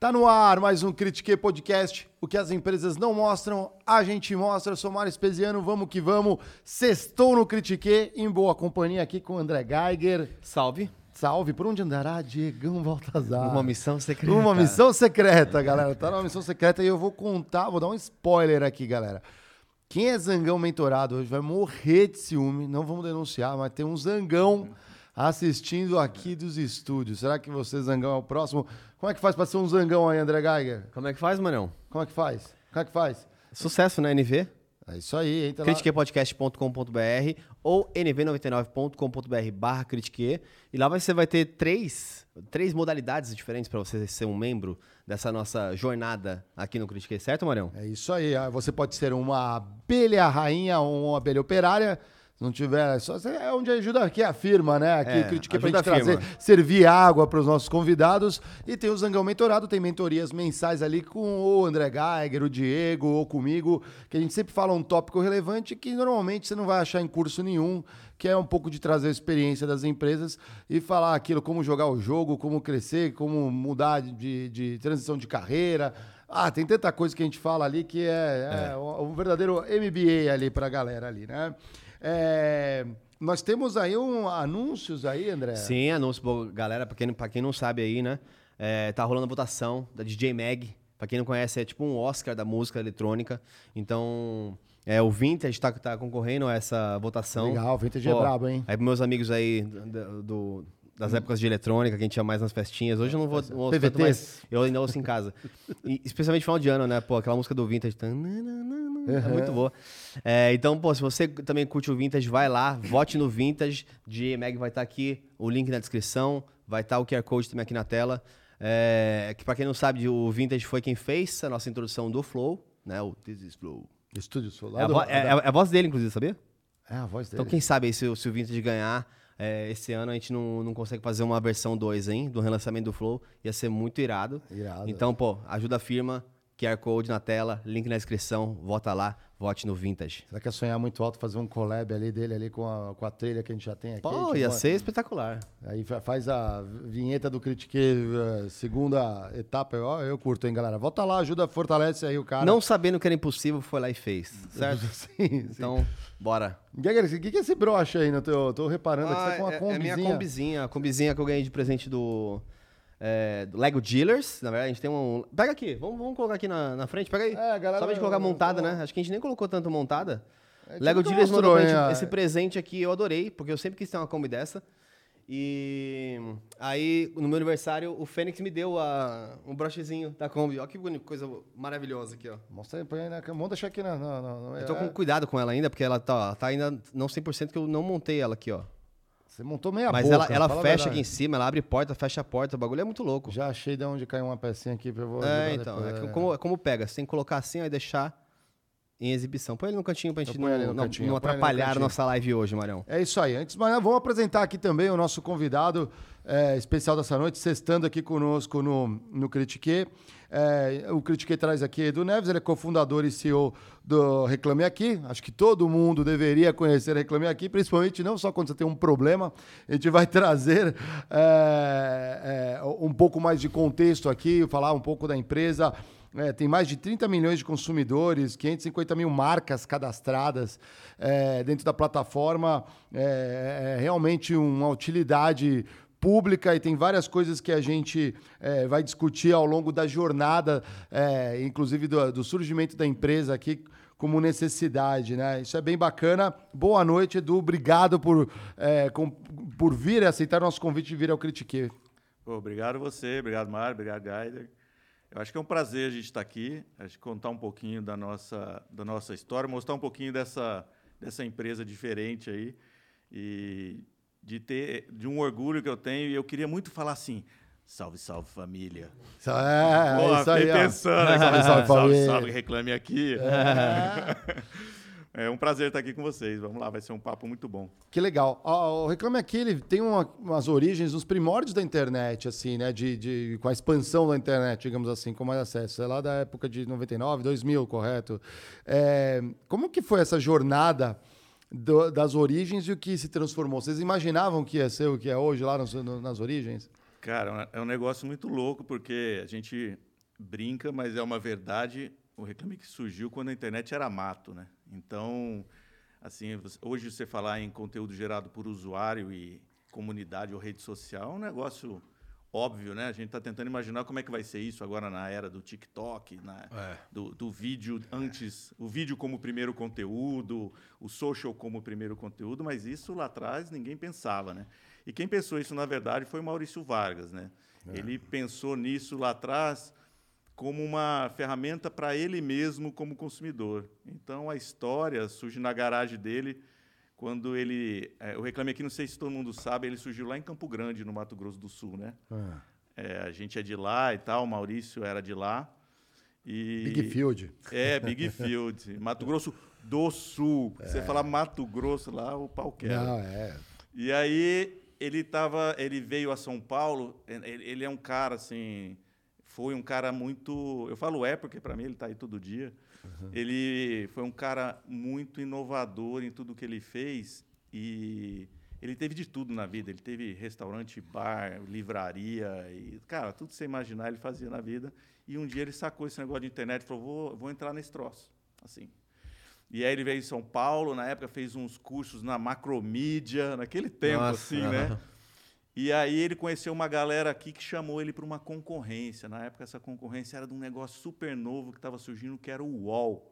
Tá no ar mais um Critique Podcast. O que as empresas não mostram, a gente mostra. Eu sou Mário Espesiano, vamos que vamos. Sextou no Critique, em boa companhia aqui com o André Geiger. Salve. Salve, por onde andará Diegão Baltazar? Uma missão secreta. Uma missão secreta, galera. Tá numa missão secreta e eu vou contar, vou dar um spoiler aqui, galera. Quem é zangão mentorado hoje vai morrer de ciúme. Não vamos denunciar, mas tem um zangão assistindo aqui dos estúdios. Será que você, zangão, é o próximo? Como é que faz pra ser um zangão aí, André Geiger? Como é que faz, Manão? Como é que faz? Como é que faz? Sucesso na NV. É isso aí, entra critiquepodcast.com.br ou nv99.com.br barra critique. E lá você vai ter três, três modalidades diferentes para você ser um membro dessa nossa jornada aqui no Critique, certo, Marião? É isso aí. ah, Você pode ser uma abelha rainha ou uma abelha operária. Se não tiver, só é onde ajuda aqui a firma, né? Aqui É, o Critique pra ajuda gente a trazer, firma. servir água para os nossos convidados. E tem o Zangão Mentorado, tem mentorias mensais ali com o André Geiger, o Diego ou comigo, que a gente sempre fala um tópico relevante que normalmente você não vai achar em curso nenhum, que é um pouco de trazer a experiência das empresas e falar aquilo, como jogar o jogo, como crescer, como mudar de, de transição de carreira. Ah, tem tanta coisa que a gente fala ali que é, é um verdadeiro MBA ali pra galera ali, né? É, nós temos aí um anúncios aí, André. Sim, anúncio, pô, galera, pra quem, pra quem não sabe aí, né? é, tá rolando a votação da DJ Mag. Pra quem não conhece, é tipo um Oscar da música eletrônica. Então, é, o Vintage tá, tá concorrendo a essa votação. Legal, Vintage é brabo, hein? Aí pros meus amigos aí do, do- das épocas de eletrônica, que a gente ia mais nas festinhas. Hoje eu não vou, não ouço PVTs. mas eu ainda ouço em casa. E, especialmente final de ano, né? Pô, aquela música do Vintage. É muito boa. É, então, pô, se você também curte o Vintage, vai lá, vote no Vintage. De Mag vai estar aqui, o link na descrição. Vai estar o QR Code também aqui na tela. É, que pra quem não sabe, o Vintage foi quem fez a nossa introdução do Flow, né? O This is Flow. Estúdio É Solado. vo- é- é- é a voz dele, inclusive, sabia? É a voz dele. Então, quem sabe aí se, se o Vintage ganhar é, esse ano, a gente não, não consegue fazer uma versão 2, hein? Do relançamento do Flow. Ia ser muito irado. Irado. Então, pô, ajuda a firma. QR Code na tela, link na descrição. Vota lá, vote no Vintage. Será que é sonhar muito alto fazer um collab ali dele ali com a, com a trilha que a gente já tem aqui? Pô, Tipo, ia ser espetacular. Aí fa- faz a vinheta do Critique, eh, segunda etapa. Eu, eu curto, hein, galera? Volta lá, ajuda, fortalece aí o cara. Não sabendo que era impossível, foi lá e fez, certo? sim, sim. Então, bora. O que que é esse broche aí? No teu, tô reparando aqui, você tá com uma é, é combizinha. minha combizinha, a combizinha que eu ganhei de presente do, é, Lego Dealers. Na verdade, a gente tem um. Pega aqui, vamos, vamos colocar aqui na, na frente, pega aí. É, galera- Só pra gente colocar montada, né? Acho que a gente nem colocou tanto montada. gente Lego nunca Dealers mostrou, mandou pra gente esse presente aqui, eu adorei, porque eu sempre quis ter uma Kombi dessa. E aí, no meu aniversário, o Fênix me deu a, um brochezinho da Kombi. Olha que coisa maravilhosa aqui, ó. Mostra aí, põe aí na Vamos deixar aqui na. na, na- Eu tô é. com cuidado com ela ainda, porque ela tá, tá ainda não 100% que eu não montei ela aqui, ó. Você montou meia Mas boca. ela, ela fala a fecha aqui em cima, ela abre porta, fecha a porta, o bagulho é muito louco. Já achei de onde caiu uma pecinha aqui pra eu vou é, então, é que como, como pega? Você tem que colocar assim ó, e deixar em exibição. Põe ele no cantinho pra gente Então põe não, não, cantinho, não atrapalhar a nossa live hoje, Marião. É isso aí. Antes nada, vamos apresentar aqui também o nosso convidado é, especial dessa noite, sextando aqui conosco no, no Critique. É, o Critique traz aqui Edu Neves, ele é cofundador e CEO do Reclame Aqui. Acho que todo mundo deveria conhecer Reclame Aqui, principalmente não só quando você tem um problema. A gente vai trazer é, é, um pouco mais de contexto aqui, falar um pouco da empresa. É, tem mais de 30 milhões de consumidores, 550 mil marcas cadastradas é, dentro da plataforma. É, é realmente uma utilidade pública e tem várias coisas que a gente é, vai discutir ao longo da jornada, é, inclusive do, do surgimento da empresa aqui como necessidade, né? Isso é bem bacana. Boa noite, Edu. Obrigado por, é, com, por vir e aceitar nosso convite de vir ao Critique. Pô, obrigado você, obrigado Mário, obrigado Gaider. Eu acho que é um prazer a gente estar aqui, a gente contar um pouquinho da nossa, da nossa história, mostrar um pouquinho dessa, dessa empresa diferente aí e de ter de um orgulho que eu tenho. E eu queria muito falar assim: salve, salve família. É, Pô, isso aí. pensando, né? Salve, salve, salve, família. salve, reclame aqui. É um prazer estar aqui com vocês. Vamos lá, vai ser um papo muito bom. Que legal. O Reclame Aqui ele tem uma- umas origens nos primórdios da internet, assim, né? De, de- com a expansão da internet, digamos assim, com mais acesso. É lá da época de 99, 2000, correto? É, como que foi essa jornada do- das origens e o que se transformou? Vocês imaginavam que ia ser o que é hoje lá no- nas origens? Cara, é um negócio muito louco, porque a gente brinca, mas é uma verdade. O Reclame que surgiu quando a internet era mato, né? Então, assim, hoje você falar em conteúdo gerado por usuário e comunidade ou rede social é um negócio óbvio, né? A gente está tentando imaginar como é que vai ser isso agora na era do TikTok, na, do, do vídeo antes, o vídeo como primeiro conteúdo, o social como primeiro conteúdo, mas isso lá atrás ninguém pensava, né? E quem pensou isso, na verdade, foi o Maurício Vargas, né? Ele pensou nisso lá atrás como uma ferramenta para ele mesmo como consumidor. Então a história surge na garagem dele quando ele, é, eu reclamei aqui, não sei se todo mundo sabe, ele surgiu lá em Campo Grande, no Mato Grosso do Sul, né? É, a gente é de lá e tal, o Maurício era de lá. E Big Field. É, Big Field, Mato Grosso do Sul. Você falar Mato Grosso lá, o pau quebra. Não, é. E aí ele tava, ele veio a São Paulo. Ele, ele é um cara assim, foi um cara muito, eu falo é porque para mim ele está aí todo dia. Ele foi um cara muito inovador em tudo que ele fez e ele teve de tudo na vida. Ele teve restaurante, bar, livraria e cara, tudo que você imaginar ele fazia na vida. E um dia ele sacou esse negócio de internet e falou: vou, vou entrar nesse troço, assim. E aí ele veio em São Paulo, na época fez uns cursos na macromídia, naquele tempo, Nossa, assim, né? E aí ele conheceu uma galera aqui que chamou ele para uma concorrência. Na época essa concorrência era de um negócio super novo que estava surgindo, que era o UOL.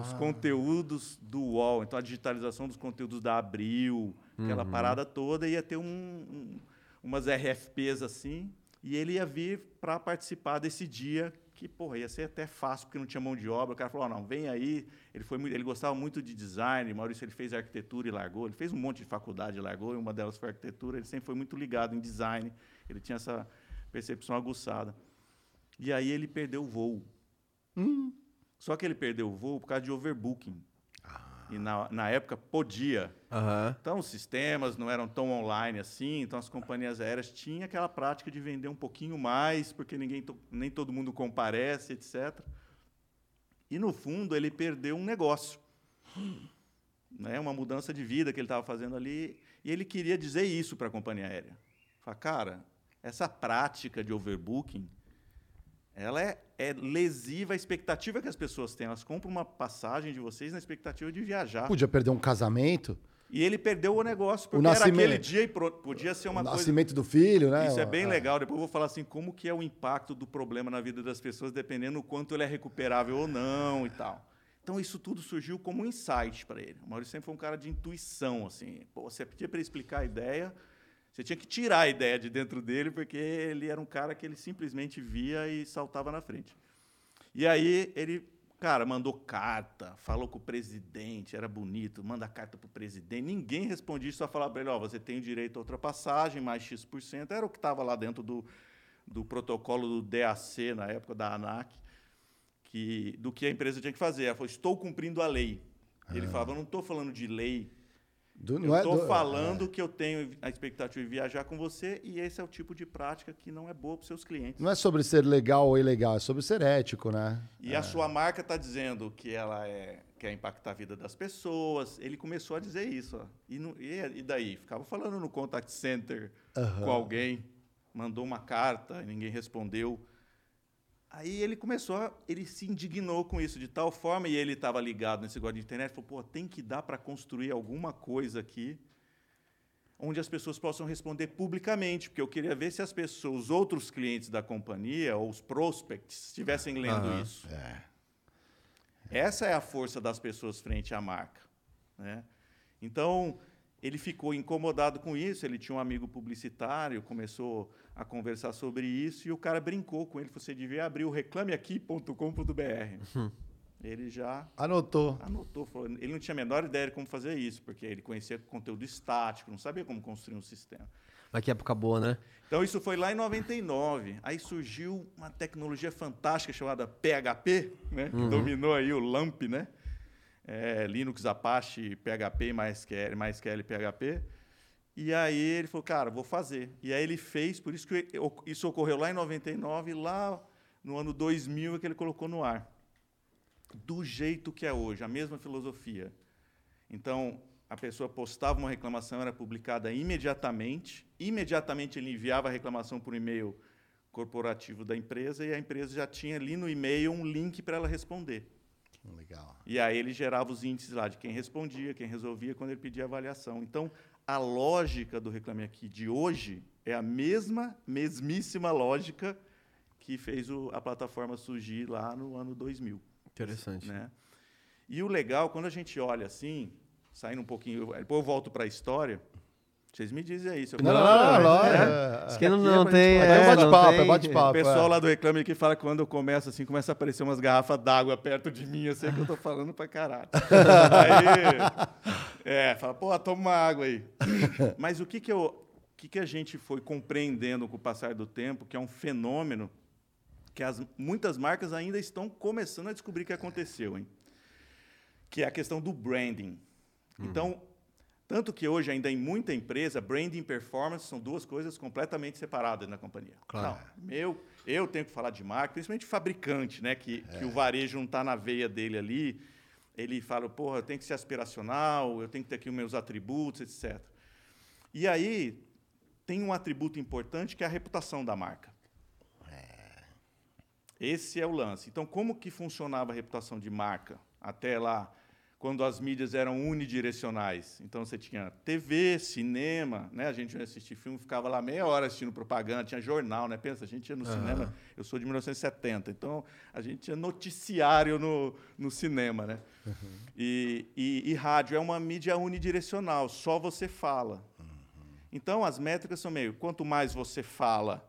Os conteúdos do UOL. Então a digitalização dos conteúdos da Abril, aquela parada toda, ia ter um, um- umas RFPs assim, e ele ia vir para participar desse dia que, porra, ia ser até fácil, porque não tinha mão de obra. O cara falou, "Ó, não, vem aí. Ele, foi muito, ele gostava muito de design, Maurício ele fez arquitetura e largou. Ele fez um monte de faculdade e largou, e uma delas foi arquitetura. Ele sempre foi muito ligado em design. Ele tinha essa percepção aguçada. E aí ele perdeu o voo. Só que ele perdeu o voo por causa de overbooking. E na, na época podia. Aham. Então, os sistemas não eram tão online assim, então as companhias aéreas tinham aquela prática de vender um pouquinho mais, porque ninguém, to- nem todo mundo comparece, etc. E, no fundo, ele perdeu um negócio. Né? Uma mudança de vida que ele estava fazendo ali. E ele queria dizer isso para a companhia aérea. Falar, cara, essa prática de overbooking, ela é, é lesiva à expectativa que as pessoas têm. Elas compram uma passagem de vocês na expectativa de viajar. Podia perder um casamento, E ele perdeu o negócio, porque O era nascimento- aquele dia e pro- podia ser uma o coisa. nascimento do filho, né? Isso é bem legal. Depois eu vou falar assim, como que é o impacto do problema na vida das pessoas, dependendo do quanto ele é recuperável ou não e tal. Então isso tudo surgiu como um insight para ele. O Maurício sempre foi um cara de intuição, assim. Pô, você pedia para ele explicar a ideia, você tinha que tirar a ideia de dentro dele, porque ele era um cara que ele simplesmente via e saltava na frente. E aí ele, cara, mandou carta, falou com o presidente, era bonito, manda carta para o presidente. Ninguém respondia, só falava para ele, ó, você tem o direito à ultrapassagem, mais X%. Era o que estava lá dentro do, do protocolo do DAC, na época da ANAC, que, do que a empresa tinha que fazer. Ela falou, estou cumprindo a lei. Ele falava, não estou falando de lei, Do- eu é estou do- falando que eu tenho a expectativa de viajar com você e esse é o tipo de prática que não é boa para os seus clientes. Não é sobre ser legal ou ilegal, é sobre ser ético, né? E a sua marca está dizendo que ela é, quer impactar a vida das pessoas. Ele começou a dizer isso. ó. E, não- e- e daí? Ficava falando no contact center com alguém, mandou uma carta e ninguém respondeu. Aí ele começou, a, ele se indignou com isso de tal forma, e ele estava ligado nesse negócio de internet, falou, pô, tem que dar para construir alguma coisa aqui onde as pessoas possam responder publicamente, porque eu queria ver se as pessoas, os outros clientes da companhia, ou os prospects, estivessem lendo Aham. isso. Essa é a força das pessoas frente à marca. Né? Então, ele ficou incomodado com isso. Ele tinha um amigo publicitário, começou a conversar sobre isso e o cara brincou com ele. Você devia abrir o reclameaqui.com.br. Ele já Anotou. anotou. Falou, ele não tinha a menor ideia de como fazer isso, porque ele conhecia conteúdo estático, não sabia como construir um sistema. Mas que época boa, né? Então, isso foi lá em 99. Aí surgiu uma tecnologia fantástica chamada PHP, né? que dominou aí o LAMP, né? É, Linux, Apache, PHP, MySQL, MySQL PHP. E aí ele falou, cara, vou fazer. E aí ele fez, por isso que isso ocorreu lá em 99, lá no ano 2000 é que ele colocou no ar. Do jeito que é hoje, a mesma filosofia. Então, a pessoa postava uma reclamação, era publicada imediatamente. Imediatamente ele enviava a reclamação por e-mail corporativo da empresa e a empresa já tinha ali no e-mail um link para ela responder. Legal. E aí ele gerava os índices lá de quem respondia, quem resolvia quando ele pedia avaliação. Então, a lógica do Reclame Aqui de hoje é a mesma, mesmíssima lógica que fez o, a plataforma surgir lá no ano 2000. Interessante. Né? E o legal, quando a gente olha assim, saindo um pouquinho, depois eu volto para a história, vocês me dizem aí. Se eu Não, não, não, não, É. é. Isso que não, é não tem. é é, não bate-papo, tem- é bate-papo. O pessoal é. lá do Reclame aqui fala que quando eu começo assim, começa a aparecer umas garrafas d'água perto de mim, eu sei que eu tô falando pra caralho. aí, é, fala, pô, toma uma água aí. Mas o que que eu, o que que a gente foi compreendendo com o passar do tempo, que é um fenômeno que as, muitas marcas ainda estão começando a descobrir o que aconteceu, hein? Que é a questão do branding. Então, tanto que hoje ainda em muita empresa, branding e performance são duas coisas completamente separadas na companhia. Claro. Não, meu, eu tenho que falar de marca, principalmente fabricante, né? Que, que o varejo não está na veia dele ali. Ele fala, porra, eu tenho que ser aspiracional, eu tenho que ter aqui os meus atributos, etc. E aí tem um atributo importante que é a reputação da marca. Esse é o lance. Então, como que funcionava a reputação de marca até lá, quando as mídias eram unidirecionais? Então, você tinha TV, cinema, né? A gente ia assistir filme, ficava lá meia hora assistindo propaganda, tinha jornal, né? Pensa, a gente ia no cinema, eu sou de 1970, então a gente tinha noticiário no, no cinema, né? E, e, e rádio é uma mídia unidirecional, só você fala. Então, as métricas são meio, quanto mais você fala,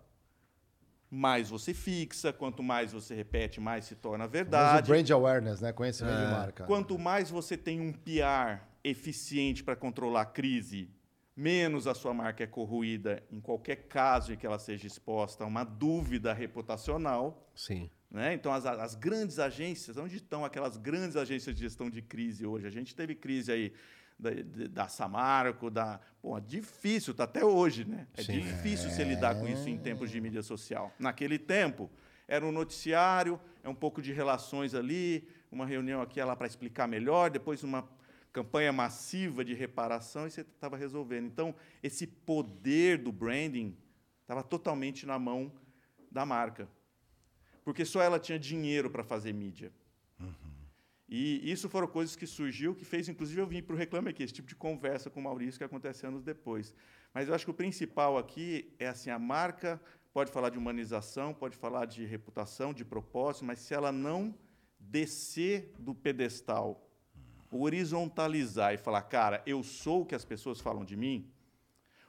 mais você fixa, quanto mais você repete, mais se torna Mas o verdade. brand awareness, né? Conhecimento É. de marca. Quanto mais você tem um PR eficiente para controlar a crise, menos a sua marca é corroída em qualquer caso em que ela seja exposta a uma dúvida reputacional. Sim. Né? Então, as, as grandes agências, onde estão aquelas grandes agências de gestão de crise hoje? A gente teve crise aí da, da Samarco, da. Pô, difícil, tá até hoje, né? É Sim. difícil se lidar com isso em tempos de mídia social. Naquele tempo, era um noticiário, é um pouco de relações ali, uma reunião aqui lá para explicar melhor, depois uma campanha massiva de reparação e você estava resolvendo. Então, esse poder do branding estava totalmente na mão da marca porque só ela tinha dinheiro para fazer mídia. E isso foram coisas que surgiu, que fez, inclusive, eu vim para o Reclame Aqui, esse tipo de conversa com o Maurício que acontece anos depois. Mas eu acho que o principal aqui é assim, a marca pode falar de humanização, pode falar de reputação, de propósito, mas se ela não descer do pedestal, horizontalizar e falar, cara, eu sou o que as pessoas falam de mim,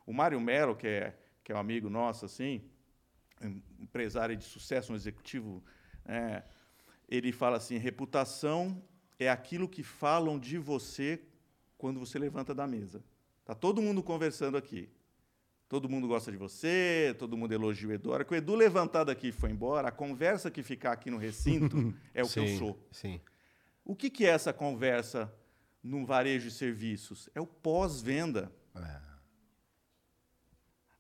o Mário Melo, que é, que é um amigo nosso, assim, empresário de sucesso, um executivo, é, ele fala assim: reputação é aquilo que falam de você quando você levanta da mesa. Tá todo mundo conversando aqui. Todo mundo gosta de você, todo mundo elogia o Edu. A hora que o Edu levantar daqui e for embora, a conversa que ficar aqui no recinto é o que eu Sim, sou. Sim. O que, que é essa conversa num varejo de serviços? É o pós-venda.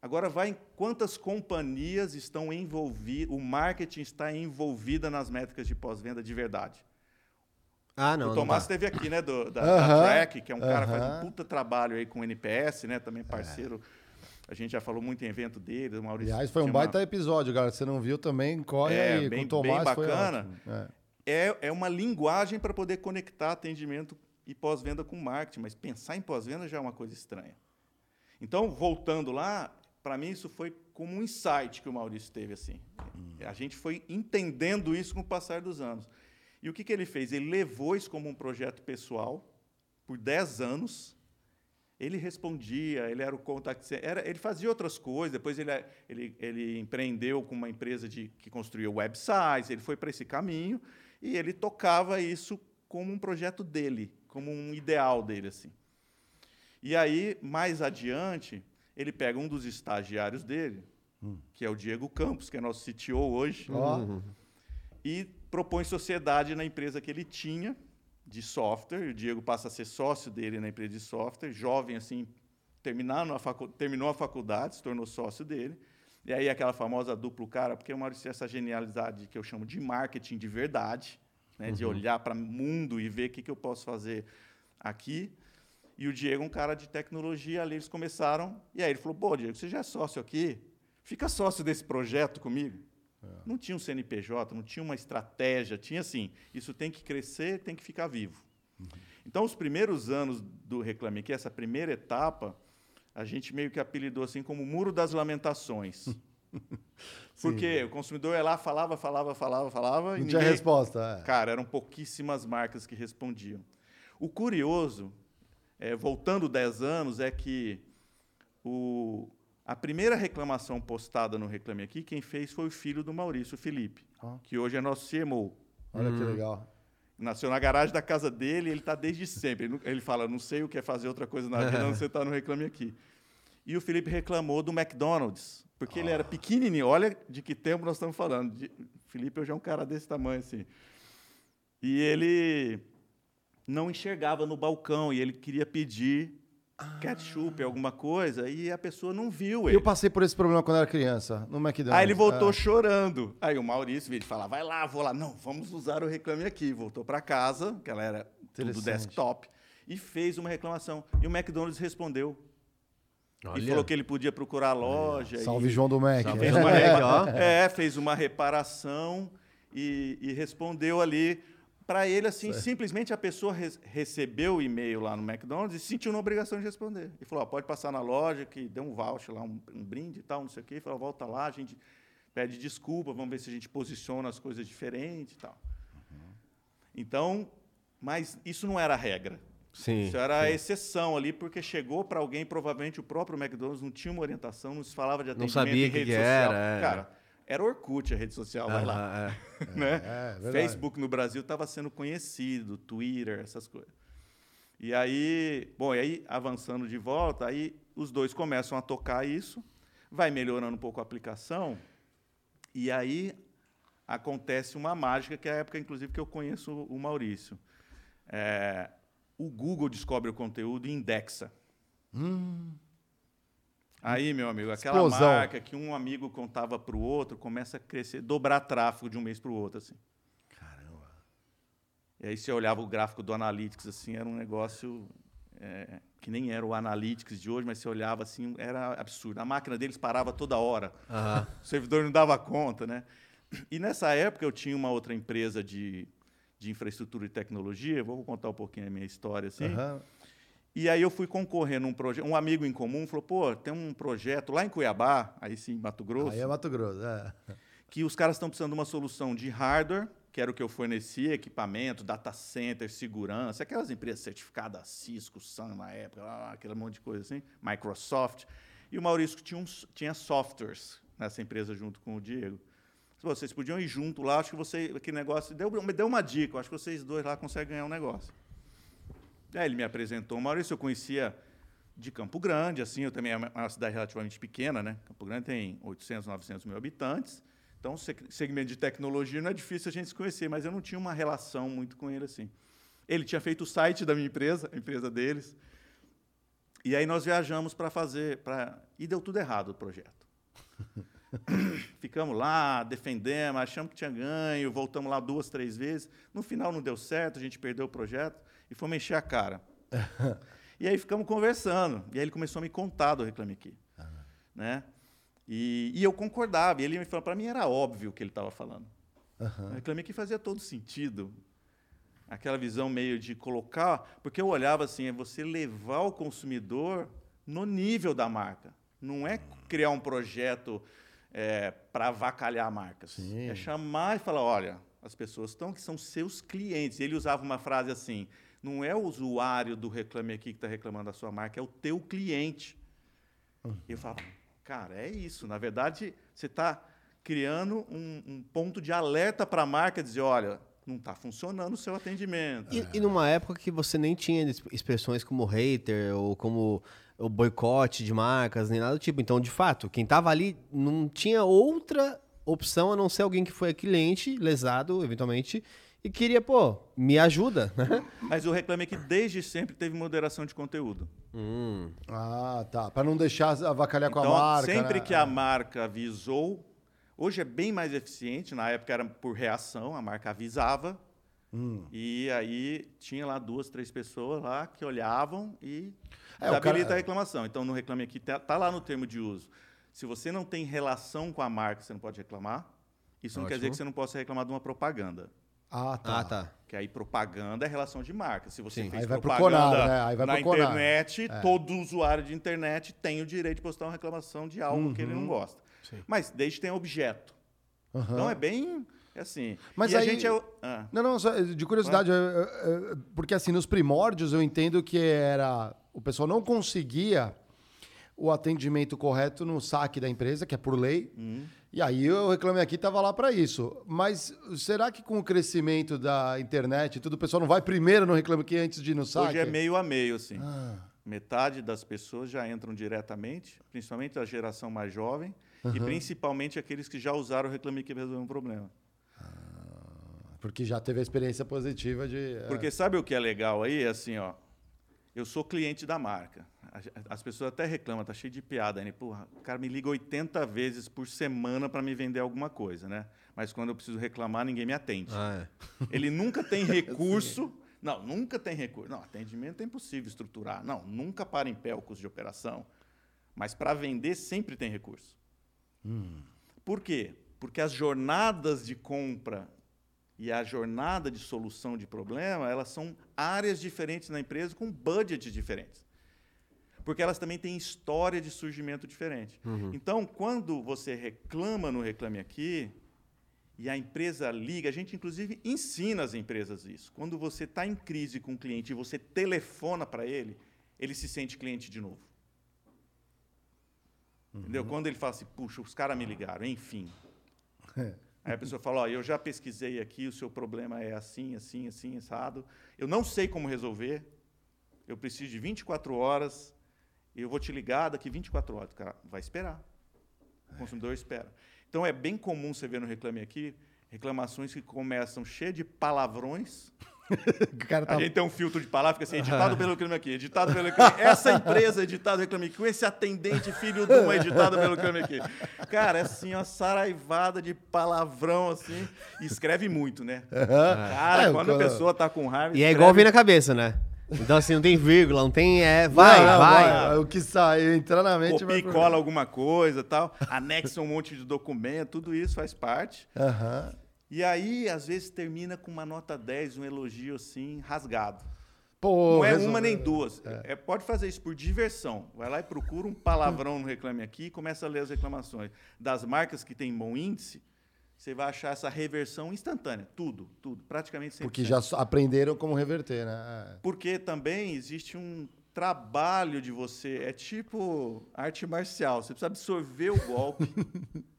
Agora vai em quantas companhias estão envolvidas, o marketing está envolvida nas métricas de pós-venda de verdade. Ah, não. o não Tomás dá. esteve aqui, né, do- da, Aham, da Track, que é um cara que faz um puta trabalho aí com o NPS, né, também parceiro. A gente já falou muito em evento dele, o Maurício. Aliás, foi um uma- baita episódio, galera. Se você não viu também, corre É, aí. bem- com o Tomás bem foi bacana. ótimo. É. é, é uma linguagem para poder conectar atendimento e pós-venda com marketing, mas pensar em pós-venda já é uma coisa estranha. Então, voltando lá, para mim isso foi como um insight que o Maurício teve assim. A gente foi entendendo isso com o passar dos anos. E o que, que ele fez? Ele levou isso como um projeto pessoal por 10 anos. Ele respondia, ele era o contact era, ele fazia outras coisas. Depois ele, ele, ele empreendeu com uma empresa de, que construía websites, ele foi para esse caminho e ele tocava isso como um projeto dele, como um ideal dele. assim. E aí, mais adiante, ele pega um dos estagiários dele, hum. que é o Diego Campos, que é nosso CTO hoje, uhum. e propõe sociedade na empresa que ele tinha de software. O Diego passa a ser sócio dele na empresa de software, jovem assim, terminando a facu terminou a faculdade, se tornou sócio dele. E aí aquela famosa duplo cara, porque o Maurício essa genialidade que eu chamo de marketing de verdade, né, uhum. de olhar para o mundo e ver o que, que eu posso fazer aqui. E o Diego, um cara de tecnologia, ali eles começaram. E aí ele falou: pô, Diego, você já é sócio aqui? Fica sócio desse projeto comigo. É. Não tinha um CNPJ, não tinha uma estratégia, tinha assim: isso tem que crescer, tem que ficar vivo. Uhum. Então, os primeiros anos do Reclame Aqui, essa primeira etapa, a gente meio que apelidou assim como o Muro das Lamentações. Porque o consumidor ia lá, falava, falava, falava, falava. Não e tinha ninguém... resposta. É. Cara, eram pouquíssimas marcas que respondiam. O curioso é, voltando 10 anos, é que o, a primeira reclamação postada no Reclame Aqui, quem fez foi o filho do Maurício, Felipe, ah. que hoje é nosso CMO. Olha hum. que legal. Nasceu na garagem da casa dele e ele está desde sempre. Ele, ele fala, não sei o que é fazer outra coisa na vida, não você está no Reclame Aqui. E o Felipe reclamou do McDonald's, porque ele era ah. pequenininho. Olha de que tempo nós estamos falando. De, Felipe hoje é um cara desse tamanho, assim. E ele não enxergava no balcão e ele queria pedir ah. ketchup, alguma coisa, e a pessoa não viu ele. Eu passei por esse problema quando era criança, no McDonald's. Aí ele voltou é. chorando. Aí o Maurício veio falar, vai lá, vou lá. Não, vamos usar o Reclame Aqui. Voltou para casa, que ela era tudo desktop, e fez uma reclamação. E o McDonald's respondeu. Olha. E falou que ele podia procurar a loja. Salve e... João do Mac. Fez uma, é, fez uma reparação e, e respondeu ali para ele, assim, certo. simplesmente a pessoa re recebeu o e-mail lá no McDonald's e se sentiu na obrigação de responder. E falou: pode passar na loja, que deu um voucher lá, um, um brinde e tal, não sei o quê. E falou: volta lá, a gente pede desculpa, vamos ver se a gente posiciona as coisas diferentes e tal. Uhum. Então, mas isso não era a regra. Sim, isso era sim. a exceção ali, porque chegou para alguém, provavelmente o próprio McDonald's não tinha uma orientação, não se falava de atendimento não sabia em rede que social. Era, é. Cara, era Orkut a rede social, vai lá. É. né? É, é Facebook no Brasil estava sendo conhecido, Twitter, essas coisas. E aí, bom, e aí avançando de volta, aí os dois começam a tocar isso, vai melhorando um pouco a aplicação, e aí acontece uma mágica, que é a época, inclusive, que eu conheço o Maurício. É, o Google descobre o conteúdo e indexa. Hum. Aí, meu amigo, aquela Explosão. marca que um amigo contava para o outro começa a crescer, dobrar tráfego de um mês para o outro, assim. Caramba. E aí você olhava o gráfico do Analytics, assim, era um negócio é, que nem era o Analytics de hoje, mas você olhava assim, era absurdo. A máquina deles parava toda hora. Uhum. O servidor não dava conta, né? E nessa época eu tinha uma outra empresa de, de infraestrutura e tecnologia, vou contar um pouquinho a minha história assim. Uhum. E aí eu fui concorrer num projeto. Um amigo em comum falou: pô, tem um projeto lá em Cuiabá, aí sim, Mato Grosso. Aí é Mato Grosso, é. Que os caras estão precisando de uma solução de hardware, que era o que eu fornecia, equipamento, data center, segurança, aquelas empresas certificadas, Cisco, Sun na época, aquele monte de coisa assim, Microsoft. E o Maurício tinha, uns, tinha softwares nessa empresa junto com o Diego. Vocês podiam ir junto lá, acho que você, aquele negócio, deu, me deu uma dica, acho que vocês dois lá conseguem ganhar um negócio. Aí ele me apresentou o Maurício, eu conhecia de Campo Grande, assim, eu também é uma cidade relativamente pequena, né? Campo Grande tem 800, 900 mil habitantes. Então, segmento de tecnologia não é difícil a gente se conhecer, mas eu não tinha uma relação muito com ele assim. Ele tinha feito o site da minha empresa, a empresa deles. E aí nós viajamos para fazer, para e deu tudo errado o projeto. Ficamos lá, defendemos, achamos que tinha ganho, voltamos lá duas, três vezes. No final não deu certo, a gente perdeu o projeto e fomos encher a cara. e aí ficamos conversando. E aí ele começou a me contar do Reclame Aqui. Né? E, e, eu concordava. E ele me falou, para mim era óbvio o que ele estava falando. Uhum. O Reclame Aqui fazia todo sentido. Aquela visão meio de colocar... Porque eu olhava assim, é você levar o consumidor no nível da marca. Não é criar um projeto é, para avacalhar marcas. Sim. É chamar e falar, olha, as pessoas estão, que são seus clientes. Ele usava uma frase assim: não é o usuário do Reclame Aqui que está reclamando da sua marca, é o teu cliente. E eu falo, cara, é isso. Na verdade, você está criando um, um ponto de alerta para a marca, dizer, olha, não está funcionando o seu atendimento. E, e numa época que você nem tinha es- expressões como hater ou como o boicote de marcas, nem nada do tipo. Então, de fato, quem tava ali não tinha outra opção a não ser alguém que foi cliente, lesado, eventualmente, e queria, pô, me ajuda, né? Mas o Reclame Aqui desde sempre teve moderação de conteúdo. Hum, Ah, tá. Pra não deixar avacalhar com Então, a marca. sempre né? que a marca avisou, hoje é bem mais eficiente, na época era por reação, a marca avisava, Hum. e aí tinha lá duas, três pessoas lá que olhavam e É, o cara- habilita a reclamação. Então, no Reclame Aqui, tá, tá lá no termo de uso. Se você não tem relação com a marca, você não pode reclamar. Isso não quer dizer que você não possa reclamar de uma propaganda. Ah, tá. Ah, tá. Que aí propaganda é relação de marca. Se você Sim. fez Aí vai pro propaganda Conar, né? Aí vai na Conar. É. internet, todo usuário de internet tem o direito de postar uma reclamação de algo que ele Uhum. não gosta. Mas desde que tenha objeto. Aham. Então é bem é assim. Mas e aí- a gente é. ah, Não, não, só de curiosidade, eu- porque assim, nos primórdios eu entendo que era. O pessoal não conseguia o atendimento correto no saque da empresa, que é por lei. E aí o Reclame Aqui estava lá para isso. Mas será que com o crescimento da internet e tudo, o pessoal não vai primeiro no Reclame Aqui antes de ir no saque? hoje é meio a meio, assim. Ah. Metade das pessoas já entram diretamente, principalmente a geração mais jovem, e principalmente aqueles que já usaram o Reclame Aqui para resolver um problema. Porque já teve a experiência positiva de. é. Porque sabe o que é legal aí? É assim, ó. Eu sou cliente da marca. As pessoas até reclamam, tá cheio de piada, né? Porra, o cara me liga 80 vezes por semana para me vender alguma coisa, né? Mas quando eu preciso reclamar, ninguém me atende. Ah, é. Ele nunca tem recurso. Não, nunca tem recurso. Não, atendimento é impossível estruturar. Não, nunca para em pé o custo de operação. Mas para vender sempre tem recurso. Por quê? Porque as jornadas de compra e a jornada de solução de problema, elas são áreas diferentes na empresa com budgets diferentes. Porque elas também têm história de surgimento diferente. Então, quando você reclama no Reclame Aqui, e a empresa liga, a gente inclusive ensina as empresas isso. Quando você está em crise com o cliente e você telefona para ele, ele se sente cliente de novo. Entendeu? Quando ele fala assim, puxa, os caras me ligaram, enfim. Aí a pessoa fala, ó, eu já pesquisei aqui, o seu problema é assim, assim, assim, assado. Eu não sei como resolver. Eu preciso de 24 horas. Eu vou te ligar daqui 24 horas. O cara vai esperar. O consumidor espera. Então é bem comum você ver no Reclame Aqui reclamações que começam cheias de palavrões. O cara tá- A gente tem um filtro de palavra, fica assim, editado pelo Reclame Aqui, editado pelo Reclame Aqui. Essa empresa editado pelo Reclame Aqui, com esse atendente filho de uma editado pelo Reclame Aqui. Cara, é assim, uma saraivada de palavrão, assim, e escreve muito, né? Cara, É, quando a pessoa tá com raiva... E é escreve igual vem na cabeça, né? Então, assim, não tem vírgula, não tem. É, vai, Não, não, vai. O que sai, entrar na mente copia e cola alguma coisa tal, anexa um monte de documento, tudo isso faz parte. Aham. E aí, às vezes, termina com uma nota 10, um elogio assim, rasgado. Pô, Não é resolveu. uma nem duas. É, pode fazer isso por diversão. Vai lá e procura um palavrão no Reclame Aqui e começa a ler as reclamações. Das marcas que têm bom índice, você vai achar essa reversão instantânea. Tudo, tudo. Praticamente 100%. Porque já aprenderam como reverter, né? Porque também existe um trabalho de você. É tipo arte marcial. Você precisa absorver o golpe.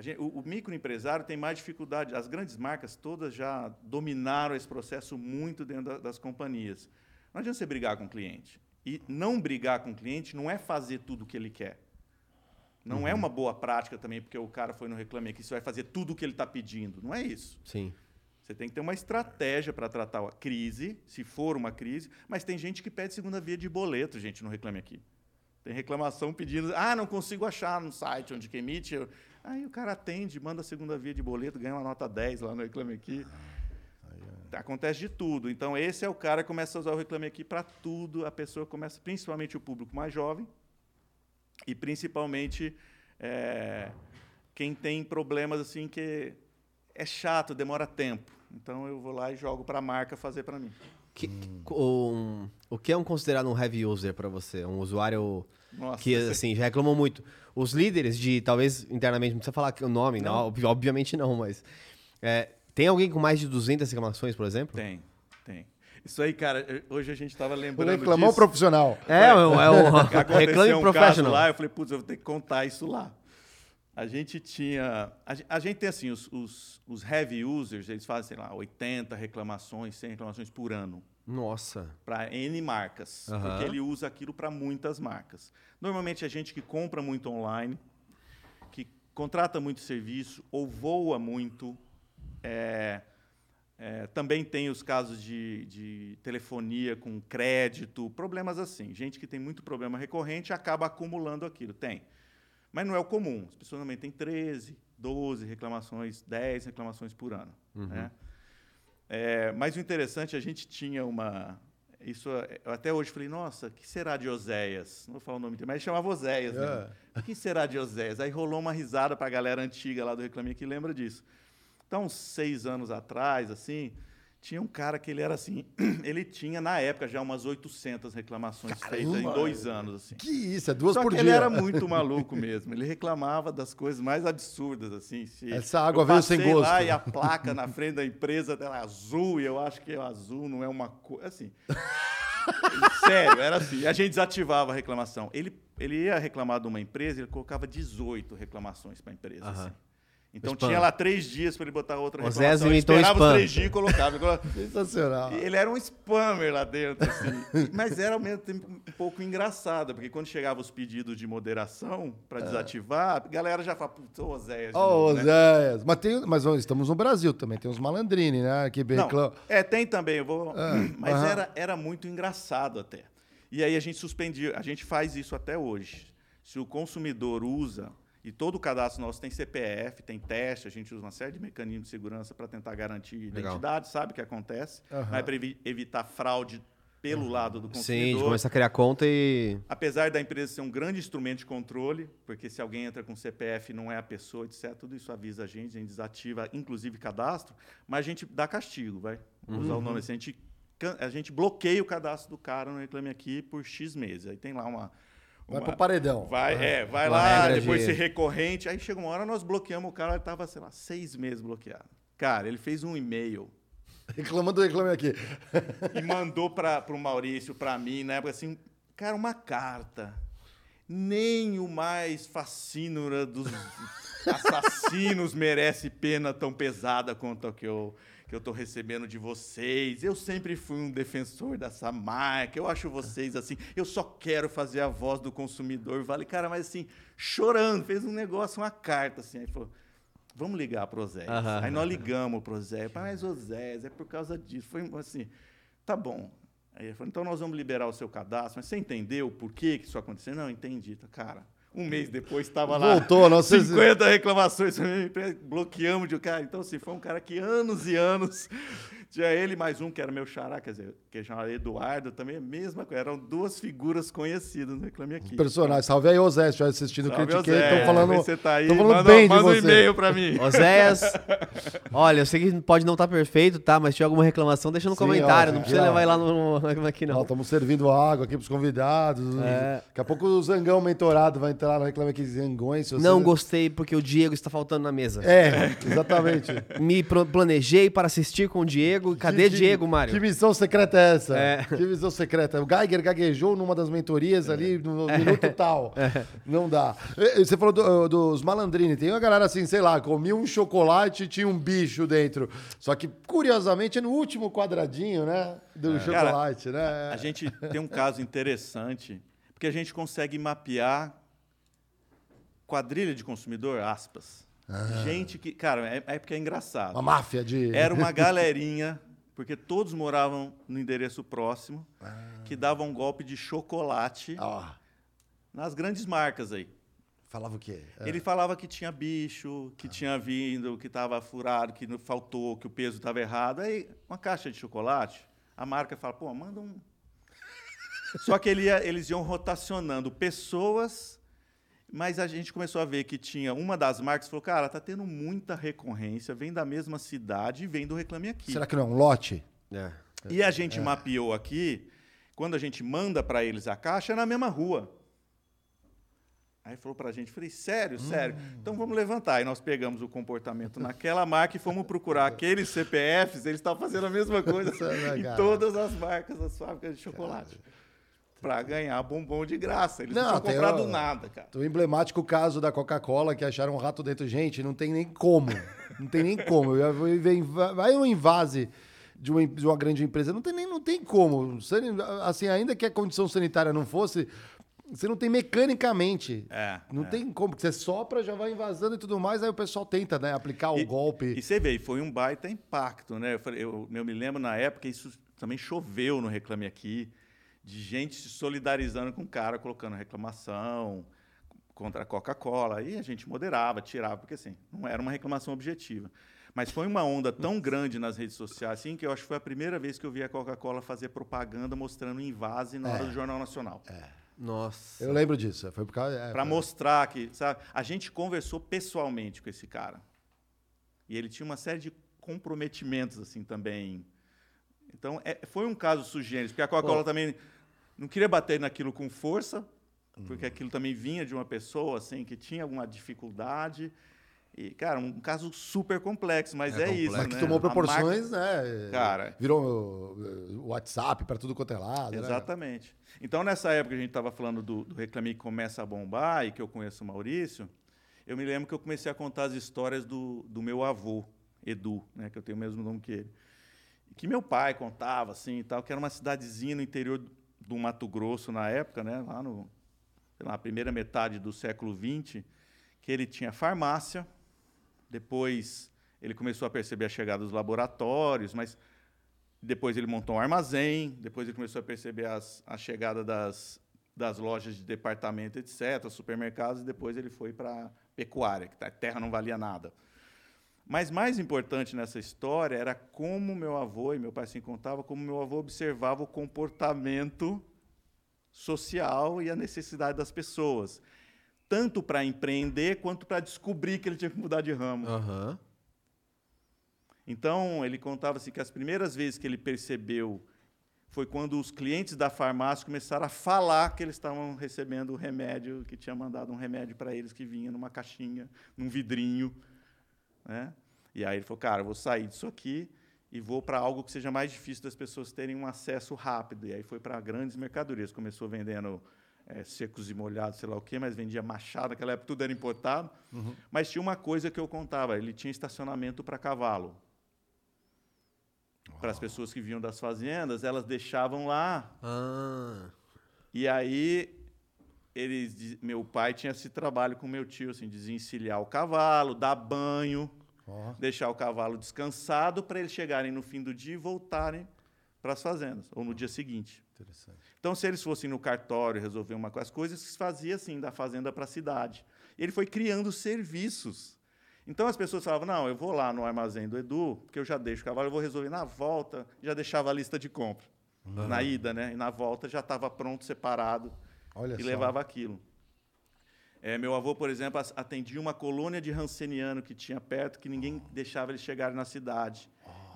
Gente- o, o microempresário tem mais dificuldade. As grandes marcas todas já dominaram esse processo muito dentro da- das companhias. Não adianta você brigar com o cliente. E não brigar com o cliente não é fazer tudo o que ele quer. Não é uma boa prática também, porque o cara foi no Reclame Aqui, você vai fazer tudo o que ele está pedindo. Não é isso. Sim. Você tem que ter uma estratégia para tratar a crise, se for uma crise, mas tem gente que pede segunda via de boleto, gente, no Reclame Aqui. Tem reclamação pedindo, ah, não consigo achar no site onde que emite. Aí o cara atende, manda a segunda via de boleto, ganha uma nota 10 lá no Reclame Aqui. Acontece de tudo. Então, esse é o cara que começa a usar o Reclame Aqui para tudo. A pessoa começa, principalmente o público mais jovem, e principalmente é, quem tem problemas assim que é chato, demora tempo. Então eu vou lá e jogo para a marca fazer para mim. Que- um- o que é um considerado um heavy user pra você? Um usuário Nossa, que, assim, já reclamou muito. Os líderes de, talvez, internamente, não precisa falar que o nome, não. Não. ob- obviamente não, mas... é, Tem alguém com mais de 200 reclamações, por exemplo? Tem, tem. Isso aí, cara, eu- hoje a gente tava O lembrando reclamão disso. profissional. É, é o, é o Reclame um caso Professional. lá, eu falei, putz, eu vou ter que contar isso lá. A gente tinha... A gente tem, assim, os, os, os heavy users, eles fazem, sei lá, 80 reclamações, 100 reclamações por ano Nossa. para N marcas, Aham. porque ele usa aquilo para muitas marcas. Normalmente é gente que compra muito online, que contrata muito serviço ou voa muito. é, é, também tem os casos de, de telefonia com crédito, problemas assim. Gente que tem muito problema recorrente acaba acumulando aquilo. Tem. Mas não é o comum. As pessoas normalmente têm 13, 12 reclamações, 10 reclamações por ano. né? É, mas o interessante, a gente tinha uma. Isso eu até hoje falei, nossa, o que será de Oséias? Não vou falar o nome dele, mas ele chamava Oséias. Né? O que será de Oséias? Aí rolou uma risada para a galera antiga lá do Reclame que lembra disso. Então, uns seis anos atrás, assim, tinha um cara que ele era assim, ele tinha na época já umas 800 reclamações feitas em dois anos, assim. Que isso, é duas Só por que dia. ele era muito maluco mesmo. Ele reclamava das coisas mais absurdas, assim. Se Essa água veio sem passei lá gosto. e a placa na frente da empresa dela é azul, e eu acho que o azul não é uma coisa. Assim. Sério, era assim. E a gente desativava a reclamação. Ele, ele ia reclamar de uma empresa, ele colocava 18 reclamações para a empresa. Aham. assim. Então Spam. tinha lá três dias para ele botar outra O reclamação. Ele esperava spam. os três dias e colocava. Sensacional. Ele era um spammer lá dentro, assim. Mas era ao mesmo tempo um pouco engraçado, porque quando chegavam os pedidos de moderação para desativar, a galera já fala, putz, ô Zé. Ó, ô, Oséias. Mas, tem, mas ó, estamos no Brasil também, tem uns malandrini, né? Que Não, reclamam. é, tem também, eu vou. mas aham. era, era muito engraçado até. E aí a gente suspendia, a gente faz isso até hoje. Se o consumidor usa, e todo o cadastro nosso tem CPF, tem teste, a gente usa uma série de mecanismos de segurança para tentar garantir Legal. identidade, sabe o que acontece? Aham. Mas para evitar fraude pelo lado do Sim, consumidor. de começar a criar conta e. Apesar da empresa ser um grande instrumento de controle, porque se alguém entra com CPF não é a pessoa, etc., tudo isso avisa a gente, a gente desativa, inclusive cadastro, mas a gente dá castigo, vai Vou usar o nome assim, a gente, a gente bloqueia o cadastro do cara no Reclame Aqui por X meses. Aí tem lá uma. Vai uma- pro paredão. Vai, é, vai lá, depois de- ser recorrente. Aí chega uma hora, nós bloqueamos o cara, ele estava, sei lá, seis meses bloqueado. Cara, ele fez um e-mail Reclamando, reclame aqui. e mandou para o Maurício, para mim, na época, assim, cara, uma carta. Nem o mais fascínora dos assassinos merece pena tão pesada quanto a que eu que eu estou recebendo de vocês. Eu sempre fui um defensor dessa marca. Eu acho vocês assim. Eu só quero fazer a voz do consumidor. Vale, cara, mas assim, chorando, fez um negócio, uma carta assim. Aí falou: Vamos ligar pro Zé. Aham. Aí nós ligamos pro Zé. Mas o Zé, é por causa disso. Foi assim, tá bom. Aí ele falou, então nós vamos liberar o seu cadastro. Mas você entendeu por que que isso aconteceu? Não, entendi. Cara, um mês depois estava lá. Voltou, nossa- 50 reclamações. Bloqueamos de cara. Então, assim, foi um cara que anos e anos. Tinha ele e mais um que era meu xará, quer dizer, que chamava Eduardo, também a mesma coisa. Eram duas figuras conhecidas no Reclame Aqui. Personagem. Salve aí, Osé, se estiver assistindo o Salve, Critiquei. Estão falando, Você tá aí, falando manda, bem de manda um e-mail pra mim. Oséias, olha, eu sei que pode não estar perfeito, tá? Mas se tiver alguma reclamação, deixa no Sim, comentário. ó, não precisa levar lá no, no aqui, não. Estamos servindo água aqui pros convidados. É. Daqui a pouco o Zangão mentorado vai entrar no Reclame Aqui Zangões. você- Não gostei porque o Diego está faltando na mesa. É, exatamente. Me planejei para assistir com o Diego. Cadê Que- Diego, Que Mário? missão secreta é essa? É. Que missão secreta? O Geiger gaguejou numa das mentorias ali no minuto tal. Não dá. Você falou do- dos malandrini. Tem uma galera assim, sei lá, comia um chocolate e tinha um bicho dentro. Só que, curiosamente, é no último quadradinho, né? Do chocolate, né? A gente tem um caso interessante, porque a gente consegue mapear quadrilha de consumidor, aspas. Gente que, cara, é, é porque é engraçado. Uma máfia de. Era uma galerinha, porque todos moravam no endereço próximo, que davam um golpe de chocolate nas grandes marcas aí. falava o quê? É. Ele falava que tinha bicho, que tinha vindo, que estava furado, que faltou, que o peso estava errado. Aí, uma caixa de chocolate, a marca fala, pô, manda um. Só que ele ia- eles iam rotacionando pessoas, mas a gente começou a ver que tinha uma das marcas falou, cara, tá tendo muita recorrência, vem da mesma cidade e vem do Reclame Aqui. Será que não é um lote? É. E a gente mapeou aqui, quando a gente manda para eles a caixa, é na mesma rua. Aí falou pra gente, falei, sério, sério. Então vamos levantar. Aí nós pegamos o comportamento naquela marca e fomos procurar aqueles CPFs, eles estavam fazendo a mesma coisa é em todas as marcas das fábricas de chocolate. Pra ganhar bombom de graça. Eles não, Não, tinham comprado o- nada, cara. O emblemático caso da Coca-Cola, que acharam um rato dentro. Gente, não tem nem como. Não tem nem como. Vai um invase de uma, de uma grande empresa. Não tem nem não tem como. Assim, ainda que a condição sanitária não fosse, você não tem mecanicamente. É, Não é. tem como, porque você sopra, já vai invasando e tudo mais, aí o pessoal tenta, né, aplicar o E- golpe. E você vê, foi um baita impacto, né? Eu, falei- eu- eu me lembro na época, isso também choveu no Reclame Aqui, de gente se solidarizando com o cara, colocando reclamação contra a Coca-Cola. E a gente moderava, tirava, porque assim, não era uma reclamação objetiva. Mas foi uma onda tão grande nas redes sociais, assim, que eu acho que foi a primeira vez que eu vi a Coca-Cola fazer propaganda mostrando invase na hora do Jornal Nacional. Nossa. Eu lembro disso. Foi por causa. é, Para foi- mostrar que, sabe, a gente conversou pessoalmente com esse cara. E ele tinha uma série de comprometimentos assim também. Então, é- foi um caso sugênito, porque a Coca-Cola também não queria bater naquilo com força, porque aquilo também vinha de uma pessoa assim que tinha alguma dificuldade. E, cara, um caso super complexo, mas é, isso, Mas que né? tomou A marca- proporções, né? Cara. Virou uh, WhatsApp para tudo quanto é lado. né? Exatamente. Então, nessa época que a gente estava falando do, do Reclame que começa a bombar e que eu conheço o Maurício, eu me lembro que eu comecei a contar as histórias do, do meu avô, Edu, né, que eu tenho o mesmo nome que ele. Que meu pai contava, assim, e tal, que era uma cidadezinha no interior do Mato Grosso na época, né, lá no, lá, primeira metade do século XX, que ele tinha farmácia, depois ele começou a perceber a chegada dos laboratórios, mas depois ele montou um armazém, depois ele começou a perceber as, a chegada das, das lojas de departamento, etc., supermercados, e depois ele foi para pecuária, que a terra não valia nada. Mas mais importante nessa história era como meu avô, e meu pai se contava, como meu avô observava o comportamento social e a necessidade das pessoas, tanto para empreender quanto para descobrir que ele tinha que mudar de ramo. Aham. Então, ele contava assim que as primeiras vezes que ele percebeu foi quando os clientes da farmácia começaram a falar que eles estavam recebendo o remédio, que tinha mandado um remédio para eles que vinha numa caixinha, num vidrinho, né? E aí ele falou, cara, eu vou sair disso aqui e vou para algo que seja mais difícil das pessoas terem um acesso rápido. E aí foi para grandes mercadorias, começou vendendo eh, secos e molhados, sei lá o quê, mas vendia machado, naquela época tudo era importado. Mas tinha uma coisa que eu contava, ele tinha estacionamento para cavalo para as pessoas que vinham das fazendas, elas deixavam lá. Ah. E aí eles, meu pai tinha esse trabalho com meu tio, assim, desencilhar o cavalo, dar banho, Ó. deixar o cavalo descansado para eles chegarem no fim do dia e voltarem para as fazendas ou no dia seguinte. Interessante. Então, se eles fossem no cartório resolver uma coisa, as coisas se fazia assim, da fazenda para a cidade. E ele foi criando serviços. Então as pessoas falavam: não, eu vou lá no armazém do Edu, porque eu já deixo o cavalo, eu vou resolver na volta, já deixava a lista de compra. Na ida, né? E na volta já estava pronto, separado, Olha e só. levava aquilo. É, meu avô, por exemplo, atendia uma colônia de ranceniano que tinha perto, que ninguém deixava eles chegarem na cidade.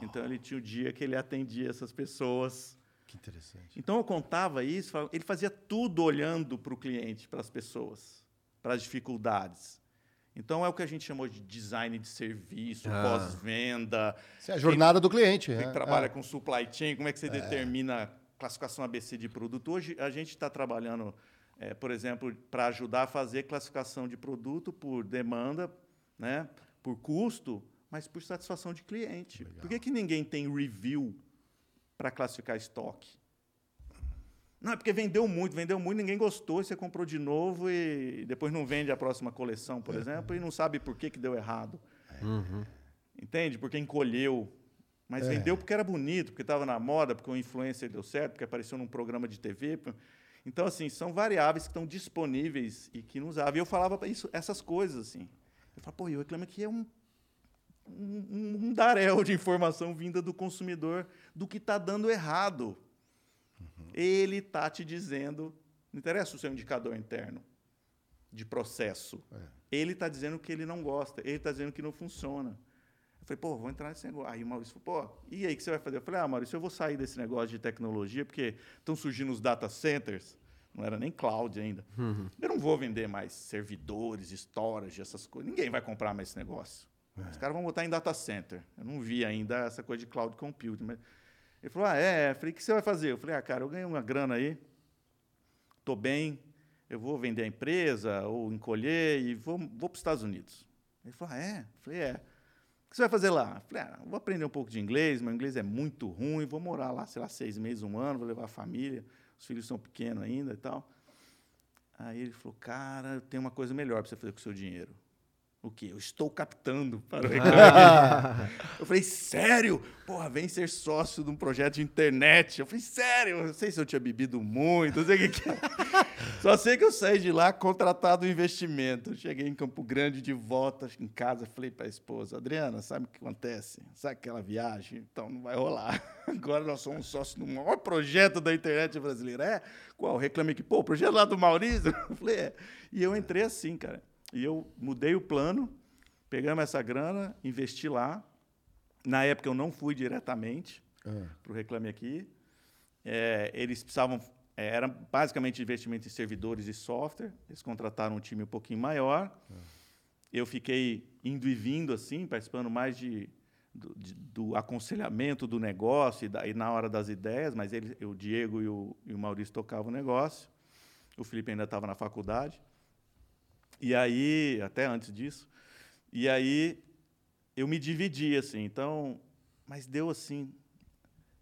Então ele tinha o dia que ele atendia essas pessoas. Que interessante. Então eu contava isso, ele fazia tudo olhando para o cliente, para as pessoas, para as dificuldades. Então é o que a gente chamou de design de serviço, Ah. pós-venda. Isso é a jornada do cliente. Quem né? trabalha É. com supply chain, como é que você determina a classificação ABC de produto? Hoje a gente está trabalhando, eh, por exemplo, para ajudar a fazer classificação de produto por demanda, né, por custo, mas por satisfação de cliente. Por que, que ninguém tem review para classificar estoque? Não, é porque vendeu muito, vendeu muito, ninguém gostou, e você comprou de novo e depois não vende a próxima coleção, por exemplo, e não sabe por que, que deu errado. Entende? Porque encolheu. Mas É. vendeu porque era bonito, porque estava na moda, porque o influencer deu certo, porque apareceu num programa de TV. Então, assim, são variáveis que estão disponíveis e que não usavam. E eu falava isso, essas coisas, assim. Eu falava, pô, eu reclamo que é um, um, um, um daréu de informação vinda do consumidor do que está dando errado. Ele está te dizendo, não interessa o seu indicador interno de processo. Ele está dizendo que ele não gosta, ele está dizendo que não funciona. Falei, pô, vou entrar nesse negócio. Aí o Maurício falou, pô, e aí o que você vai fazer? Eu falei, ah, Maurício, eu vou sair desse negócio de tecnologia, porque estão surgindo os data centers não era nem cloud ainda. Eu não vou vender mais servidores, storage, essas coisas. Ninguém vai comprar mais esse negócio. Os caras vão botar em data center. Eu não vi ainda essa coisa de cloud computing. Mas... Ele falou, ah, é? Eu falei, o que você vai fazer? Eu falei, ah, cara, eu ganhei uma grana aí, estou bem, eu vou vender a empresa ou encolher e vou, vou para os Estados Unidos. Ele falou, ah, é? Eu falei, é. O que você vai fazer lá? Falei, ah, vou aprender um pouco de inglês, meu inglês é muito ruim, vou morar lá, sei lá, seis meses, um ano, vou levar a família, os filhos são pequenos ainda e tal. Aí ele falou, cara, tenho uma coisa melhor para você fazer com o seu dinheiro. O quê? Eu estou captando para o eu falei, sério? Porra, vem ser sócio de um projeto de internet. Eu falei, sério? Eu não sei se eu tinha bebido muito, não sei o que, que... Só sei que eu saí de lá contratado o investimento. Eu cheguei em Campo Grande de volta em casa, falei para a esposa, Adriana, sabe o que acontece? Sabe aquela viagem? Então não vai rolar. Agora nós somos sócios do maior projeto da internet brasileira. É? Qual? Reclame aqui. Pô, o projeto lá do Maurício? Eu falei, é. E eu entrei assim, cara. E eu mudei o plano, pegamos essa grana, investi lá. Na época eu não fui diretamente Ah. para o Reclame Aqui. É, eles precisavam. é, era basicamente investimento em servidores e software. Eles contrataram um time um pouquinho maior. Eu fiquei indo e vindo assim, participando mais de, do, de- do aconselhamento do negócio e, da- e na hora das ideias, mas ele, o Diego e o, e o Maurício tocavam o negócio. O Felipe ainda estava na faculdade. E aí, até antes disso, e aí eu me dividi assim. Então, mas deu assim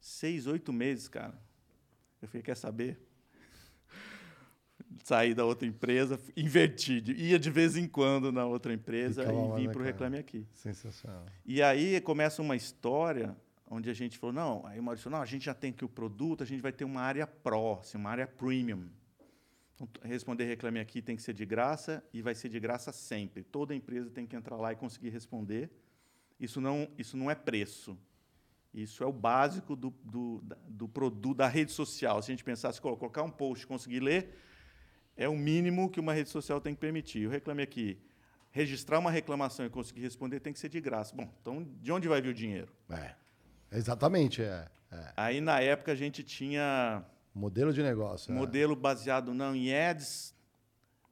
seis, oito meses, cara. Eu falei, quer saber? Saí da outra empresa, inverti, ia de vez em quando na outra empresa e vim na para o. Reclame Aqui. Sensacional. E aí começa uma história onde a gente falou, não, aí o Maurício falou, não, a gente já tem aqui o produto, a gente vai ter uma área pro, assim, uma área premium. Responder Reclame Aqui tem que ser de graça e vai ser de graça sempre. Toda empresa tem que entrar lá e conseguir responder. Isso não, isso não é preço. Isso é o básico do, do, da- do produto, da rede social. Se a gente pensasse, colo- colocar um post e conseguir ler, é o mínimo que uma rede social tem que permitir. Eu reclame aqui. Registrar uma reclamação e conseguir responder tem que ser de graça. Bom, então de onde vai vir o dinheiro? É. Exatamente, é. é. Aí, na época, a gente tinha Modelo de negócio. é. modelo baseado não em ads,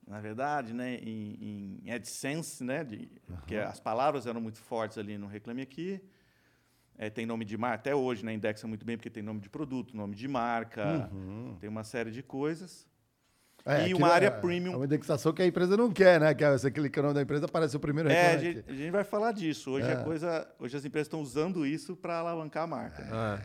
na verdade, né, em, em AdSense, né, de, porque as palavras eram muito fortes ali no Reclame Aqui. É, tem nome de marca, até hoje, né, indexa muito bem, porque tem nome de produto, nome de marca, tem uma série de coisas. É, e uma área é- premium. É uma indexação que a empresa não quer, né? Que é, você clica no nome da empresa, aparece o primeiro É, a gente, a gente vai falar disso. Hoje, É. coisa, hoje as empresas estão usando isso para alavancar a marca. né? Ah,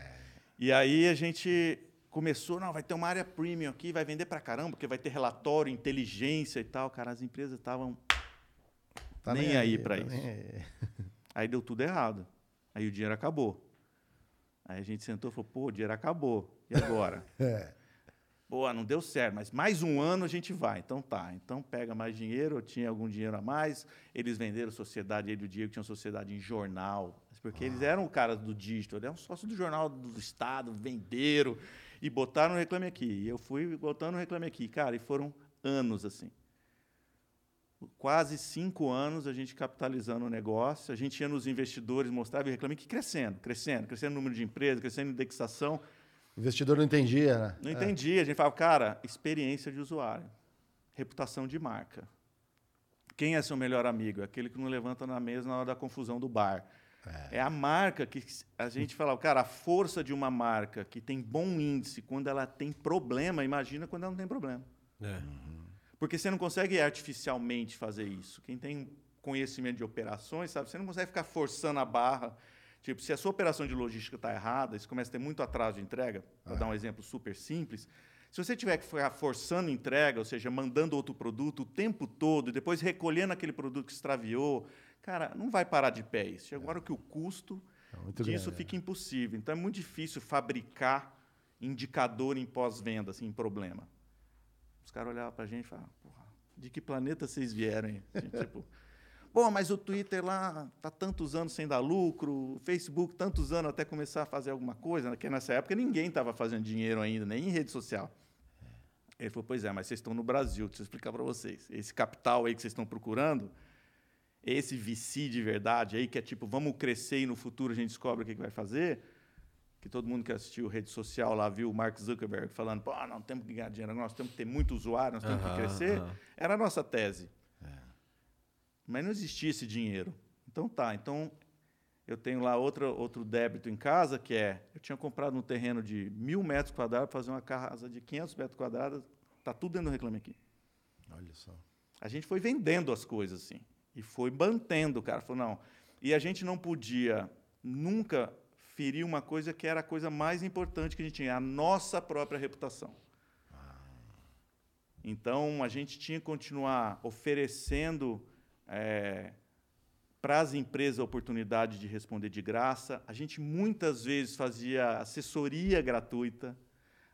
E aí a gente começou, não, vai ter uma área premium aqui, vai vender para caramba, porque vai ter relatório, inteligência e tal. Cara, as empresas estavam Tá nem aí tá pra nem isso. aí. Aí deu tudo errado. Aí o dinheiro acabou. Aí a gente sentou e falou, pô, o dinheiro acabou. E agora? É. Pô, não deu certo, mas mais um ano a gente vai. Então tá. Então pega mais dinheiro, eu tinha algum dinheiro a mais. Eles venderam sociedade, ele e o Diego tinham sociedade em jornal. Porque eles eram o cara do dígito, eles eram sócio do jornal do Estado, venderam e botaram o Reclame Aqui. E eu fui botando o Reclame Aqui. Cara, e foram anos assim. Quase cinco anos a gente capitalizando o negócio. A gente ia nos investidores, mostrava e Reclame Aqui crescendo, crescendo, crescendo o número de empresas, crescendo a indexação. O investidor não entendia, né? Não É. entendia. A gente falava, cara, experiência de usuário, reputação de marca. Quem é seu melhor amigo? É aquele que não levanta na mesa na hora da confusão do bar. É, a marca que a gente falava, cara, a força de uma marca que tem bom índice quando ela tem problema, imagina quando ela não tem problema. é. Porque você não consegue artificialmente fazer isso. Quem tem conhecimento de operações, sabe, você não consegue ficar forçando a barra. Tipo, se a sua operação de logística está errada, você começa a ter muito atraso de entrega, para dar um exemplo super simples. Se você tiver que ficar forçando entrega, ou seja, mandando outro produto o tempo todo, e depois recolhendo aquele produto que extraviou, cara, não vai parar de pé isso. Chega uma hora que o custo muito disso grande, fica impossível. Então é muito difícil fabricar indicador em pós-venda, assim, em problema. Os caras olhavam pra gente e falavam, porra, de que planeta vocês vieram, hein? Assim, tipo, Pô, mas o Twitter lá tá tantos anos sem dar lucro, o Facebook tantos anos até começar a fazer alguma coisa, porque nessa época ninguém estava fazendo dinheiro ainda, nem em rede social. Ele falou, pois é, mas vocês estão no Brasil, deixa eu explicar para vocês. Esse capital aí que vocês estão procurando, esse VC de verdade aí, que é tipo, vamos crescer e no futuro a gente descobre o que, que vai fazer, que todo mundo que assistiu rede social lá viu o Mark Zuckerberg falando, pô, não temos que ganhar dinheiro, nós temos que ter muito usuário, nós temos Aham, que crescer, aham. era a nossa tese. Mas não existia esse dinheiro. Então tá, então eu tenho lá outra, outro débito em casa, que é, eu tinha comprado um terreno de mil metros quadrados para fazer uma casa de 500 metros quadrados, tá tudo dentro do Reclame Aqui. Olha só. A gente foi vendendo as coisas assim e foi mantendo, cara. Falou, não. E a gente não podia nunca ferir uma coisa que era a coisa mais importante que a gente tinha, a nossa própria reputação. Então, a gente tinha que continuar oferecendo para as empresas a oportunidade de responder de graça. A gente muitas vezes fazia assessoria gratuita.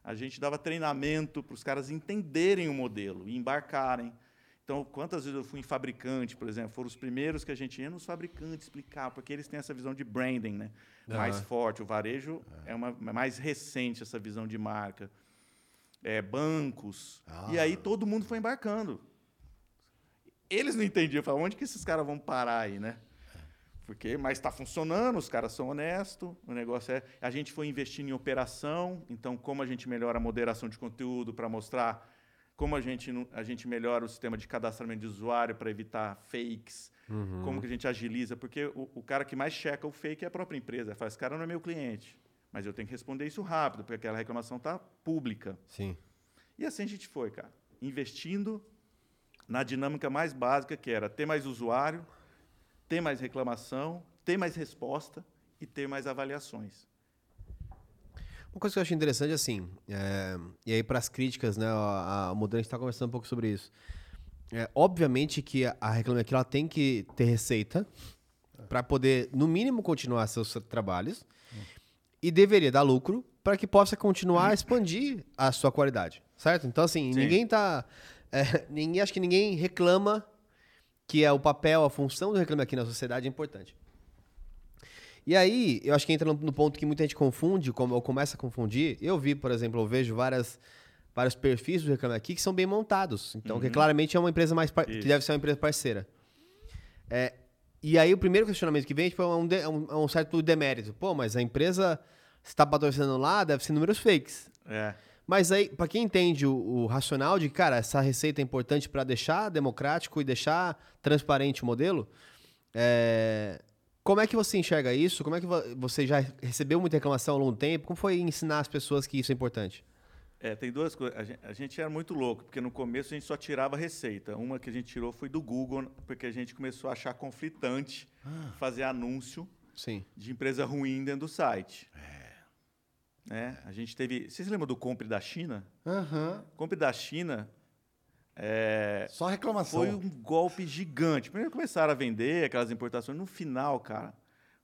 A gente dava treinamento para os caras entenderem o modelo e embarcarem. Então, quantas vezes eu fui em fabricante, por exemplo, foram os primeiros que a gente ia nos fabricantes explicar, porque eles têm essa visão de branding, né? Mais forte. O varejo é uma é mais recente essa visão de marca. É, bancos. E aí todo mundo foi embarcando. Eles não entendiam, falavam, onde que esses caras vão parar aí, né? Porque, mas está funcionando, os caras são honestos, o negócio é. A gente foi investindo em operação, então, como a gente melhora a moderação de conteúdo para mostrar como a gente, a gente melhora o sistema de cadastramento de usuário para evitar fakes, como que a gente agiliza, porque o, o cara que mais checa o fake é a própria empresa. Fala, esse cara não é meu cliente, mas eu tenho que responder isso rápido, porque aquela reclamação está pública. Sim. E assim a gente foi, cara, investindo na dinâmica mais básica, que era ter mais usuário, ter mais reclamação, ter mais resposta e ter mais avaliações. Uma coisa que eu acho interessante, assim, é, e aí para as críticas, né, a, a está conversando um pouco sobre isso. É, obviamente que a- a Reclame Aqui ela tem que ter receita para poder, no mínimo, continuar seus trabalhos e deveria dar lucro para que possa continuar a expandir a sua qualidade, certo? Então, assim, Sim. ninguém tá... é, ninguém, acho que ninguém reclama que é o papel, a função do Reclame Aqui na sociedade é importante. E aí, eu acho que entra no, ponto que muita gente confunde, como, ou começa a confundir. Eu vi, por exemplo, eu vejo várias, vários perfis do Reclame Aqui que são bem montados. Então, que claramente é uma empresa mais par- que deve ser uma empresa parceira. É, e aí, o primeiro questionamento que vem tipo, é, um de- é um, é um certo demérito. Pô, mas a empresa está patrocinando lá, deve ser números fakes. É. Mas aí, para quem entende o, o racional de, cara, essa receita é importante para deixar democrático e deixar transparente o modelo, é, como é que você enxerga isso? Como é que vo- você já recebeu muita reclamação ao longo do tempo? Como foi ensinar as pessoas que isso é importante? É, tem duas coisas. A gen- A gente, era muito louco, porque no começo a gente só tirava receita. Uma que a gente tirou foi do Google, porque a gente começou a achar conflitante fazer anúncio Sim. de empresa ruim dentro do site. É. A gente teve. Vocês lembram do Compre da China? Aham. Compre da China é, Só reclamação. foi um golpe gigante. Primeiro começaram a vender aquelas importações, no final, cara,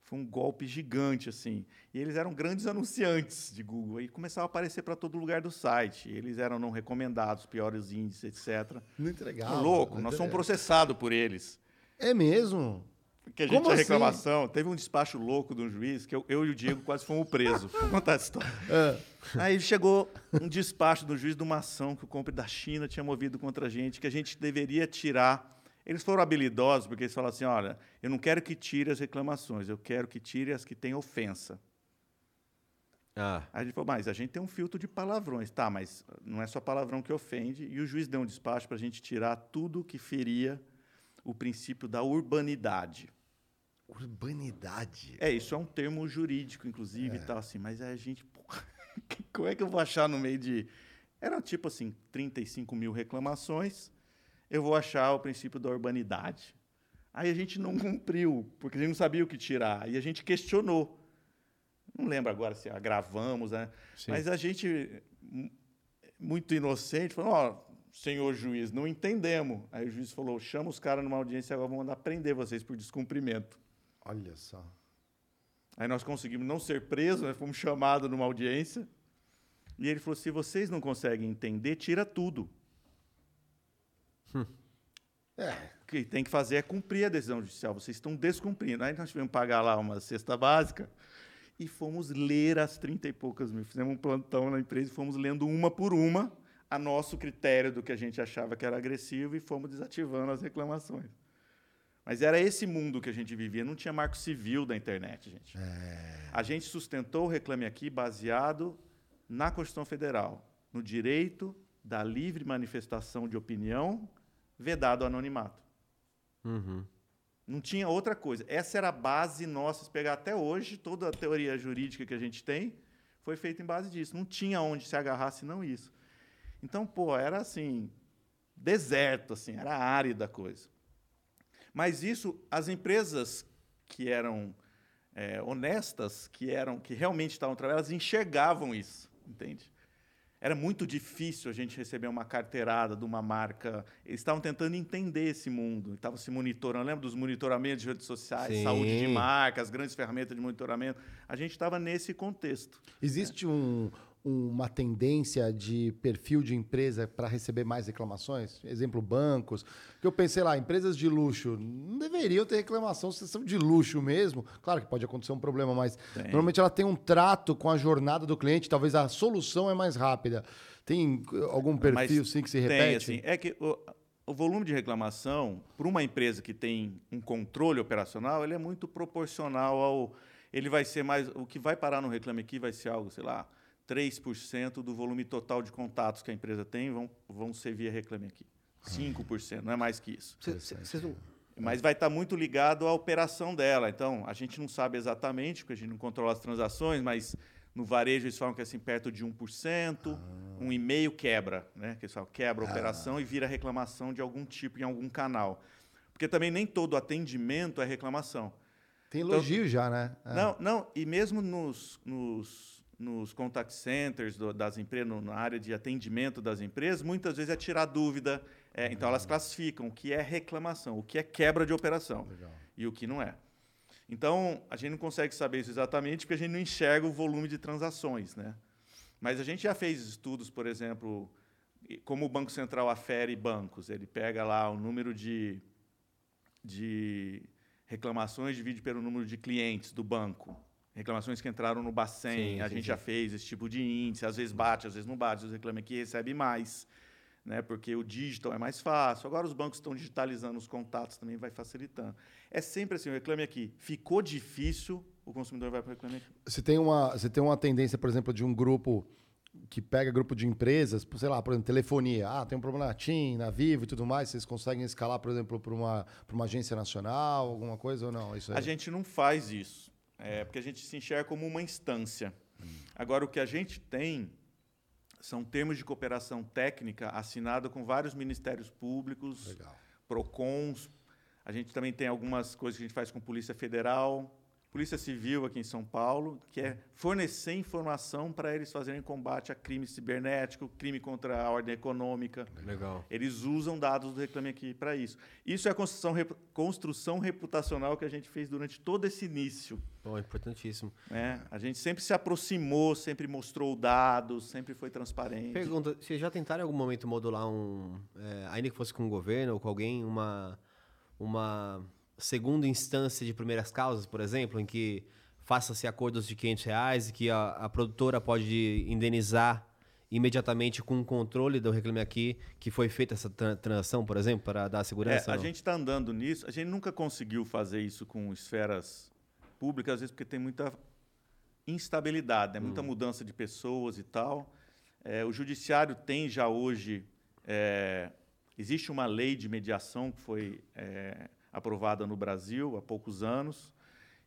foi um golpe gigante, assim. E eles eram grandes anunciantes de Google. E começavam a aparecer para todo lugar do site. Eles eram não recomendados, piores índices, etc. Não entregava. Louco, não nós fomos processados por eles. É mesmo? Porque a gente Como tinha assim? reclamação. Teve um despacho louco de um juiz que eu, eu e o Diego quase fomos presos. Vou contar essa história. É. Aí chegou um despacho do juiz de uma ação que o compre da China tinha movido contra a gente, que a gente deveria tirar. Eles foram habilidosos, porque eles falaram assim: olha, eu não quero que tire as reclamações, eu quero que tire as que têm ofensa. Ah. Aí a gente falou, mas a gente tem um filtro de palavrões. Tá, mas não é só palavrão que ofende. E o juiz deu um despacho para a gente tirar tudo que feria o princípio da urbanidade. Urbanidade. É, isso é um termo jurídico, inclusive, e tal, assim, mas aí a gente, como é que eu vou achar no meio de. Era tipo assim, 35 mil reclamações, eu vou achar o princípio da urbanidade. Aí a gente não cumpriu, porque a gente não sabia o que tirar, e a gente questionou. Não lembro agora se agravamos, né? Sim. Mas a gente, mu- muito inocente, falou: Ó, senhor juiz, não entendemos. Aí o juiz falou: chama os caras numa audiência, agora vamos mandar prender vocês por descumprimento. Olha só. Aí nós conseguimos não ser presos, nós fomos chamados numa audiência. E ele falou: se vocês não conseguem entender, tira tudo. É. O que tem que fazer é cumprir a decisão judicial. Vocês estão descumprindo. Aí nós tivemos que pagar lá uma cesta básica e fomos ler as 30 e poucas mil. Fizemos um plantão na empresa e fomos lendo uma por uma a nosso critério do que a gente achava que era agressivo e fomos desativando as reclamações. Mas era esse mundo que a gente vivia, não tinha marco civil da internet, gente. É. A gente sustentou o Reclame Aqui baseado na Constituição Federal, no direito da livre manifestação de opinião, vedado o anonimato. Uhum. Não tinha outra coisa. Essa era a base nossa, se pegar até hoje, toda a teoria jurídica que a gente tem foi feita em base disso. Não tinha onde se agarrar senão isso. Então, pô, era assim, deserto, assim, era árida a coisa. Mas isso, as empresas que eram é, honestas, que eram, que realmente estavam trabalhando, elas enxergavam isso, entende? Era muito difícil a gente receber uma carteirada de uma marca. Eles estavam tentando entender esse mundo, estavam se monitorando. Lembra dos monitoramentos de redes sociais, Sim. saúde de marca, as grandes ferramentas de monitoramento? A gente estava nesse contexto. Existe um- uma tendência de perfil de empresa para receber mais reclamações? Exemplo, bancos. Que eu pensei lá, empresas de luxo não deveriam ter reclamação se são de luxo mesmo. Claro que pode acontecer um problema, mas normalmente ela tem um trato com a jornada do cliente, talvez a solução é mais rápida. Tem algum perfil Mas sim que se tem, repete? assim, é que o, o volume de reclamação, para uma empresa que tem um controle operacional, ele é muito proporcional ao. Ele vai ser mais. O que vai parar no reclame aqui vai ser algo, sei lá, 3% do volume total de contatos que a empresa tem vão, vão ser via reclame aqui. 5%, não é mais que isso. Cê- cê- Vocês não. Mas vai estar muito ligado à operação dela. Então, a gente não sabe exatamente, porque a gente não controla as transações, mas no varejo eles falam que é assim, perto de 1%, um e-mail quebra, né? Que eles falam, quebra a operação e vira reclamação de algum tipo em algum canal. Porque também nem todo atendimento é reclamação. Tem elogio já, né? É. Não, não, e mesmo nos, nos, nos contact centers do- das empresas, no- na área de atendimento das empresas, muitas vezes é tirar dúvida. é, então, elas classificam o que é reclamação, o que é quebra de operação e o que não é. Então, a gente não consegue saber isso exatamente porque a gente não enxerga o volume de transações. Né? Mas a gente já fez estudos, por exemplo, como o Banco Central afere bancos. Ele pega lá o número de, de reclamações, divide pelo número de clientes do banco. Reclamações que entraram no Bacen, Sim, a sim, gente sim. já fez esse tipo de índice. Às vezes bate, às vezes não bate. Às vezes reclama aqui recebe mais, né? porque o digital é mais fácil. Agora os bancos estão digitalizando os contatos, também vai facilitando. É sempre assim, o reclame aqui. Ficou difícil, o consumidor vai para o reclame aqui. Você tem uma, você tem uma tendência, por exemplo, de um grupo que pega grupo de empresas, sei lá, por exemplo, telefonia. Ah, tem um problema na TIM, na Vivo e tudo mais. Vocês conseguem escalar, por exemplo, para uma, pra uma agência nacional, alguma coisa ou não? Isso aí. A gente não faz isso, é, porque a gente se enxerga como uma instância. Agora, o que a gente tem são termos de cooperação técnica assinados com vários ministérios públicos, Legal. PROCONs. A gente também tem algumas coisas que a gente faz com Polícia Federal, Polícia Civil aqui em São Paulo, que é fornecer informação para eles fazerem combate a crime cibernético, crime contra a ordem econômica. Legal. Eles usam dados do Reclame Aqui para isso. Isso é a construção, repu- construção reputacional que a gente fez durante todo esse início. Bom, importantíssimo. né? A gente sempre se aproximou, sempre mostrou dados, sempre foi transparente. Pergunta: vocês já tentaram em algum momento modular um. é, ainda que fosse com o governo ou com alguém, uma, uma segunda instância de primeiras causas, por exemplo, em que faça-se acordos de 500 reais e que a, a produtora pode indenizar imediatamente com o controle do Reclame Aqui que foi feita essa tra- transação, por exemplo, para dar É, segurança? a não? gente está andando nisso. A gente nunca conseguiu fazer isso com esferas públicas, às vezes porque tem muita instabilidade, né? muita mudança de pessoas e tal. É, o judiciário tem já hoje é, existe uma lei de mediação que foi é, aprovada no Brasil há poucos anos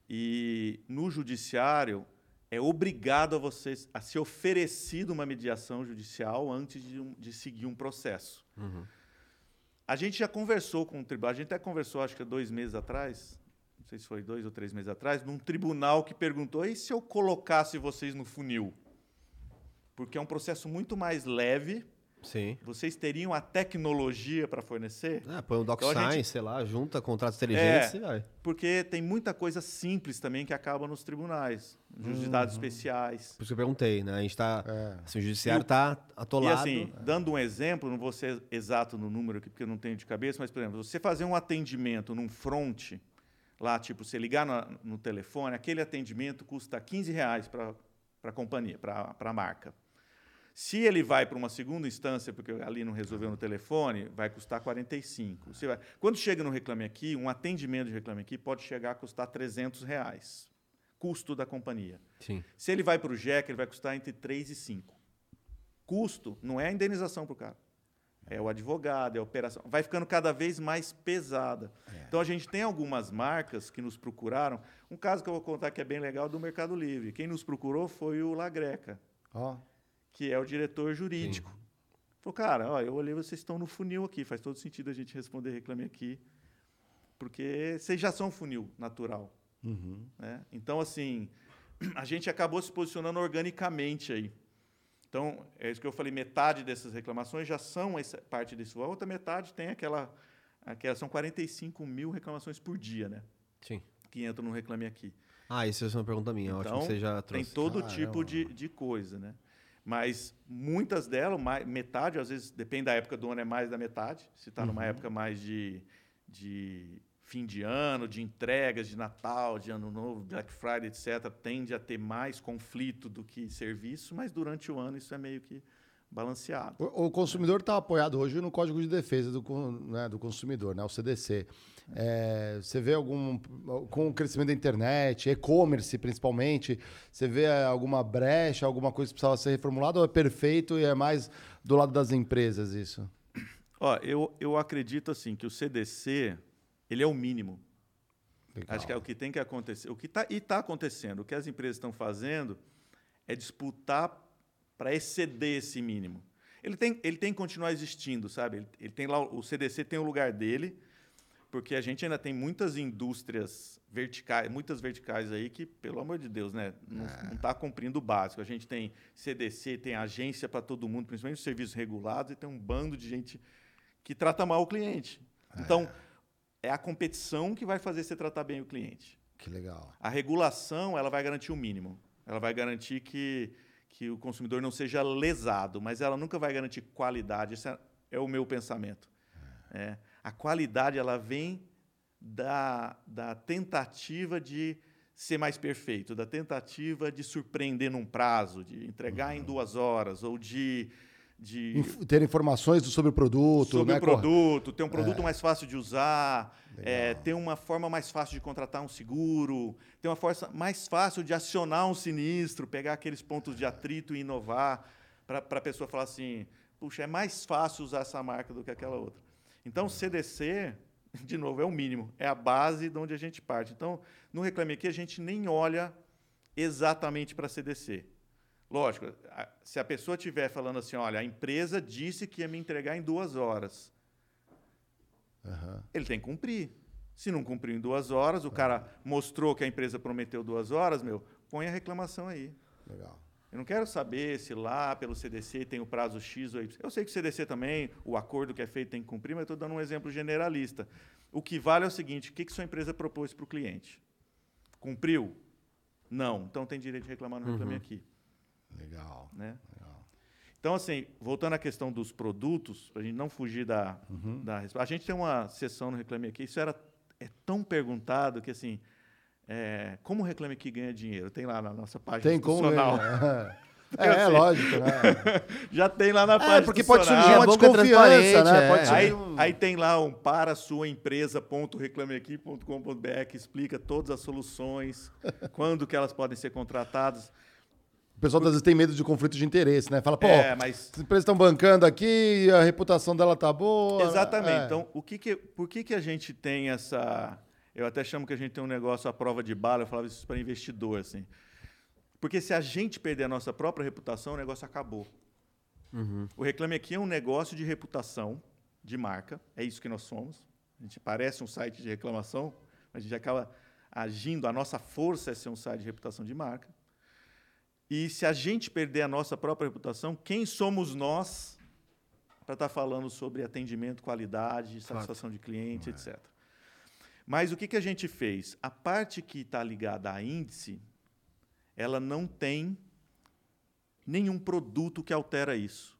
e no judiciário é obrigado a vocês a ser oferecido uma mediação judicial antes de, um- de seguir um processo. A gente já conversou com o tribunal, a gente até conversou, acho que há dois meses atrás, não sei se foi dois ou três meses atrás, num tribunal que perguntou: e se eu colocasse vocês no funil? Porque é um processo muito mais leve, Sim. vocês teriam a tecnologia para fornecer? Ah, põe um Então DocSign, gente- sei lá, junta contratos inteligentes É. e vai. Porque tem muita coisa simples também que acaba nos tribunais, de dados especiais. Por isso que eu perguntei, né? A gente tá. É. Assim, o judiciário E o- tá E atolado. assim, dando um exemplo, não vou ser exato no número aqui, porque eu não tenho de cabeça, mas, por exemplo, você fazer um atendimento num front, lá, tipo, você ligar na- no telefone, aquele atendimento custa 15 reais para a companhia, para a marca. Se ele vai para uma segunda instância, porque ali não resolveu no telefone, vai custar 45. Você vai... Quando chega no Reclame Aqui, um atendimento de Reclame Aqui pode chegar a custar 300 reais. Custo da companhia. Sim. Se ele vai para o JEC, ele vai custar entre 3 e 5. Custo não é a indenização para o cara. É o advogado, é a operação. Vai ficando cada vez mais pesada. Então a gente tem algumas marcas que nos procuraram. Um caso que eu vou contar que é bem legal do Mercado Livre. Quem nos procurou foi o Lagreca, Ó, que é o diretor jurídico. Falou, cara, ó, eu olhei, vocês estão no funil aqui. Faz todo sentido a gente responder reclame aqui. Porque vocês já são funil natural. né? Então, assim, a gente acabou se posicionando organicamente aí. Então, é isso que eu falei, metade dessas reclamações já são essa parte disso. A outra metade tem aquela, aquela... São 45 mil reclamações por dia, né? Sim. Que entram no Reclame Aqui. Ah, isso é uma pergunta minha. Ótimo Então, que você já tem trouxe. todo Caramba. tipo de, de coisa, né? Mas muitas delas, metade, às vezes, depende da época do ano, é mais da metade. Se está Uhum. numa época mais de, de fim de ano, de entregas, de Natal, de Ano Novo, Black Friday, etc., tende a ter mais conflito do que serviço, mas durante o ano isso é meio que balanceado. O, o consumidor está apoiado hoje no Código de Defesa do, né, do Consumidor, né, o CDC. É, você vê algum. Com o crescimento da internet, e-commerce principalmente, você vê é, alguma brecha, alguma coisa que precisava ser reformulada ou é perfeito e é mais do lado das empresas isso? Ó, eu, eu acredito assim que o CDC ele é o mínimo. Legal. Acho que é o que tem que acontecer. O que tá, e está acontecendo. O que as empresas estão fazendo é disputar para exceder esse mínimo. Ele tem, ele tem que continuar existindo, sabe? Ele, ele tem lá, o CDC tem o lugar dele, porque a gente ainda tem muitas indústrias verticais, muitas verticais aí que, pelo amor de Deus, né, não está cumprindo o básico. A gente tem CDC, tem agência para todo mundo, principalmente os serviços regulados, e tem um bando de gente que trata mal o cliente. Então, é a competição que vai fazer você tratar bem o cliente. Que legal. A regulação ela vai garantir o mínimo. Ela vai garantir que, que o consumidor não seja lesado, mas ela nunca vai garantir qualidade. Esse é, é o meu pensamento. É. A qualidade ela vem da, da tentativa de ser mais perfeito, da tentativa de surpreender num prazo, de entregar em duas horas, ou de. De Inf- ter informações sobre o produto. sobre né, o produto, ter um produto mais fácil de usar, é, ter uma forma mais fácil de contratar um seguro, ter uma forma mais fácil de acionar um sinistro, pegar aqueles pontos de atrito e inovar, para a pessoa falar assim, puxa, é mais fácil usar essa marca do que aquela outra. Então, CDC, de novo, é o mínimo, é a base de onde a gente parte. Então, no Reclame Aqui, a gente nem olha exatamente para CDC. Lógico, se a pessoa estiver falando assim, olha, a empresa disse que ia me entregar em duas horas, ele tem que cumprir. Se não cumpriu em duas horas, o cara mostrou que a empresa prometeu duas horas, meu, põe a reclamação aí. Legal. Eu não quero saber se lá pelo CDC tem o prazo X ou Y. Eu sei que o CDC também, o acordo que é feito tem que cumprir, mas estou dando um exemplo generalista. O que vale é o seguinte: o que, que sua empresa propôs para o cliente? Cumpriu? Não. Então tem direito de reclamar no Reclame Aqui. Legal. Né? Então, assim, voltando à questão dos produtos, para a gente não fugir da, da resposta. A gente tem uma sessão no Reclame Aqui, isso era, é tão perguntado que, assim, é, como o Reclame Aqui ganha dinheiro? Tem lá na nossa página Tem como. institucional. né? É, é lógico, né? Já tem lá na É, página porque pode surgir institucional. uma É é desconfiança, né? é. Pode surgir Aí, um- aí tem lá um para sua empresa.reclameaqui.com.br que explica todas as soluções, quando que elas podem ser contratadas. O pessoal às vezes tem medo de conflito de interesse, né? Fala, pô, É, mas as empresas estão bancando aqui, a reputação dela tá boa. Exatamente. É. Então, o que que, por que, que a gente tem essa. Eu até chamo que a gente tem um negócio à prova de bala, eu falava isso para investidor. Assim. Porque se a gente perder a nossa própria reputação, o negócio acabou. O Reclame Aqui é um negócio de reputação, de marca, é isso que nós somos. A gente parece um site de reclamação, mas a gente acaba agindo, a nossa força é ser um site de reputação de marca. E se a gente perder a nossa própria reputação, quem somos nós para estar falando sobre atendimento, qualidade, satisfação de cliente, etc. Mas o que, que a gente fez? A parte que está ligada a índice, ela não tem nenhum produto que altera isso.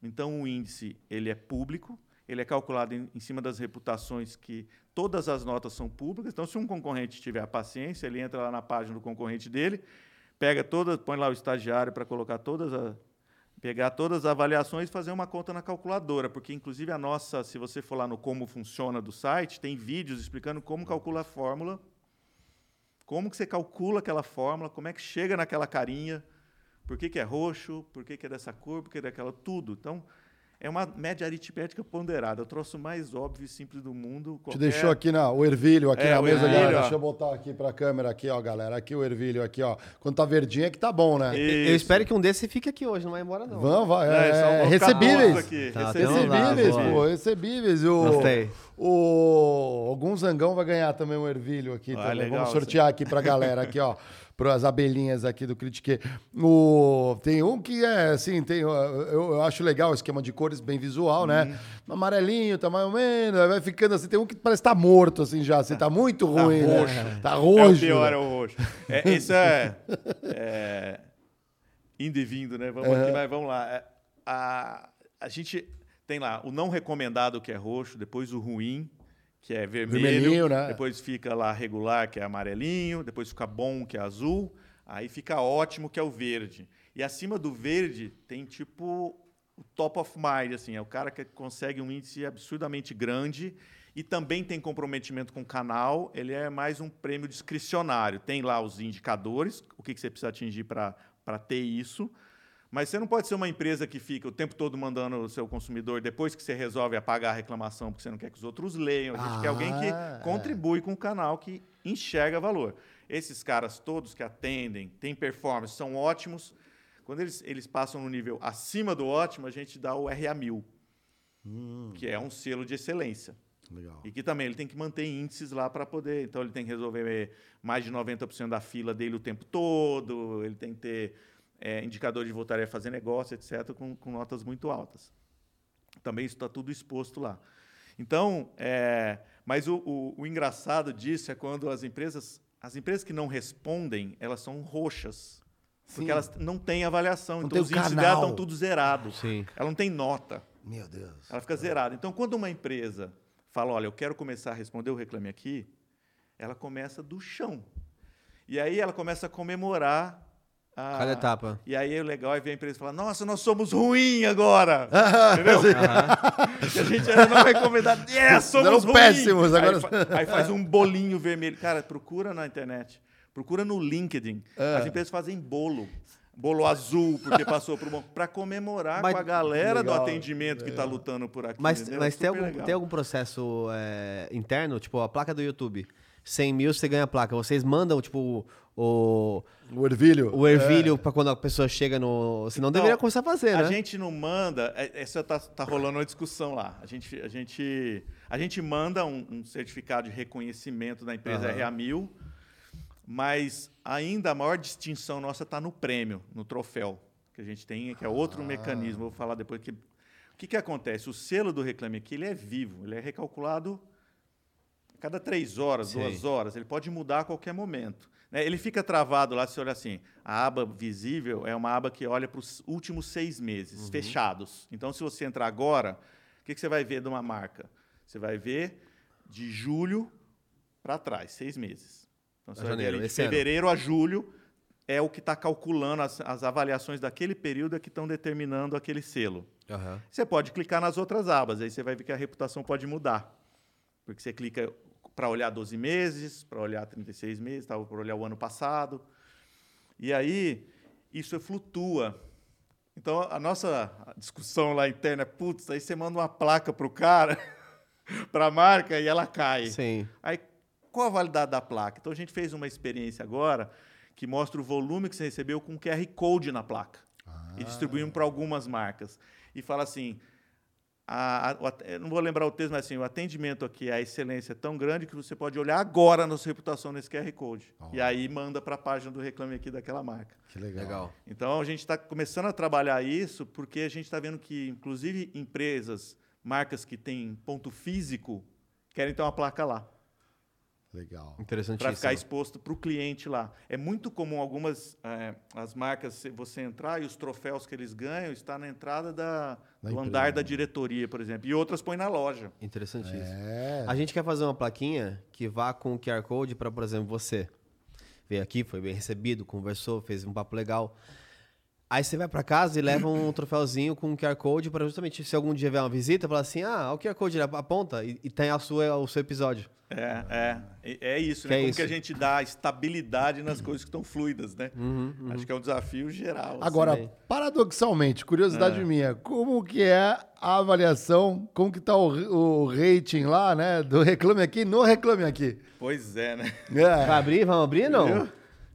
Então, o índice ele é público, ele é calculado em, em cima das reputações que todas as notas são públicas. Então, se um concorrente tiver a paciência, ele entra lá na página do concorrente dele, pega todas, põe lá o estagiário para colocar todas a, pegar todas as avaliações e fazer uma conta na calculadora, porque inclusive a nossa, se você for lá no como funciona do site, tem vídeos explicando como calcula a fórmula, como que você calcula aquela fórmula, como é que chega naquela carinha, por que, que é roxo, por que, que é dessa cor, por que é daquela, tudo. Então, é uma média aritmética ponderada. É o troço mais óbvio e simples do mundo. Te deixou aqui na, o ervilho aqui É, na o mesa, ervilho, galera. ó. Deixa eu botar aqui pra câmera aqui, ó, galera. Aqui o ervilho aqui, ó. Quando tá verdinho é que tá bom, né? Eu espero que um desses fique aqui hoje, não vai embora, não. Vamos, vai. É, É, recebíveis. aqui, Tá, recebíveis. lá, pô, recebíveis. O, Gostei. o algum zangão vai ganhar também um ervilho aqui Ah, também. legal, Vamos sortear aqui pra galera aqui, ó. Para as abelhinhas aqui do Critique. O, tem um que é assim, tem, eu, eu acho legal o esquema de cores bem visual, Uhum. né? Amarelinho, tá mais ou menos, vai ficando assim, tem um que parece que tá morto assim já, assim, tá muito ruim, né? roxo. Tá É roxo. o pior, né? é o roxo. É, isso é, é indo e vindo, né? Vamos aqui, mas vamos lá. É, A, a gente tem lá o não recomendado, que é roxo, depois o ruim, que é vermelho. Vermelhinho, né? Depois fica lá regular, que é amarelinho. Depois fica bom, que é azul. Aí fica ótimo, que é o verde. E acima do verde tem tipo o top of mind, assim, é o cara que consegue um índice absurdamente grande e também tem comprometimento com o canal. Ele é mais um prêmio discricionário. Tem lá os indicadores, o que, que você precisa atingir para ter isso. Mas você não pode ser uma empresa que fica o tempo todo mandando o seu consumidor, depois que você resolve apagar a reclamação porque você não quer que os outros leiam. A gente quer alguém Ah, que é. contribui com o canal, que enxerga valor. Esses caras todos que atendem, têm performance, são ótimos. Quando eles, eles passam no nível acima do ótimo, a gente dá o RA1000, que é um selo de excelência. Legal. E que também ele tem que manter índices lá para poder. Então, ele tem que resolver mais de 90% da fila dele o tempo todo, ele tem que ter é, indicador de voltar a fazer negócio, etc., com, com notas muito altas. Também isso está tudo exposto lá. Então, é, mas o, o, o engraçado disso é quando as empresas, as empresas que não respondem, elas são roxas. Porque Sim. elas não têm avaliação. Não então, os índices dela estão tudo zerados. Sim. Ela não tem nota. Meu Deus. Ela fica zerada. Então, quando uma empresa fala, olha, eu quero começar a responder o Reclame Aqui, ela começa do chão. E aí ela começa a comemorar a... Cada etapa. E aí o legal é ver a empresa falar, nossa, nós somos ruim agora. Entendeu? A gente era não recomendado. Yes, somos ruim. péssimos, agora- Aí, fa- aí faz um bolinho vermelho. Cara, procura na internet. Procura no LinkedIn. É. As empresas fazem bolo. Bolo azul, porque passou por um... Para comemorar Mas- com a galera Legal. do atendimento que está lutando por aqui. Mas, entendeu? mas tem, algum, legal. tem algum processo é, interno? Tipo, a placa do YouTube. 100 mil, você ganha a placa. Vocês mandam, tipo, o, O ervilho. o ervilho pra quando a pessoa chega no... Senão Então, deveria começar a fazer, A né? gente não manda. é- Essa tá, tá rolando uma discussão lá. A gente, a gente, a gente manda um, um certificado de reconhecimento da empresa Aham. RA1000, mas ainda a maior distinção nossa está no prêmio, no troféu que a gente tem, que é outro mecanismo. Vou falar depois que. O que, que acontece? O selo do Reclame Aqui ele é vivo, ele é recalculado a cada três horas, Sei. duas horas. Ele pode mudar a qualquer momento. Né? Ele fica travado lá, se olha assim. A aba visível é uma aba que olha para os últimos seis meses, fechados. Então, se você entrar agora, o que, que você vai ver de uma marca? Você vai ver de julho para trás, seis meses. Então, você A vai ver janeiro, de esse ano. fevereiro a julho é o que está calculando as, as avaliações daquele período é que estão determinando aquele selo. Aham. Você pode clicar nas outras abas, aí você vai ver que a reputação pode mudar. Porque você clica para olhar 12 meses, para olhar 36 meses, para olhar o ano passado. E aí, isso flutua. Então, a nossa discussão lá interna é, putz, aí você manda uma placa para o cara, para a marca, e ela cai. Sim. Aí, qual a validade da placa? Então, a gente fez uma experiência agora que mostra o volume que você recebeu com QR Code na placa. E distribuímos para algumas marcas. E fala assim, a- a- o não vou lembrar o texto, mas assim, o atendimento aqui, a excelência é tão grande que você pode olhar agora na sua reputação nesse QR Code. E aí manda para a página do Reclame Aqui daquela marca. Que legal. Legal. Então, a gente está começando a trabalhar isso porque a gente está vendo que, inclusive, empresas, marcas que têm ponto físico, querem ter uma placa lá Legal. Interessantíssimo. para ficar exposto para o cliente lá. É muito comum algumas eh, as marcas se você entrar e os troféus que eles ganham está na entrada da, Da do empresa, andar da diretoria, por exemplo, e outras põem na loja. Interessantíssimo. É. A gente quer fazer uma plaquinha que vá com o QR Code para, por exemplo, você. veio aqui, foi bem recebido, conversou, fez um papo legal. Aí você vai pra casa e leva um troféuzinho com um QR Code para justamente se algum dia vier uma visita, falar assim: ah, o QR Code aponta e, e tem a sua, o seu episódio. É, é, é- é isso, Que né? é Como isso. que a gente dá estabilidade nas coisas que estão fluidas, né? Acho que é um desafio geral. assim. Agora, Sim. paradoxalmente, curiosidade minha, como que é a avaliação, como que tá o, o rating lá, né, do Reclame Aqui no Reclame Aqui? Pois é, né? Vai É, abrir? Vamos abrir? Não. Viu?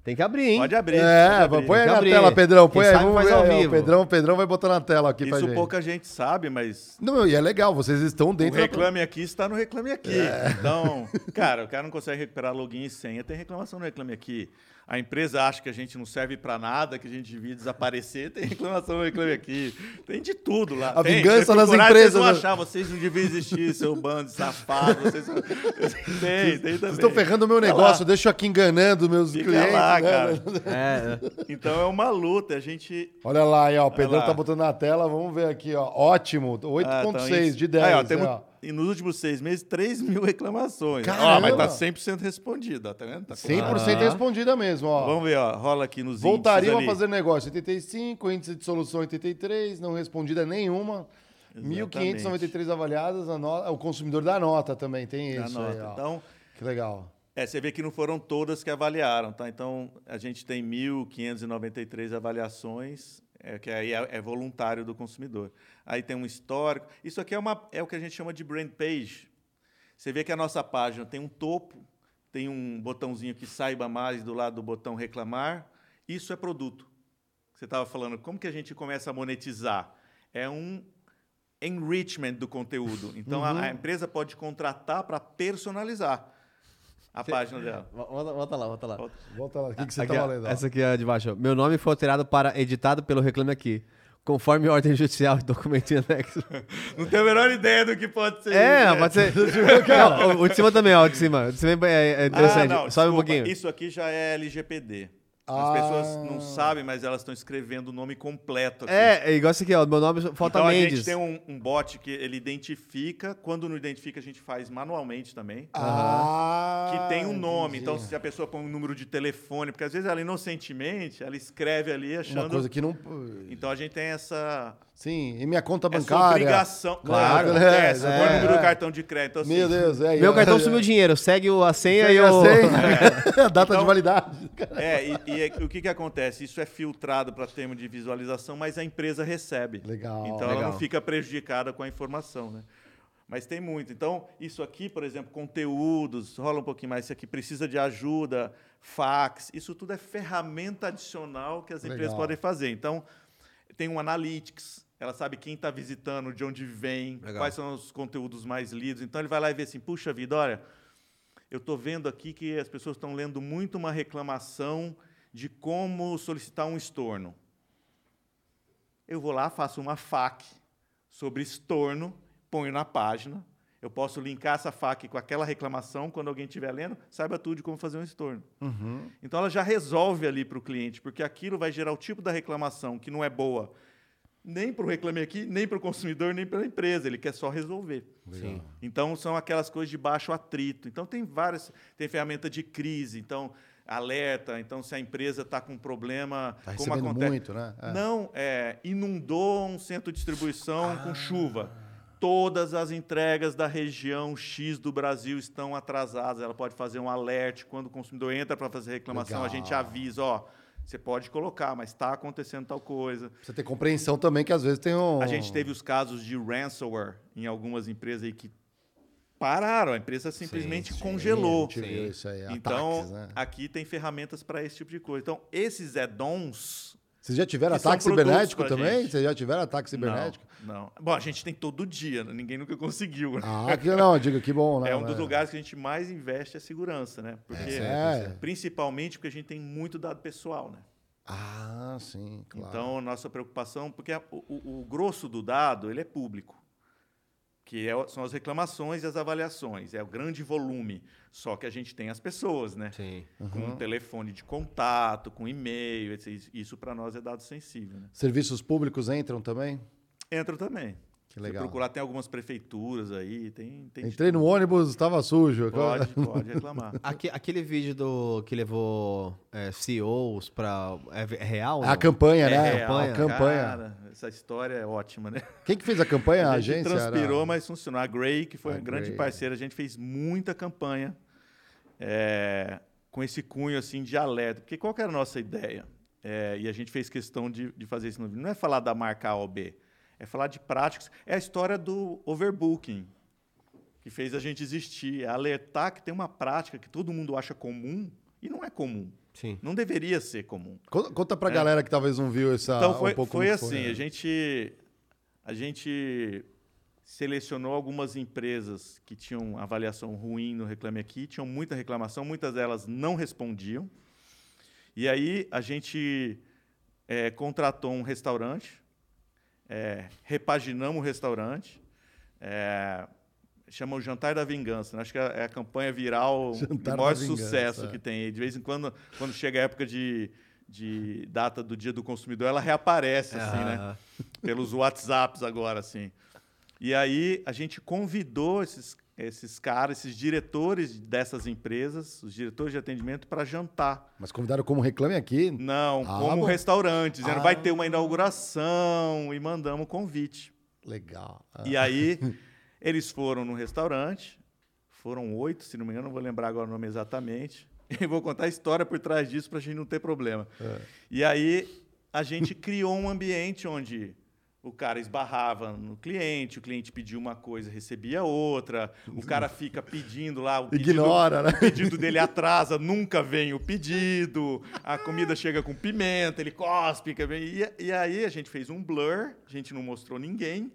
Tem que abrir, hein? Pode abrir. é pode abrir. põe aí na abrir. tela, Pedrão, põe Quem aí, sabe vamos faz ver, ao vivo. o Pedrão, o Pedrão vai botar na tela aqui pra Isso gente. pouca gente sabe, mas Não, e é legal, vocês estão o dentro da... Reclame Aqui está no Reclame Aqui. É. Então, cara, o cara não consegue recuperar login e senha, tem reclamação no Reclame Aqui. A empresa acha que a gente não serve para nada, que a gente devia desaparecer, tem reclamação Reclame Aqui. Tem de tudo lá. A Tem, vingança procurar, empresas, Vocês vão né? achar, vocês não deviam existir, seu bando de safado. Vocês... Tem, tem também. Vocês estão ferrando o meu negócio, deixa eu aqui enganando meus Fica clientes. lá, né? cara. É, Então é uma luta. A gente Olha lá aí, ó, o Pedrão lá. tá botando na tela, vamos ver aqui, ó. Ótimo, 8.6 Ah, então de 10. Aí, ó, temos, ó. E nos últimos seis meses, 3 mil reclamações. Ó, Caramba! mas tá 100% respondido, ó, tá vendo? Tá 100% respondida mesmo, ó. Vamos ver, ó, rola aqui nos Voltariam a índices ali. fazer negócio 85, índice de solução 83, não respondida nenhuma. 1.593 avaliadas, a no- o consumidor dá nota também, tem Da isso aí, nota. ó. Então, Que legal. é, você vê que não foram todas que avaliaram, tá? Então, a gente tem 1.593 avaliações, é, que aí é, é voluntário do consumidor. Aí tem um histórico. Isso aqui é, uma, é o que a gente chama de brand page. Você vê que a nossa página tem um topo, tem um botãozinho que saiba mais do lado do botão reclamar. Isso é produto. Você estava falando, como que a gente começa a monetizar? É um enrichment do conteúdo. Então, a- a, empresa pode contratar para personalizar a página dela. volta, volta lá, volta lá. Volta lá, o que, que você Aqui, tá valendo? ó? Essa aqui é de baixo. Meu nome foi alterado para editado pelo Reclame Aqui. Conforme ordem judicial e documento em anexo. Não tenho a menor ideia do que pode ser. É, isso, pode ser. Não, o, de cima também, ó. O de cima. O de cima é, é interessante. Ah, não, Sobe um desculpa, pouquinho. Isso aqui já é LGPD. As Ah. pessoas não sabem, mas elas estão escrevendo o nome completo aqui. É, é igual isso aqui, ó. Meu nome falta Então a Mendes. gente tem um, um bot que ele identifica. Quando não identifica, a gente faz manualmente também. Ah, que tem um nome. entendi. Então, se a pessoa põe um número de telefone, porque às vezes ela inocentemente, ela escreve ali Uma achando. coisa que não... Então a gente tem essa, Sim, e minha conta essa bancária. obrigação. Claro, Claro, é, é, põe o número é. do cartão de crédito. Então, assim, Meu Deus, é. Meu é, cartão é, sumiu dinheiro. Segue o, a senha Segue e a o. senha. A data de Então- validade. É, e, e é- o que, que acontece? Isso é filtrado para termo de visualização, mas a empresa recebe. Legal. Então ela Legal. não fica prejudicada com a informação, né? Mas tem muito. Então, isso aqui, por exemplo, conteúdos, rola um pouquinho mais, isso aqui precisa de ajuda, fax, isso tudo é ferramenta adicional que as empresas Legal. podem fazer. Então, tem um analytics, ela sabe quem está visitando, de onde vem, Legal. quais são os conteúdos mais lidos. Então, ele vai lá e vê assim, puxa vida, olha, eu estou vendo aqui que as pessoas estão lendo muito uma reclamação de como solicitar um estorno. Eu vou lá, faço uma FAQ sobre estorno, ponho na página. Eu posso linkar essa FAQ com aquela reclamação, quando alguém estiver lendo, saiba tudo de como fazer um estorno. Então ela já resolve ali para o cliente, porque aquilo vai gerar o tipo da reclamação que não é boa nem para o Reclame Aqui, nem para o consumidor, nem para a empresa. Ele quer só resolver. Sim. Então, são aquelas coisas de baixo atrito. Então, tem várias. Tem ferramenta de crise. Então, alerta. Então, se a empresa está com um problema. Tá como acontece. muito, né? É. Não, é, inundou um centro de distribuição Ah. com chuva. Todas as entregas da região X do Brasil estão atrasadas. Ela pode fazer um alerte. Quando o consumidor entra para fazer reclamação, a gente Legal. avisa: ó, você pode colocar, mas está acontecendo tal coisa. Você tem compreensão também que às vezes tem um... A gente teve os casos de ransomware em algumas empresas aí que pararam, a empresa simplesmente Sim, congelou. gente viu isso aí, Então, ataques, né? aqui tem ferramentas para esse tipo de coisa. Então, esses add-ons. Vocês já tiveram ataque cibernético também? gente. Vocês já tiveram ataque cibernético? Não. Bom, a gente tem todo dia, né? ninguém nunca conseguiu. né? Ah, que não, diga que bom, né? é um dos lugares que a gente mais investe é segurança, né? Porque, É. Principalmente porque a gente tem muito dado pessoal, né? Ah, sim, claro. Então, nossa preocupação, porque a- o, o- grosso do dado ele é público, que é- são as reclamações e as avaliações, é o grande volume. Só que a gente tem as pessoas, né? Sim. Com um telefone de contato, com e-mail, etc. isso para nós é dado sensível. Né? Serviços públicos entram também? Entra também. Que Se legal. procurar, tem algumas prefeituras aí, tem... tem Entrei no ônibus, estava sujo. Pode, pode reclamar. Aque- aquele vídeo do que levou é, CEOs pra. É, é real? A não? campanha, né? real, a campanha. Cara, essa história é ótima, né? Quem que fez a campanha? A, a gente agência? era- transpirou, mas funcionou. A Gray, que foi A grande Grey. parceira, a gente fez muita campanha é, com esse cunho assim de alerta. Porque qual que era a nossa ideia? É, e a gente fez questão de, de fazer isso no vídeo. Não é falar da marca A ou B, é falar de práticas. É a história do overbooking, que fez a gente existir. É alertar que tem uma prática que todo mundo acha comum e não é comum. Sim. Não deveria ser comum. Conta, conta pra galera que talvez não viu essa. Então foi, um pouco foi assim, né? a gente a gente selecionou algumas empresas que tinham avaliação ruim no Reclame Aqui, tinham muita reclamação, muitas delas não respondiam. E aí a gente eh, contratou um restaurante, eh, repaginamos o restaurante, eh, chama o Jantar da Vingança. né? Acho que é a campanha viral Jantar de maior sucesso é. que tem. De vez em quando, quando chega a época de, de data do Dia do Consumidor, ela reaparece, assim, né? Ah, Pelos WhatsApps agora, assim. E aí a gente convidou esses, esses caras, esses diretores dessas empresas, os diretores de atendimento, para jantar. Mas convidaram como reclame aqui. Não, Ah, como bom. restaurante, dizendo Ah. vai ter uma inauguração e mandamos o convite. Legal. Ah, E aí eles foram no restaurante, foram oito, se não me engano, não vou lembrar agora o nome exatamente. E vou contar a história por trás disso para a gente não ter problema. E aí a gente criou um ambiente onde o cara esbarrava no cliente, o cliente pedia uma coisa, recebia outra, o cara fica pedindo lá, o pedido, Ignora, né? o pedido dele atrasa, nunca vem o pedido, a comida chega com pimenta, ele cospe, e, e aí a gente fez um blur, a gente não mostrou ninguém,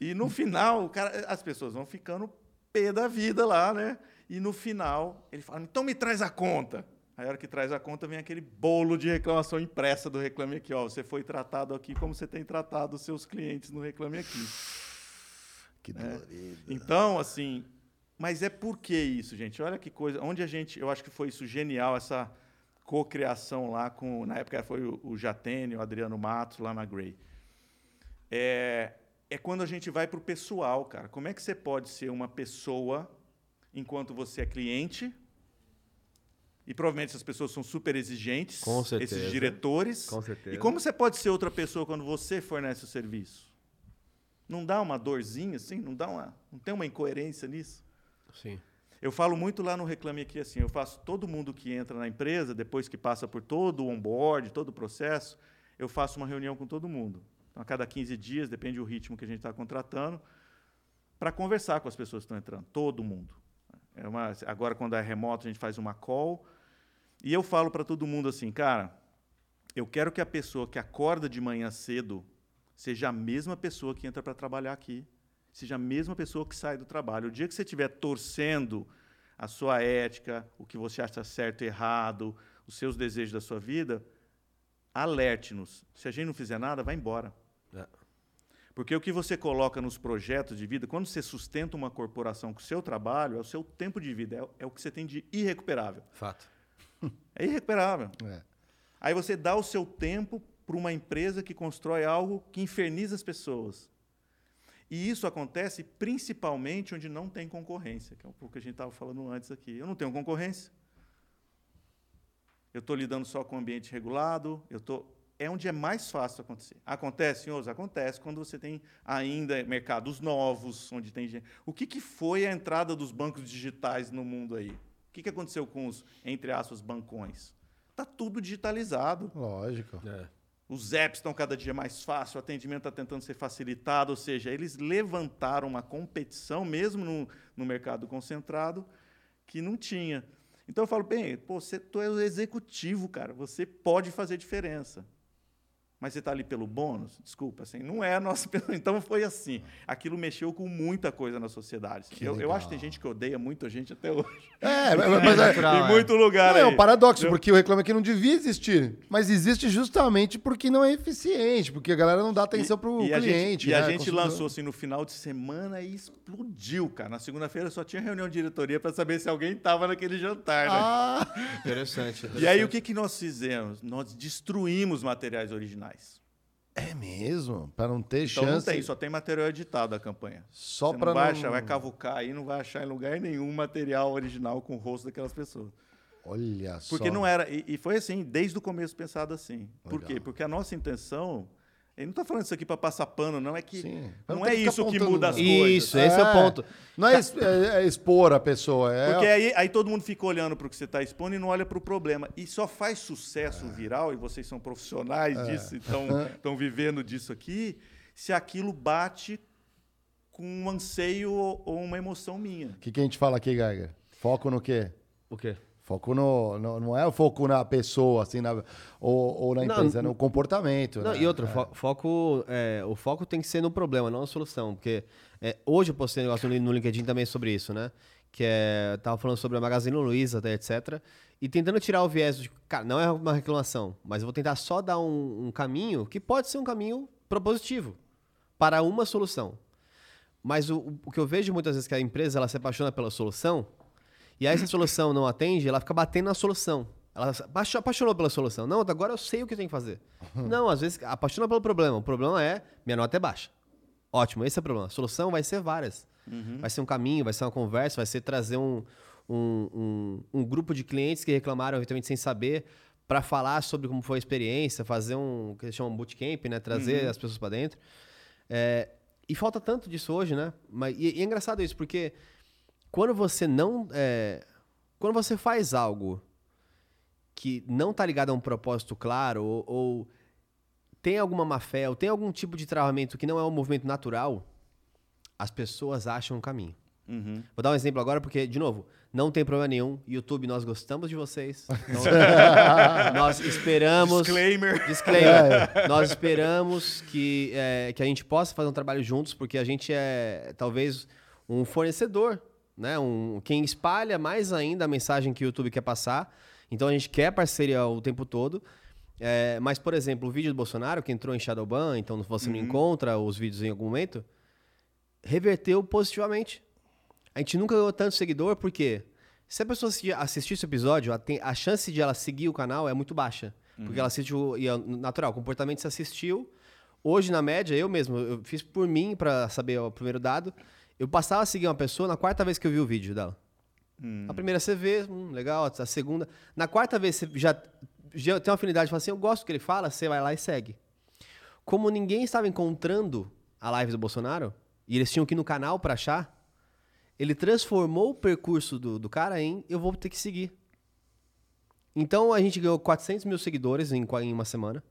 e no final, cara, as pessoas vão ficando pé da vida lá, né? E no final, ele fala: então me traz a conta. Aí, a hora que traz a conta, vem aquele bolo de reclamação impressa do Reclame Aqui. Ó, você foi tratado aqui como você tem tratado os seus clientes no Reclame Aqui. Que dolorido. Então, assim, mas é por que isso, gente? Olha que coisa. Onde a gente, eu acho que foi isso genial, essa cocriação lá com, na época foi o, o Jatene, o Adriano Matos lá na Grey. É, é quando a gente vai para o pessoal, cara. Como é que você pode ser uma pessoa enquanto você é cliente? E provavelmente essas pessoas são super exigentes, Com certeza. esses diretores. Com certeza. E como você pode ser outra pessoa quando você fornece o serviço? Não dá uma dorzinha assim? Não dá uma, não tem uma incoerência nisso? Sim. Eu falo muito lá no Reclame Aqui assim, eu faço todo mundo que entra na empresa, depois que passa por todo o onboard, todo o processo, eu faço uma reunião com todo mundo. Então, a cada 15 dias, depende do ritmo que a gente está contratando, para conversar com as pessoas que estão entrando, todo mundo. É uma, agora, quando é remoto, a gente faz uma call, e eu falo para todo mundo assim, cara, eu quero que a pessoa que acorda de manhã cedo seja a mesma pessoa que entra para trabalhar aqui, seja a mesma pessoa que sai do trabalho. O dia que você estiver torcendo a sua ética, o que você acha certo e errado, os seus desejos da sua vida, alerte-nos. Se a gente não fizer nada, vai embora. É. Porque o que você coloca nos projetos de vida, quando você sustenta uma corporação com o seu trabalho, é o seu tempo de vida, é, é o que você tem de irrecuperável. Fato. É irrecuperável. É. Aí você dá o seu tempo para uma empresa que constrói algo que inferniza as pessoas. E isso acontece principalmente onde não tem concorrência, que é um pouco que a gente estava falando antes aqui. Eu não tenho concorrência. Eu estou lidando só com ambiente regulado. Eu tô, é onde é mais fácil acontecer. Acontece, senhores? Acontece quando você tem ainda mercados novos, onde tem gente. O que, que foi a entrada dos bancos digitais no mundo aí? O que, que aconteceu com os, entre aspas, bancões? Está tudo digitalizado. Lógico. É. Os apps estão cada dia mais fáceis, o atendimento está tentando ser facilitado, ou seja, eles levantaram uma competição, mesmo no, no mercado concentrado, que não tinha. Então eu falo, bem, pô, você, tu é o executivo, cara, você pode fazer diferença. Mas você está ali pelo bônus? Desculpa, assim, não é a nossa. Então foi assim. Aquilo mexeu com muita coisa na sociedade. Que Eu, eu acho que tem gente que odeia muito a gente até hoje. É, mas, mas é, natural. em é. muito lugar não, é aí. um paradoxo, Entendeu? porque o Reclame Aqui não devia existir. Mas existe justamente porque não é eficiente, porque a galera não dá atenção pro e a cliente. gente, e a né, gente consumidor. lançou assim no final de semana e explodiu, cara. Na segunda-feira só tinha reunião de diretoria para saber se alguém estava naquele jantar, né? Ah, Interessante. E aí o que, que nós fizemos? Nós destruímos materiais originais. É mesmo? Para não ter Então chance. não tem, só tem material editado da campanha. Só para não achar, vai cavucar aí, não vai achar em lugar nenhum material original com o rosto daquelas pessoas. Olha só. Porque não era. E, e foi assim, desde o começo pensado assim. Por Legal. quê? Porque a nossa intenção. Ele não está falando isso aqui para passar pano, não. É que Sim. não é isso que muda as coisas. Isso, esse é o ponto. Não é, es- é- é expor a pessoa, é. Porque aí, aí todo mundo fica olhando para o que você está expondo e não olha para o problema. E só faz sucesso viral, e vocês são profissionais disso, então estão vivendo disso aqui, se aquilo bate com um anseio ou ou uma emoção minha. O que, que a gente fala aqui, Geiger? Foco no quê? O quê? Foco no, no- Não é o foco na pessoa, assim, na, ou, ou na Não, empresa, é no comportamento. Não, né? e outro, fo- foco, é, o foco tem que ser no problema, não na solução. Porque é, hoje eu postei um negócio no, no LinkedIn também sobre isso, né? Que é. Tava falando sobre a Magazine Luiza, etc. E tentando tirar o viés de. Cara, não é uma reclamação, mas eu vou tentar só dar um, um caminho que pode ser um caminho propositivo para uma solução. Mas o, o que eu vejo muitas vezes é que a empresa ela se apaixona pela solução, e aí se a solução não atende, ela fica batendo na solução. Ela apaixonou pela solução. Não, agora eu sei o que eu tenho que fazer. não, às vezes apaixona pelo problema. O problema é, minha nota é baixa. Ótimo, esse é o problema. A solução vai ser várias. Vai ser um caminho, vai ser uma conversa, vai ser trazer um, um, um, um grupo de clientes que reclamaram eventualmente sem saber para falar sobre como foi a experiência, fazer um que eles chamam bootcamp, né? Trazer as pessoas para dentro. É, e falta tanto disso hoje, né? Mas, e, e é engraçado isso, porque quando você não. é, quando você faz algo que não tá ligado a um propósito claro, ou, ou tem alguma má fé, ou tem algum tipo de travamento que não é um movimento natural, as pessoas acham um caminho. Uhum. Vou dar um exemplo agora, porque, de novo, não tem problema nenhum. YouTube, nós gostamos de vocês. Então, nós esperamos. Disclaimer. Disclaimer. Nós esperamos que, é, que a gente possa fazer um trabalho juntos, porque a gente é talvez um fornecedor, né? Um, quem espalha mais ainda a mensagem que o YouTube quer passar. Então a gente quer parceria o tempo todo. É, mas, por exemplo, o vídeo do Bolsonaro, que entrou em Shadowban, então você não encontra os vídeos em algum momento, reverteu positivamente. A gente nunca ganhou tanto seguidor, porque se a pessoa assi- assistir esse episódio, a, chance de ela seguir o canal é muito baixa. Porque ela assistiu, e é natural, o comportamento se assistiu. Hoje, na média, eu mesmo, eu fiz por mim para saber o primeiro dado. Eu passava a seguir uma pessoa na quarta vez que eu vi o vídeo dela. A primeira você vê, hum, legal, a segunda. Na quarta vez você já, já tem uma afinidade, fala assim, eu gosto do que ele fala, você vai lá e segue. Como ninguém estava encontrando a live do Bolsonaro, e eles tinham que ir no canal para achar, ele transformou o percurso do, do cara em eu vou ter que seguir. Então a gente ganhou 400 mil seguidores em, em uma semana.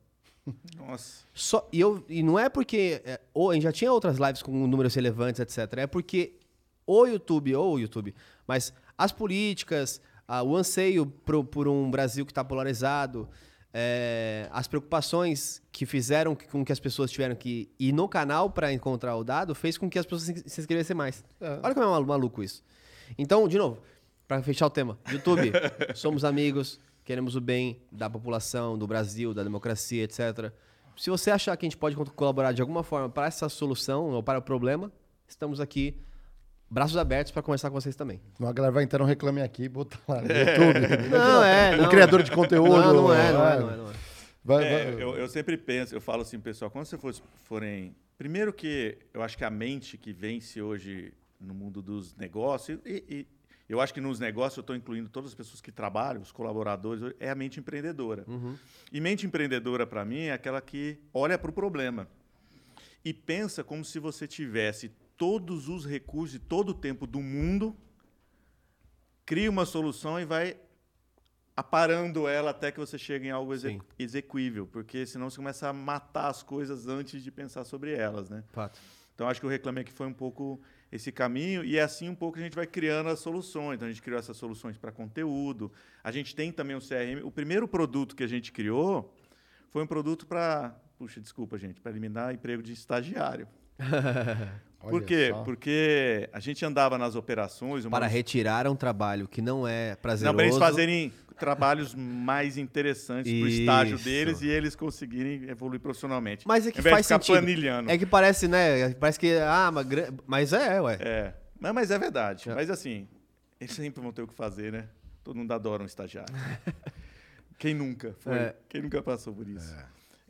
Nossa. Só, e, eu, e não é porque. É, ou, a gente já tinha outras lives com números relevantes, etc. É porque o YouTube, ou o YouTube, mas as políticas, ah, o anseio pro- por um Brasil que está polarizado, é, as preocupações que fizeram que- com que as pessoas tiveram que ir no canal para encontrar o dado, fez com que as pessoas se, se inscrevessem mais. Olha como é malu- maluco isso. Então, de novo, para fechar o tema, YouTube, somos amigos, queremos o bem da população, do Brasil, da democracia, etc. Se você achar que a gente pode co- colaborar de alguma forma para essa solução ou para o problema, estamos aqui, braços abertos para conversar com vocês também. A galera vai entrar no Reclame Aqui e botar lá no YouTube. Não, é, Um não. criador de conteúdo. Não, não é, não é, não é. Não é. Vai, É, vai- eu, eu sempre penso, eu falo assim, pessoal, quando vocês for- forem. Primeiro que eu acho que a mente que vence hoje no mundo dos negócios, e, e eu acho que nos negócios eu estou incluindo todas as pessoas que trabalham, os colaboradores, é a mente empreendedora. E mente empreendedora, para mim, é aquela que olha para o problema e pensa como se você tivesse todos os recursos e todo o tempo do mundo, cria uma solução e vai aparando ela até que você chegue em algo exe- Sim. execuível, porque senão você começa a matar as coisas antes de pensar sobre elas, né? Fato. Então acho que o Reclame Aqui foi um pouco esse caminho e é assim um pouco que a gente vai criando as soluções. Então a gente criou essas soluções para conteúdo. A gente tem também o CRM. O primeiro produto que a gente criou foi um produto para, puxa, desculpa, gente, para eliminar emprego de estagiário. olha Por quê? só. Porque a gente andava nas operações, uma Para retirar um trabalho que não é prazeroso. não, para eles fazerem trabalhos mais interessantes para o estágio deles e eles conseguirem evoluir profissionalmente. Mas é que faz sentido. planilhando. É que parece, né? Parece que. Ah, mas, mas é, ué. É, mas, mas é verdade. É. Mas assim, eles sempre vão ter o que fazer, né? Todo mundo adora um estagiário. Quem nunca foi? É. Quem nunca passou por isso?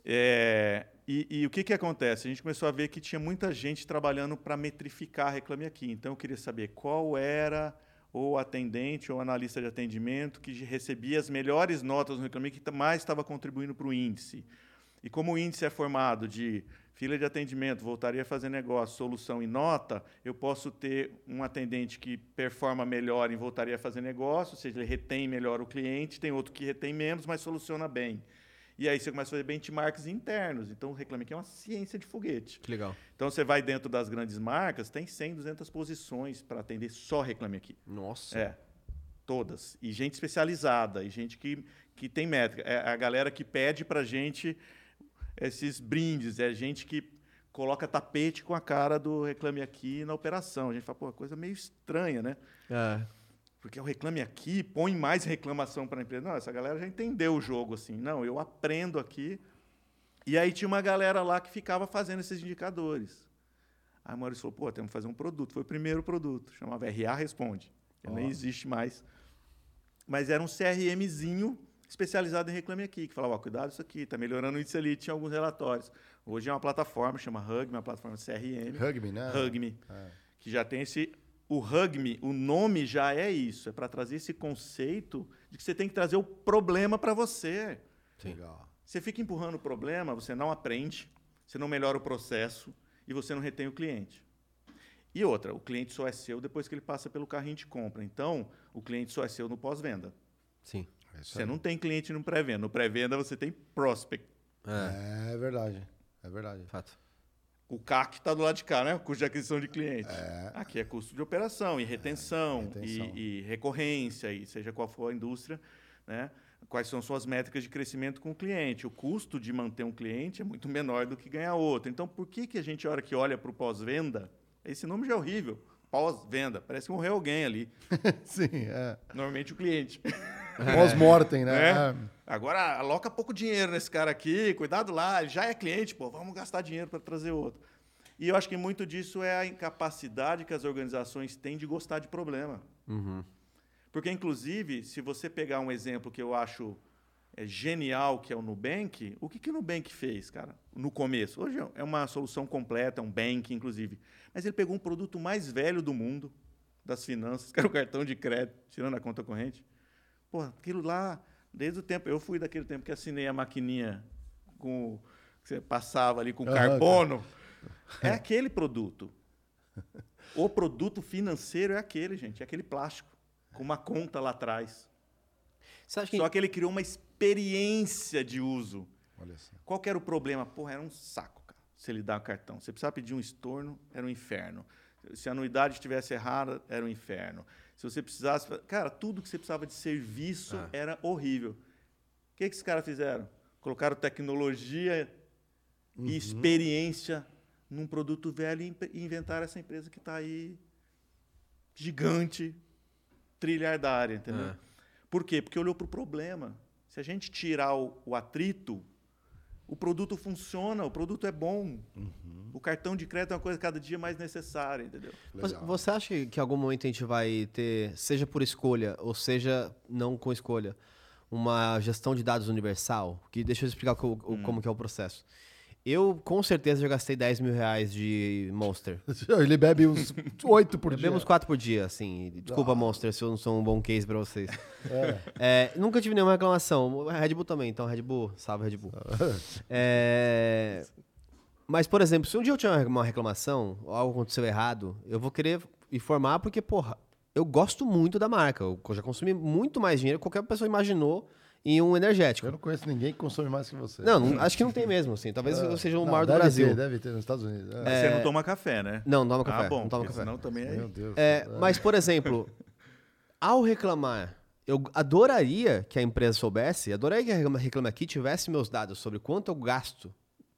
É, E, e o que, que acontece? A gente começou a ver que tinha muita gente trabalhando para metrificar Reclame Aqui. Então, eu queria saber qual era o atendente ou analista de atendimento que recebia as melhores notas no Reclame Aqui, que mais estava contribuindo para o índice. E como o índice é formado de fila de atendimento, voltaria a fazer negócio, solução e nota, eu posso ter um atendente que performa melhor em voltaria a fazer negócio, ou seja, ele retém melhor o cliente, tem outro que retém menos, mas soluciona bem. E aí você começa a fazer benchmarks internos. Então, o Reclame Aqui é uma ciência de foguete. Que legal. Então, você vai dentro das grandes marcas, tem 100, 200 posições para atender só Reclame Aqui. Nossa. É, todas. E gente especializada, e gente que, que tem métrica. É a galera que pede para gente esses brindes, é gente que coloca tapete com a cara do Reclame Aqui na operação. A gente fala, pô, coisa meio estranha, né? É. Porque o Reclame Aqui põe mais reclamação para a empresa. Não, essa galera já entendeu o jogo assim. Não, eu aprendo aqui. E aí tinha uma galera lá que ficava fazendo esses indicadores. Aí o Maurício falou, pô, temos que fazer um produto. Foi o primeiro produto, chamava RA Responde. Que nem existe mais. Mas era um CRMzinho especializado em Reclame Aqui, que falava, ó, cuidado isso aqui, está melhorando o índice ali, tinha alguns relatórios. Hoje é uma plataforma, chama Hugme, uma plataforma CRM. Rugby, né? Hugme, que já tem esse... O Hugme, o nome já é isso, é para trazer esse conceito de que você tem que trazer o problema para você. Legal. Você fica empurrando o problema, você não aprende, você não melhora o processo e você não retém o cliente. E outra, o cliente só é seu depois que ele passa pelo carrinho de compra. Então, o cliente só é seu no pós-venda. Sim. É isso Você aí. não tem cliente no pré-venda. No pré-venda você tem prospect. É, É verdade. É verdade. fato. O CAC está do lado de cá, né? O custo de aquisição de cliente. Aqui é custo de operação e retenção, retenção. E, e recorrência, e seja qual for a indústria, né? Quais são suas métricas de crescimento com o cliente? O custo de manter um cliente é muito menor do que ganhar outro. Então, por que, que a gente, a hora que olha para o pós-venda, esse nome já é horrível. Pós-venda. Parece que morreu alguém ali. Sim, é. Normalmente o cliente. Pós-mortem, né? né? É. Agora, aloca pouco dinheiro nesse cara aqui, cuidado lá, ele já é cliente, pô, vamos gastar dinheiro para trazer outro. E eu acho que muito disso é a incapacidade que as organizações têm de gostar de problema. Porque, inclusive, se você pegar um exemplo que eu acho é, genial, que é o Nubank, o que, que o Nubank fez, cara, no começo? Hoje é uma solução completa, um bank, inclusive. Mas ele pegou um produto mais velho do mundo, das finanças, que era o cartão de crédito, tirando a conta corrente. Pô, aquilo lá, desde o tempo. Eu fui daquele tempo que assinei a maquininha com. que você passava ali com carbono. É aquele produto. O produto financeiro é aquele, gente. É aquele plástico. Com uma conta lá atrás. Você acha que. Só que ele criou uma experiência de uso. Qual que era o problema? Porra, era um saco, cara. Se ele dá o cartão. Você precisava pedir um estorno, era um inferno. Se a anuidade estivesse errada, era um inferno. Se você precisasse. Cara, tudo que você precisava de serviço Ah. era horrível. O que, que esses caras fizeram? Colocaram tecnologia e experiência num produto velho e inventaram essa empresa que está aí gigante, trilhardária, entendeu? É. Por quê? Porque olhou para o problema. Se a gente tirar o, o atrito, o produto funciona, o produto é bom. O cartão de crédito é uma coisa cada dia mais necessária, entendeu? Você- Legal. Você acha que em algum momento a gente vai ter, seja por escolha, ou seja não com escolha, uma gestão de dados universal? Que deixa eu explicar co- o- como que é o processo. Eu, com certeza, já gastei 10 mil reais de Monster. Ele bebe uns oito por dia. Bebemos quatro por dia, assim. Desculpa, Monster, se eu não sou um bom case pra vocês. É, nunca tive nenhuma reclamação. Red Bull também, então Red Bull, salve Red Bull. É, mas, por exemplo, se um dia eu tiver uma reclamação, ou algo aconteceu errado, eu vou querer informar porque, porra, eu gosto muito da marca. Eu já consumi muito mais dinheiro que qualquer pessoa imaginou em um energético. Eu não conheço ninguém que consome mais que você. Não, não- acho que não tem mesmo, assim. Talvez eu seja o Não, maior do deve Brasil. Ter, deve ter nos Estados Unidos. É. Mas Você não toma café, né? Não, não toma café. Ah, bom, não toma café. senão também é... Meu Deus. É, mas, por exemplo, ao reclamar, eu adoraria que a empresa soubesse, adoraria que a Reclama- Reclame Aqui tivesse meus dados sobre quanto eu gasto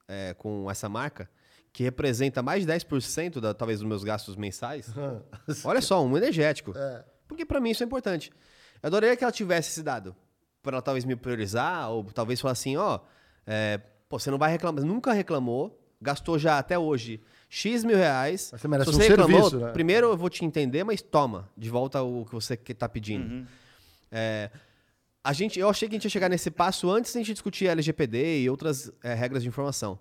é, com essa marca, que representa mais de 10% da, talvez dos meus gastos mensais. Olha só, um energético. É. Porque pra mim isso é importante. Eu adoraria que ela tivesse esse dado. Pra ela talvez me priorizar, ou talvez falar assim, ó, é, pô, você não vai reclamar, nunca reclamou, gastou já até hoje X mil reais. Mas você merece Se um você reclamou, serviço, né? primeiro eu vou te entender, mas toma, de volta o que você que tá pedindo. Uhum. É, a gente, eu achei que a gente ia chegar nesse passo antes da gente discutir LGPD e outras é, regras de informação.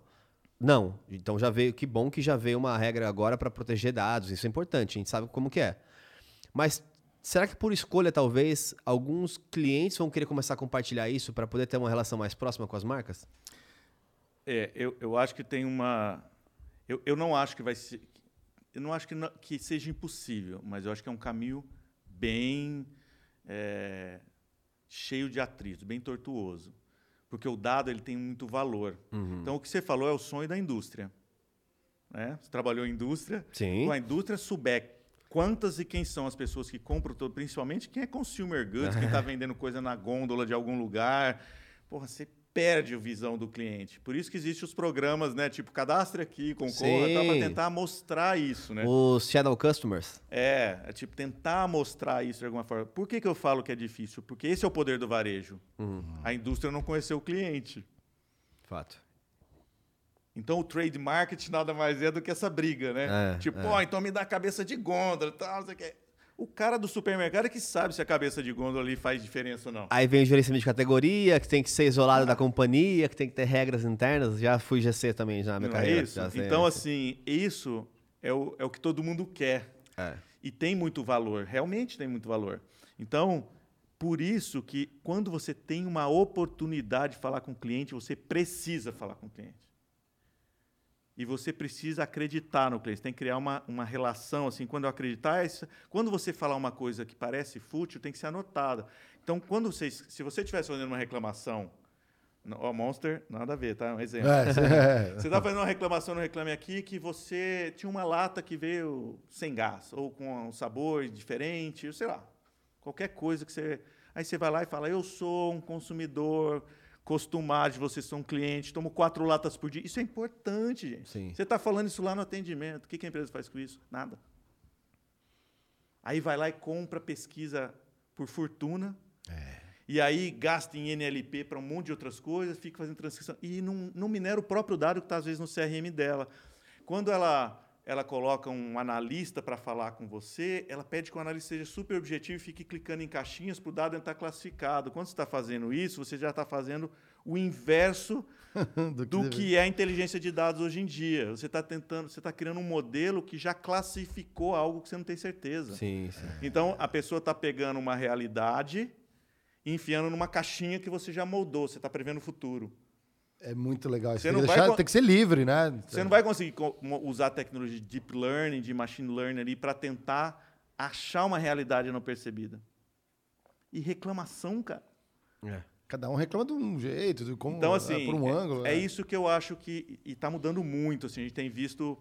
Não. Então já veio, que bom que já veio uma regra agora para proteger dados. Isso é importante, a gente sabe como que é. Mas será que por escolha, talvez, alguns clientes vão querer começar a compartilhar isso para poder ter uma relação mais próxima com as marcas? É, eu, eu acho que tem uma. Eu, eu não acho que vai ser. Eu não acho que, não- que seja impossível, mas eu acho que é um caminho bem é, cheio de atritos, bem tortuoso. Porque o dado ele tem muito valor. Então, o que você falou é o sonho da indústria. Né? Você trabalhou em indústria. Sim. Quando a indústria souber quantas e quem são as pessoas que compram todo, principalmente quem é consumer goods, quem está vendendo coisa na gôndola de algum lugar, porra, você perde a visão do cliente. Por isso que existem os programas, né? Tipo, cadastre aqui, concorra, para tentar mostrar isso, né? Os Shadow Customers. É, é tipo tentar mostrar isso de alguma forma. Por que, que eu falo que é difícil? Porque esse é o poder do varejo. Uhum. A indústria não conheceu o cliente. Fato. Então o trade market nada mais é do que essa briga, né? É, tipo, é. ó, então me dá a cabeça de gôndola tal, não sei o cara do supermercado é que sabe se a cabeça de gôndola ali faz diferença ou não. Aí vem o gerenciamento de categoria, que tem que ser isolado da companhia, que tem que ter regras internas. Já fui GC também, já na minha Não é carreira. isso? já sei, Então, já assim, isso é o, é o que todo mundo quer. É. E tem muito valor, realmente tem muito valor. Então, por isso que quando você tem uma oportunidade de falar com o cliente, você precisa falar com o cliente. E você precisa acreditar no cliente. Você tem que criar uma, uma relação, assim, quando eu acreditar, isso- quando você falar uma coisa que parece fútil, tem que ser anotada. Então, quando você, se você estivesse fazendo uma reclamação, ó, Monster, nada a ver, tá? Um exemplo. É, é. Você está fazendo uma reclamação no Reclame Aqui que você tinha uma lata que veio sem gás, ou com um sabor diferente, sei lá. Qualquer coisa que você. Aí você vai lá e fala: Eu sou um consumidor costumado, vocês são um cliente, tomo quatro latas por dia. Isso é importante, gente. Sim. Você está falando isso lá no atendimento. O que que a empresa faz com isso? Nada. Aí vai lá e compra, pesquisa por fortuna. E aí gasta em NLP para um monte de outras coisas, fica fazendo transcrição. E não, não minera o próprio dado que está, às vezes, no CRM dela. Quando ela, ela coloca um analista para falar com você, ela pede que o analista seja super objetivo e fique clicando em caixinhas para o dado entrar classificado. Quando você está fazendo isso, você já está fazendo o inverso Do do deve- que é a inteligência de dados hoje em dia. Você está tentando, você está criando um modelo que já classificou algo que você não tem certeza. Sim, sim. Então a pessoa está pegando uma realidade e enfiando numa caixinha que você já moldou. Você está prevendo o futuro. É muito legal. Isso Você tem, não que vai deixar- con- tem que ser livre, né? Você não vai conseguir usar a tecnologia de deep learning, de machine learning ali para tentar achar uma realidade não percebida. E reclamação, cara. É. Cada um reclama de um jeito, de como, Então, é, assim, por um é, ângulo. é né? isso que eu acho que está mudando muito. Assim, a gente tem visto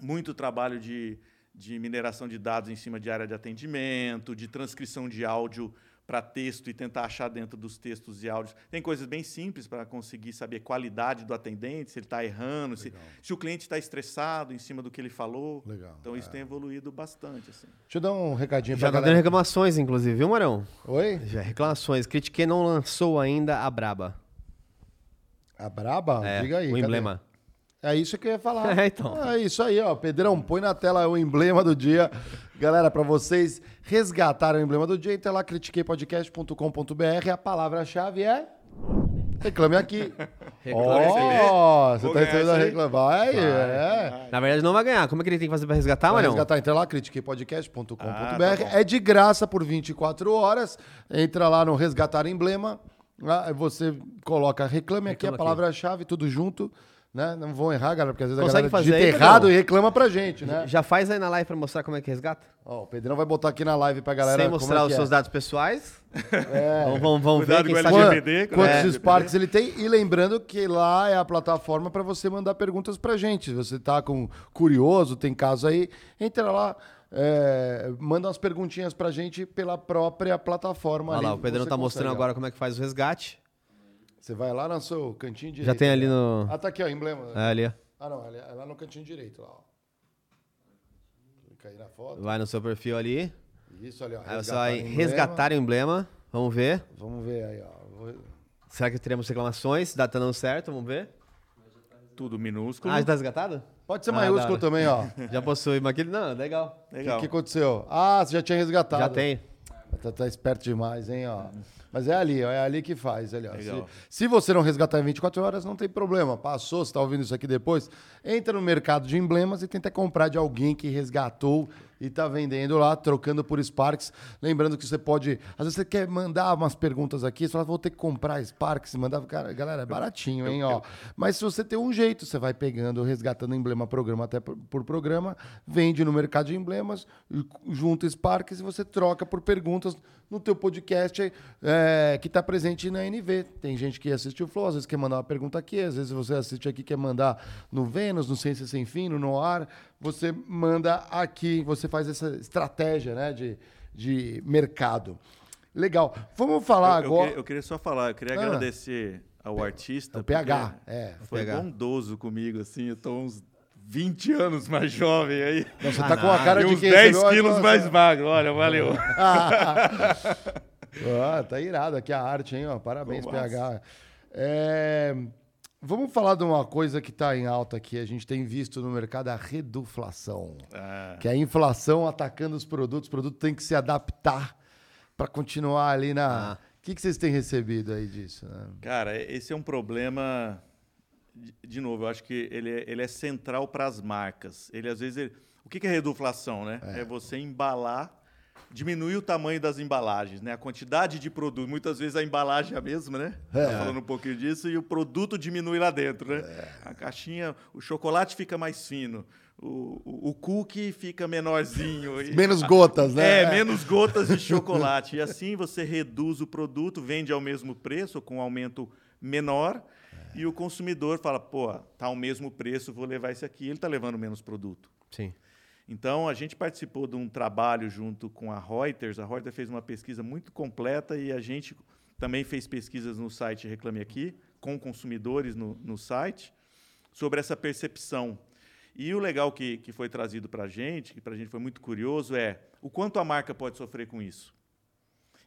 muito trabalho de, de mineração de dados em cima de área de atendimento, de transcrição de áudio para texto e tentar achar dentro dos textos e áudios. Tem coisas bem simples para conseguir saber a qualidade do atendente, se ele está errando, se, se o cliente está estressado em cima do que ele falou. Legal, Então, isso tem evoluído bastante. Assim. Deixa eu dar um recadinho Já pra tá dando reclamações, inclusive, viu, Marão? Oi? Já reclamações. Critiquei não lançou ainda a Braba. A Braba? É, Diga aí. o cadê? emblema. É isso que eu ia falar. É, então. É isso aí, ó. Pedrão, põe na tela o emblema do dia. Galera, para vocês resgatarem o emblema do dia, entra lá, critiqueipodcast.com.br. A palavra-chave é. Reclame aqui. Reclame Ó, você Vou tá entendendo a aí? reclamar. Vai, é. Na verdade, não vai ganhar. Como é que ele tem que fazer pra resgatar, Marão? resgatar, entra lá, critiqueipodcast.com.br. Ah, tá é de graça por 24 horas. Entra lá no Resgatar Emblema. Lá você coloca reclame aqui, a Reclama aqui. palavra-chave, tudo junto. Né? Não vão errar, galera, porque às vezes Consegue a galera fazer digita aí, errado Pedrão? e reclama pra gente, né? Já faz aí na live pra mostrar como é que resgata? Ó, o Pedrão vai botar aqui na live pra galera. Sem como mostrar é os que seus é. dados pessoais. Vamos, vamos, vamos ver Cuidado quem com o. Quantos É. Sparks ele tem? E lembrando que lá é a plataforma para você mandar perguntas pra gente. Se você tá com curioso, tem caso aí, entra lá, é, manda umas perguntinhas pra gente pela própria plataforma. Olha ali, lá, o Pedrão tá mostrando consegue, agora como é que faz o resgate. Você vai lá no seu cantinho direito. Já tem ali né? no. Ah, tá aqui, ó, emblema. É, ali, ó. Ah, não, ali- é lá no cantinho direito, lá, ó. Clica aí na foto. Vai no seu perfil ali. Isso ali, ó. Aí você resgatar vai resgatar o emblema. Vamos ver. Vamos ver aí, ó. Vou- Será que teremos reclamações? Dá tá dando certo? Vamos ver. Tudo minúsculo. Ah, já tá resgatado? Pode ser Ah, maiúsculo hora. também, ó. Já possui, mas aquele. Não, legal. O Legal. que aconteceu? Ah, você já tinha resgatado. Já tem. Tá, tá esperto demais, hein, ó. Mas é ali, ó, é ali que faz. Ali, ó. Se, se você não resgatar em 24 horas, não tem problema. Passou, você está ouvindo isso aqui depois, entra no mercado de emblemas e tenta comprar de alguém que resgatou e tá vendendo lá, trocando por Sparks. Lembrando que você pode. Às vezes você quer mandar umas perguntas aqui, você fala, vou ter que comprar Sparks e mandar. Cara, galera, é baratinho, hein? Ó. Mas se você tem um jeito, você vai pegando, resgatando emblema programa até por, programa, vende no mercado de emblemas, junta Sparks e você troca por perguntas no teu podcast é, que está presente na NV. Tem gente que assiste o Flow, às vezes quer mandar uma pergunta aqui, às vezes você assiste aqui quer mandar no Vênus, no Ciência Sem Fim, no Noir. Você manda aqui, você faz essa estratégia né, de, de mercado. Legal. Vamos falar Eu, eu agora. queria, eu queria só falar, eu queria Ah. agradecer ao artista. É o PH, porque é. Foi PH. bondoso comigo, assim, eu tô uns 20 anos mais jovem aí. Não, você tá com a cara e de uns quem 10 recebeu a quilos mais magro, olha, valeu. Ah, tá irado aqui a arte, hein? Ó, parabéns, Pô, PH. É, Vamos falar de uma coisa que está em alta aqui. A gente tem visto no mercado a reduflação. Ah, Que é a inflação atacando os produtos. O produto tem que se adaptar para continuar ali na. Ah. O que, que vocês têm recebido aí disso? né? Cara, esse é um problema. De, novo, eu acho que ele é, ele é central para as marcas. Ele às vezes. ele- o que que é reduflação, né? É. você embalar, diminuir o tamanho das embalagens, né? A quantidade de produto. Muitas vezes a embalagem é a mesma, né? É. Tá falando um pouquinho disso e o produto diminui lá dentro, né? É. A caixinha, o chocolate fica mais fino. O, o, o cookie fica menorzinho. e- Menos gotas, né? é, menos gotas de chocolate. E assim você reduz o produto, vende ao mesmo preço, com um aumento menor, e o consumidor fala, pô, tá ao mesmo preço, vou levar esse aqui. Ele está levando menos produto. Sim. Então, a gente participou de um trabalho junto com a Reuters. A Reuters fez uma pesquisa muito completa e a gente também fez pesquisas no site Reclame Aqui, com consumidores no, no site, sobre essa percepção. E o legal que, que foi trazido para a gente, que para a gente foi muito curioso, é o quanto a marca pode sofrer com isso.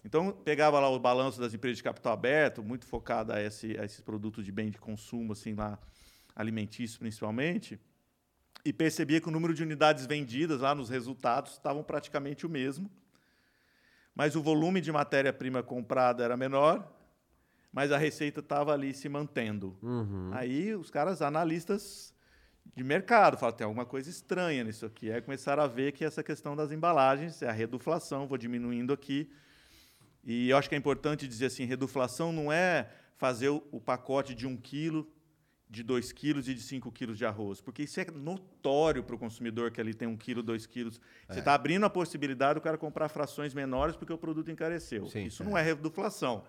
Então, pegava lá o balanço das empresas de capital aberto, muito focada a, esse, a esses produtos de bem de consumo, assim, lá, alimentícios principalmente, e percebia que o número de unidades vendidas lá nos resultados estavam praticamente o mesmo, mas o volume de matéria-prima comprada era menor, mas a receita estava ali se mantendo. Aí os caras, analistas de mercado, falam, tem alguma coisa estranha nisso aqui. Aí começaram a ver que essa questão das embalagens, é a reduflação, vou diminuindo aqui. E eu acho que é importante dizer assim, reduflação não é fazer o pacote de um quilo, de 2 quilos e de 5 quilos de arroz, porque isso é notório para o consumidor que ali tem um quilo, dois quilos. Você está abrindo a possibilidade do cara comprar frações menores porque o produto encareceu. Sim, isso não é reduflação.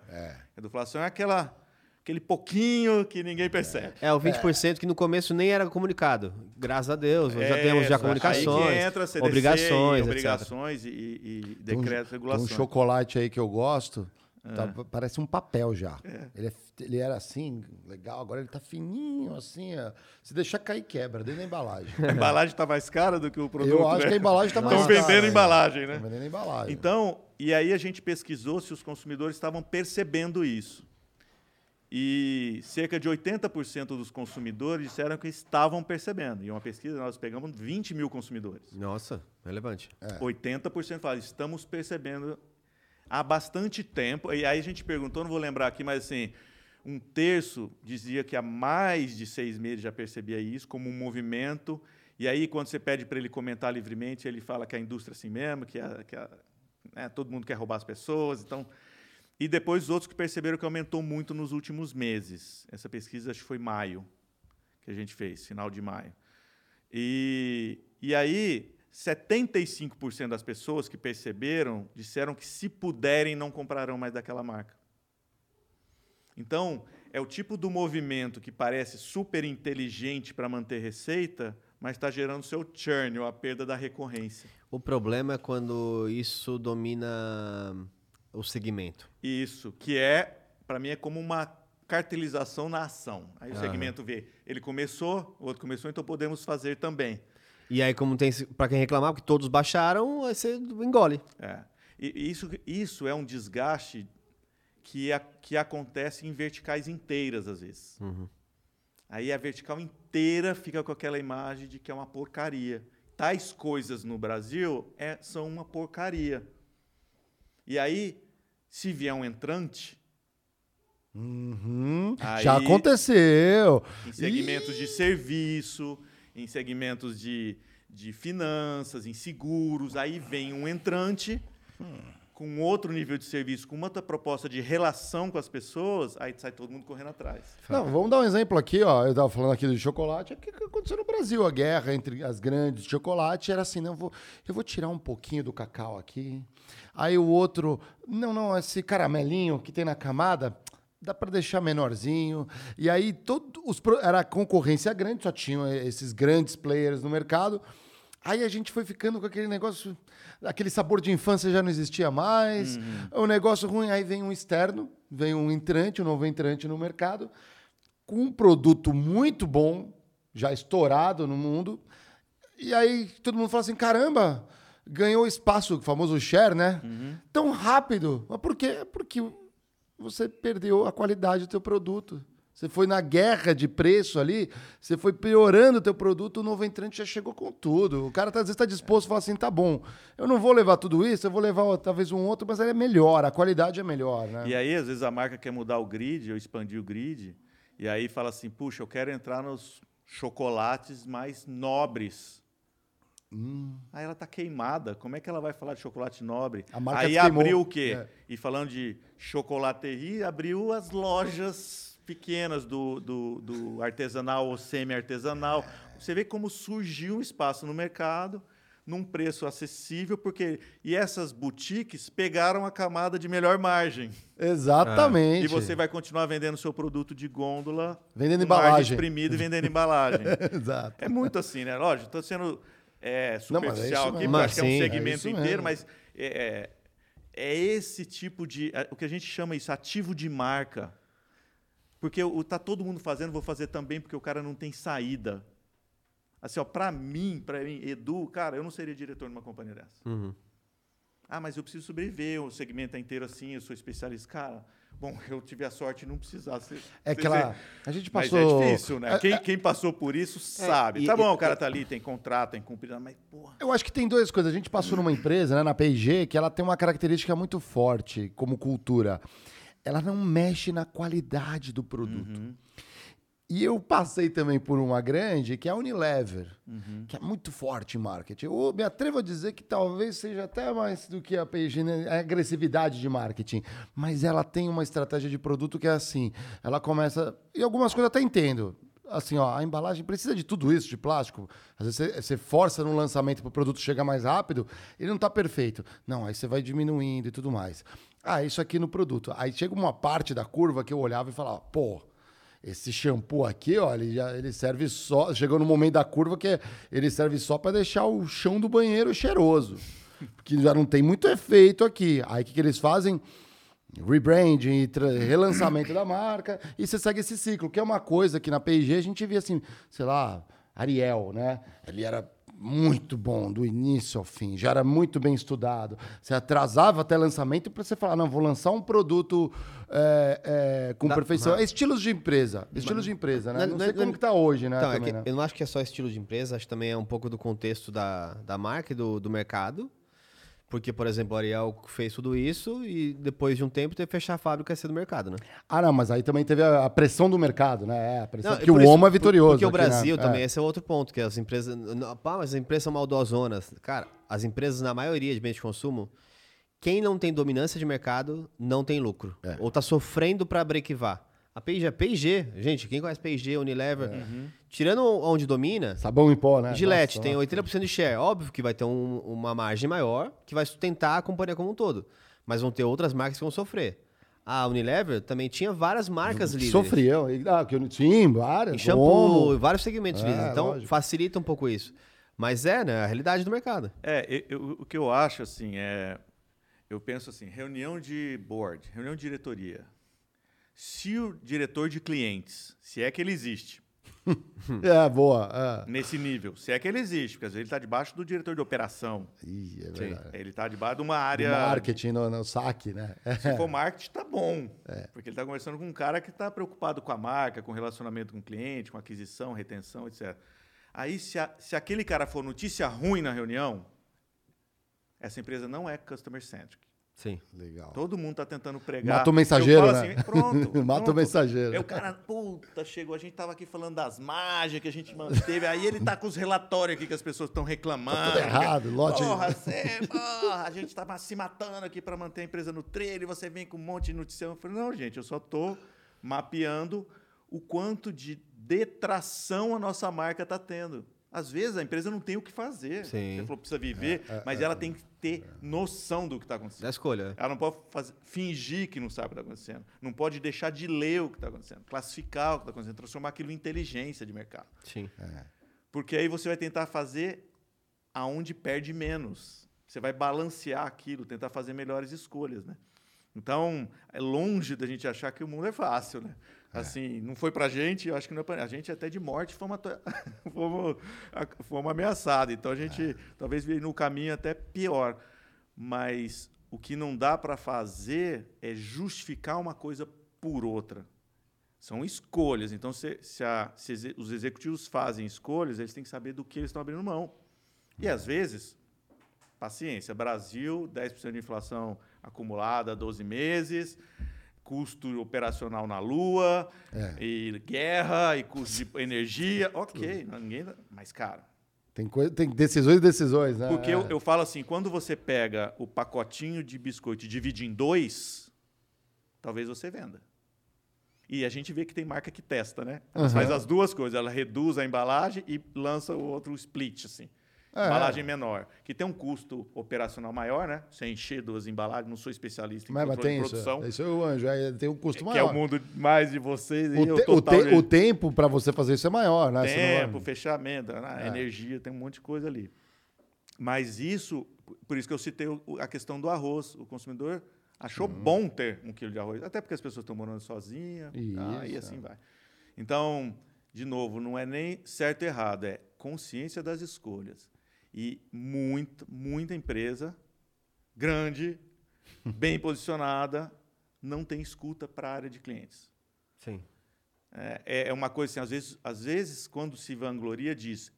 Reduflação é aquela, aquele pouquinho que ninguém percebe. É, o 20% que no começo nem era comunicado. Graças a Deus, já É, temos já aí comunicações, que entra CDC obrigações, e etc. obrigações e, e um- decretos, Tem um regulações. chocolate aí que eu gosto. É. tá- parece um papel já. Ele, é- ele era assim, legal, agora ele tá fininho, assim. ó. Se deixar cair, quebra, dentro da embalagem. A embalagem está mais cara do que o produto. eu acho né? que a embalagem tá mais Estão cara, vendendo é. embalagem, né? Estão vendendo embalagem. Então, e aí a gente pesquisou se os consumidores estavam percebendo isso. E cerca de 80% dos consumidores disseram que estavam percebendo. E uma pesquisa, nós pegamos 20 mil consumidores. Nossa, relevante. É. 80% falaram, estamos percebendo há bastante tempo. E aí a gente perguntou, não vou lembrar aqui, mas assim, um terço dizia que há mais de seis meses já percebia isso como um movimento. E aí, quando você pede para ele comentar livremente, ele fala que a indústria é assim mesmo, que, a, que a, né, todo mundo quer roubar as pessoas. Então, e depois os outros que perceberam que aumentou muito nos últimos meses. Essa pesquisa acho que foi maio que a gente fez, final de maio. E, e aí, 75% das pessoas que perceberam disseram que, se puderem, não comprarão mais daquela marca. Então, é o tipo do movimento que parece super inteligente para manter receita, mas está gerando seu churn, ou a perda da recorrência. O problema é quando isso domina o segmento. Isso, que é, para mim, é como uma cartelização na ação. Aí o Aham. segmento vê, ele começou, o outro começou, então podemos fazer também. E aí, como tem para quem reclamar, porque todos baixaram, aí você engole. É. E e isso, isso é um desgaste que, a- que acontece em verticais inteiras, às vezes. Aí a vertical inteira fica com aquela imagem de que é uma porcaria. Tais coisas no Brasil é, são uma porcaria. E aí Se vier um entrante, Uhum. Aí- Já aconteceu. em segmentos de serviço, em segmentos de, de finanças, em seguros, aí vem um entrante com outro nível de serviço, com uma outra proposta de relação com as pessoas, aí sai todo mundo correndo atrás. Não, vamos dar um exemplo aqui, ó. Eu tava falando aqui do chocolate. O que aconteceu no Brasil? A guerra entre as grandes de chocolate era assim, não, eu vou, eu vou tirar um pouquinho do cacau aqui. Aí o outro, não, não, esse caramelinho que tem na camada, dá para deixar menorzinho. E aí todo os era concorrência grande, só tinham esses grandes players no mercado. Aí a gente foi ficando com aquele negócio, aquele sabor de infância já não existia mais. O negócio ruim, aí vem um externo, vem um entrante, um novo entrante no mercado, com um produto muito bom, já estourado no mundo. E aí todo mundo fala assim: caramba, ganhou espaço, o famoso share, né? Tão rápido. Mas por quê? Porque você perdeu a qualidade do teu produto. Você foi na guerra de preço ali, você foi piorando o teu produto, o novo entrante já chegou com tudo. O cara tá, às vezes está disposto a falar assim, tá bom, eu não vou levar tudo isso, eu vou levar talvez um outro, mas ele é melhor, a qualidade é melhor, né? E aí, às vezes, a marca quer mudar o grid, ou expandir o grid, e aí fala assim, puxa, eu quero entrar nos chocolates mais nobres. Aí ela tá queimada. Como é que ela vai falar de chocolate nobre? A marca aí abriu o quê? É. E falando de chocolaterie, abriu as lojas pequenas do, do, do artesanal ou semi-artesanal. Você vê como surgiu um espaço no mercado num preço acessível, porque e essas boutiques pegaram a camada de melhor margem. Exatamente. E você vai continuar vendendo seu produto de gôndola, Vendendo embalagem. espremida e vendendo embalagem. Exato. É muito assim, né? Lógico, estou sendo é, Não, mas é superficial isso aqui, mesmo. porque acho que é um sim, é segmento inteiro, mesmo. mas é, é- é esse tipo de. é, o que a gente chama isso, ativo de marca. Porque o, tá todo mundo fazendo, vou fazer também, porque o cara não tem saída. Assim, ó, pra mim, pra mim, Edu, cara, eu não seria diretor numa companhia dessa. Uhum. Ah, mas eu preciso sobreviver, o segmento é inteiro assim, eu sou especialista. Cara, bom, eu tive a sorte de não precisar ser. É ser- aquela. A gente Mas passou. é difícil, né? É, Quem, quem passou por isso sabe. e- tá bom, e- o cara tá ali, tem contrato, tem cumprido, mas porra. Eu acho que tem duas coisas. A gente passou numa empresa, né, na P&G, que ela tem uma característica muito forte como cultura. Ela não mexe na qualidade do produto. E eu passei também por uma grande, que é a Unilever, que é muito forte em marketing. Eu me atrevo a dizer que talvez seja até mais do que a P&G, né, a agressividade de marketing. Mas ela tem uma estratégia de produto que é assim, ela começa... E algumas coisas eu até entendo. Assim, ó, a embalagem precisa de tudo isso, de plástico. Às vezes você, você força no lançamento para o produto chegar mais rápido, ele não está perfeito. Não, aí você vai diminuindo e tudo mais. Ah, isso aqui no produto. Aí chega uma parte da curva que eu olhava e falava, pô, esse shampoo aqui, ó, ele, já, ele serve só. Chegou no momento da curva que ele serve só para deixar o chão do banheiro cheiroso. Porque já não tem muito efeito aqui. Aí o que, que eles fazem? Rebranding, relançamento da marca, e você segue esse ciclo, que é uma coisa que na P&G a gente via assim, sei lá, Ariel, né? Ele era muito bom do início ao fim, já era muito bem estudado. Você atrasava até lançamento para você falar, não, vou lançar um produto é, é, com Da- perfeição. É estilos de empresa, estilos de empresa, né? Não- Não, não- sei como não- que tá hoje, né? Então, é também, que né? eu não acho que é só estilo de empresa, acho que também é um pouco do contexto da, da marca e do, do mercado. Porque, por exemplo, a Ariel fez tudo isso e depois de um tempo teve que fechar a fábrica e ser do mercado, né? Ah, não, mas aí também teve a, a pressão do mercado, né? É, a pressão, Não, porque o por isso- Homo é vitorioso. Porque o aqui, né? Brasil É. também, esse é outro ponto, que as empresas. Pá, mas as empresas são maldosonas. Cara, as empresas, na maioria de bens de consumo, quem não tem dominância de mercado não tem lucro. É. Ou tá sofrendo para brequivar. A P&G, a P&G, gente, quem conhece P&G, Unilever, tirando onde domina, Sabão em pó, né? Gillette Nossa, tem nossa. 80% de share. Óbvio que vai ter um- uma margem maior que vai sustentar a companhia como um todo. Mas vão ter outras marcas que vão sofrer. A Unilever também tinha várias marcas líderes. Sofriam. Ah, que eu, sim, várias. Em shampoo, vários segmentos É, líderes. Então, lógico. facilita um pouco isso. Mas é, né? A realidade do mercado. É, eu- eu- o que eu acho, assim, é. Eu penso assim: reunião de board, reunião de diretoria. Se o diretor de clientes, se é que ele existe, É, boa. nesse nível, se é que ele existe, porque às vezes ele está debaixo do diretor de operação, É. Ih, é verdade. ele está debaixo de uma Do área. marketing no, no saque, né? Se for marketing, tá bom. Porque ele está conversando com um cara que está preocupado com a marca, com relacionamento com o cliente, com aquisição, retenção, etc. Aí, se, a- se aquele cara for notícia ruim na reunião, essa empresa não é customer centric. Sim. Legal. Todo mundo tá tentando pregar. Mata o mensageiro, Eu falo né? assim, pronto. Mata o pronto. mensageiro. Aí o cara, puta, chegou. A gente tava aqui falando das mágicas que a gente manteve. Aí ele tá com os relatórios aqui que as pessoas estão reclamando. Tá tudo errado, lote- Porra, você, porra, a gente tava se matando aqui para manter a empresa no trilho você vem com um monte de notícia. Eu falei, não, gente, eu só tô mapeando o quanto de detração a nossa marca tá tendo. Às vezes a empresa não tem o que fazer. Sim. Você falou precisa viver, mas ela tem que ter noção do que está acontecendo. Da escolha. Ela não pode fazer- fingir que não sabe o que está acontecendo. Não pode deixar de ler o que está acontecendo, classificar o que está acontecendo, transformar aquilo em inteligência de mercado. Sim. Porque aí você vai tentar fazer aonde perde menos. Você vai balancear aquilo, tentar fazer melhores escolhas, né? Então, é longe da gente achar que o mundo é fácil, né? Assim, não foi pra gente, eu acho que não é pra... A gente até de morte fomos, fomos, fomos ameaçados. Então, a gente talvez veio no caminho até pior. Mas o que não dá para fazer é justificar uma coisa por outra. São escolhas. Então, se, se a- se os executivos fazem escolhas, eles têm que saber do que eles estão abrindo mão. E, às vezes, paciência. Brasil, 10% de inflação acumulada, 12 meses, custo operacional na Lua, e guerra, e custo de energia. Ok, ninguém... Mas, cara, Tem, coisa, tem decisões e decisões, né? porque É. eu, eu falo assim, quando você pega o pacotinho de biscoito e divide em dois, talvez você venda. E a gente vê que tem marca que testa, né? Ela Aham. faz as duas coisas, ela reduz a embalagem e lança o outro split, assim. É. Embalagem menor, que tem um custo operacional maior, né? Você encher duas embalagens, não sou especialista em Mas, mas tem de isso. produção, Isso é o anjo. aí tem um custo que maior. é o mundo mais de vocês. e O, te- o, te- de- o tempo para você fazer isso é maior, né? Você não Tempo, fechamento, né? É. energia, tem um monte de coisa ali. Mas isso, por isso que eu citei a questão do arroz. O consumidor achou Uhum. bom ter um quilo de arroz, até porque as pessoas estão morando sozinhas, tá? e assim é. vai. Então, de novo, não é nem certo ou errado, é consciência das escolhas. E muita, muita empresa grande, bem posicionada, não tem escuta para a área de clientes. Sim. É, é uma coisa assim, às vezes, às vezes, quando se vangloria, diz: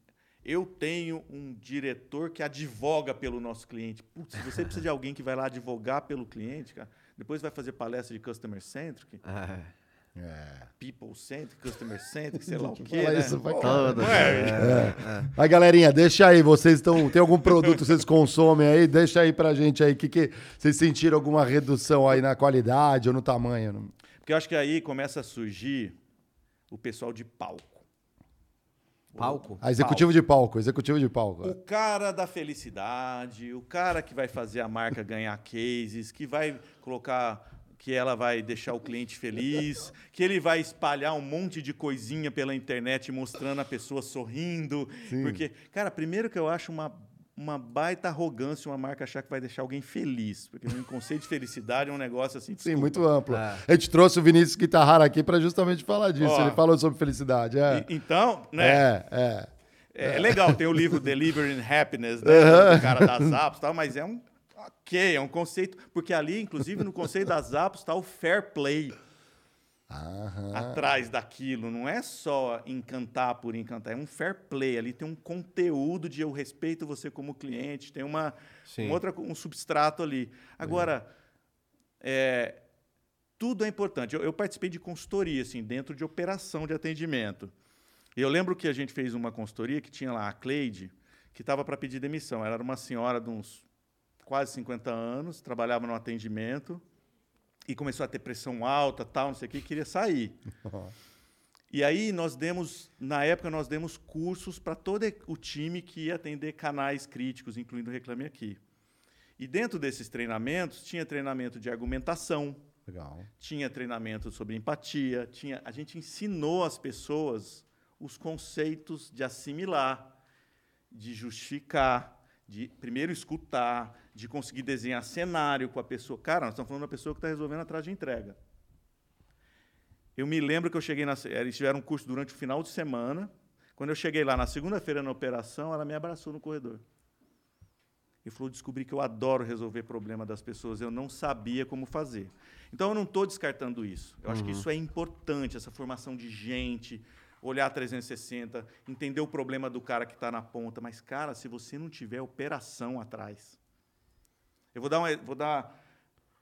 eu tenho um diretor que advoga pelo nosso cliente. Putz, se você precisa de alguém que vai lá advogar pelo cliente, cara, depois vai fazer palestra de customer centric, É. É. people centric, customer centric, sei lá o Que quê. fala Né? isso pra Pô, caralho. não é? Mas, galerinha, deixa aí. Vocês estão. Tem algum produto que vocês consomem aí? Deixa aí pra gente aí. Que, que vocês sentiram alguma redução aí na qualidade ou no tamanho? Porque eu acho que aí começa a surgir o pessoal de palco. Palco? Ah, executivo de palco, executivo de palco. O cara da felicidade, o cara que vai fazer a marca ganhar cases, que vai colocar que ela vai deixar o cliente feliz, que ele vai espalhar um monte de coisinha pela internet mostrando a pessoa sorrindo. Porque, cara, primeiro que eu acho uma, uma baita arrogância uma marca achar que vai deixar alguém feliz. Porque o conceito de felicidade é um negócio assim. Sim, desculpa. muito amplo. É. A gente trouxe o Vinícius Guitarrara aqui pra justamente falar disso. Ó. Ele falou sobre felicidade. É, E- então, né? é. é. É, é legal, tem o livro Delivering Happiness, né, do cara das apps e tal, mas é um ok, é um conceito, porque ali, inclusive, no conceito das apps está o fair play atrás daquilo, não é só encantar por encantar, é um fair play, ali tem um conteúdo de eu respeito você como cliente, tem uma, Sim. um, outra, um substrato ali. Agora, é, tudo é importante. Eu, eu participei de consultoria, assim, dentro de operação de atendimento. Eu lembro que a gente fez uma consultoria que tinha lá a Cleide, que estava para pedir demissão. Ela era uma senhora de uns quase 50 anos, trabalhava no atendimento e começou a ter pressão alta, tal, não sei o que, queria sair. E aí nós demos, na época nós demos cursos para todo o time que ia atender canais críticos, incluindo o Reclame Aqui. E dentro desses treinamentos tinha treinamento de argumentação, Legal. tinha treinamento sobre empatia, tinha, a gente ensinou as pessoas os conceitos de assimilar, de justificar, de primeiro escutar, de conseguir desenhar cenário com a pessoa. Cara, nós estamos falando da pessoa que está resolvendo atrás de entrega. Eu me lembro que eu cheguei na. Eles tiveram um curso durante o final de semana. Quando eu cheguei lá na segunda-feira na operação, ela me abraçou no corredor. E falou: descobri que eu adoro resolver problema das pessoas, eu não sabia como fazer. Então eu não estou descartando isso. Eu acho que isso é importante, essa formação de gente, olhar 360, entender o problema do cara que está na ponta. Mas, cara, se você não tiver operação atrás. Eu vou dar, um, vou dar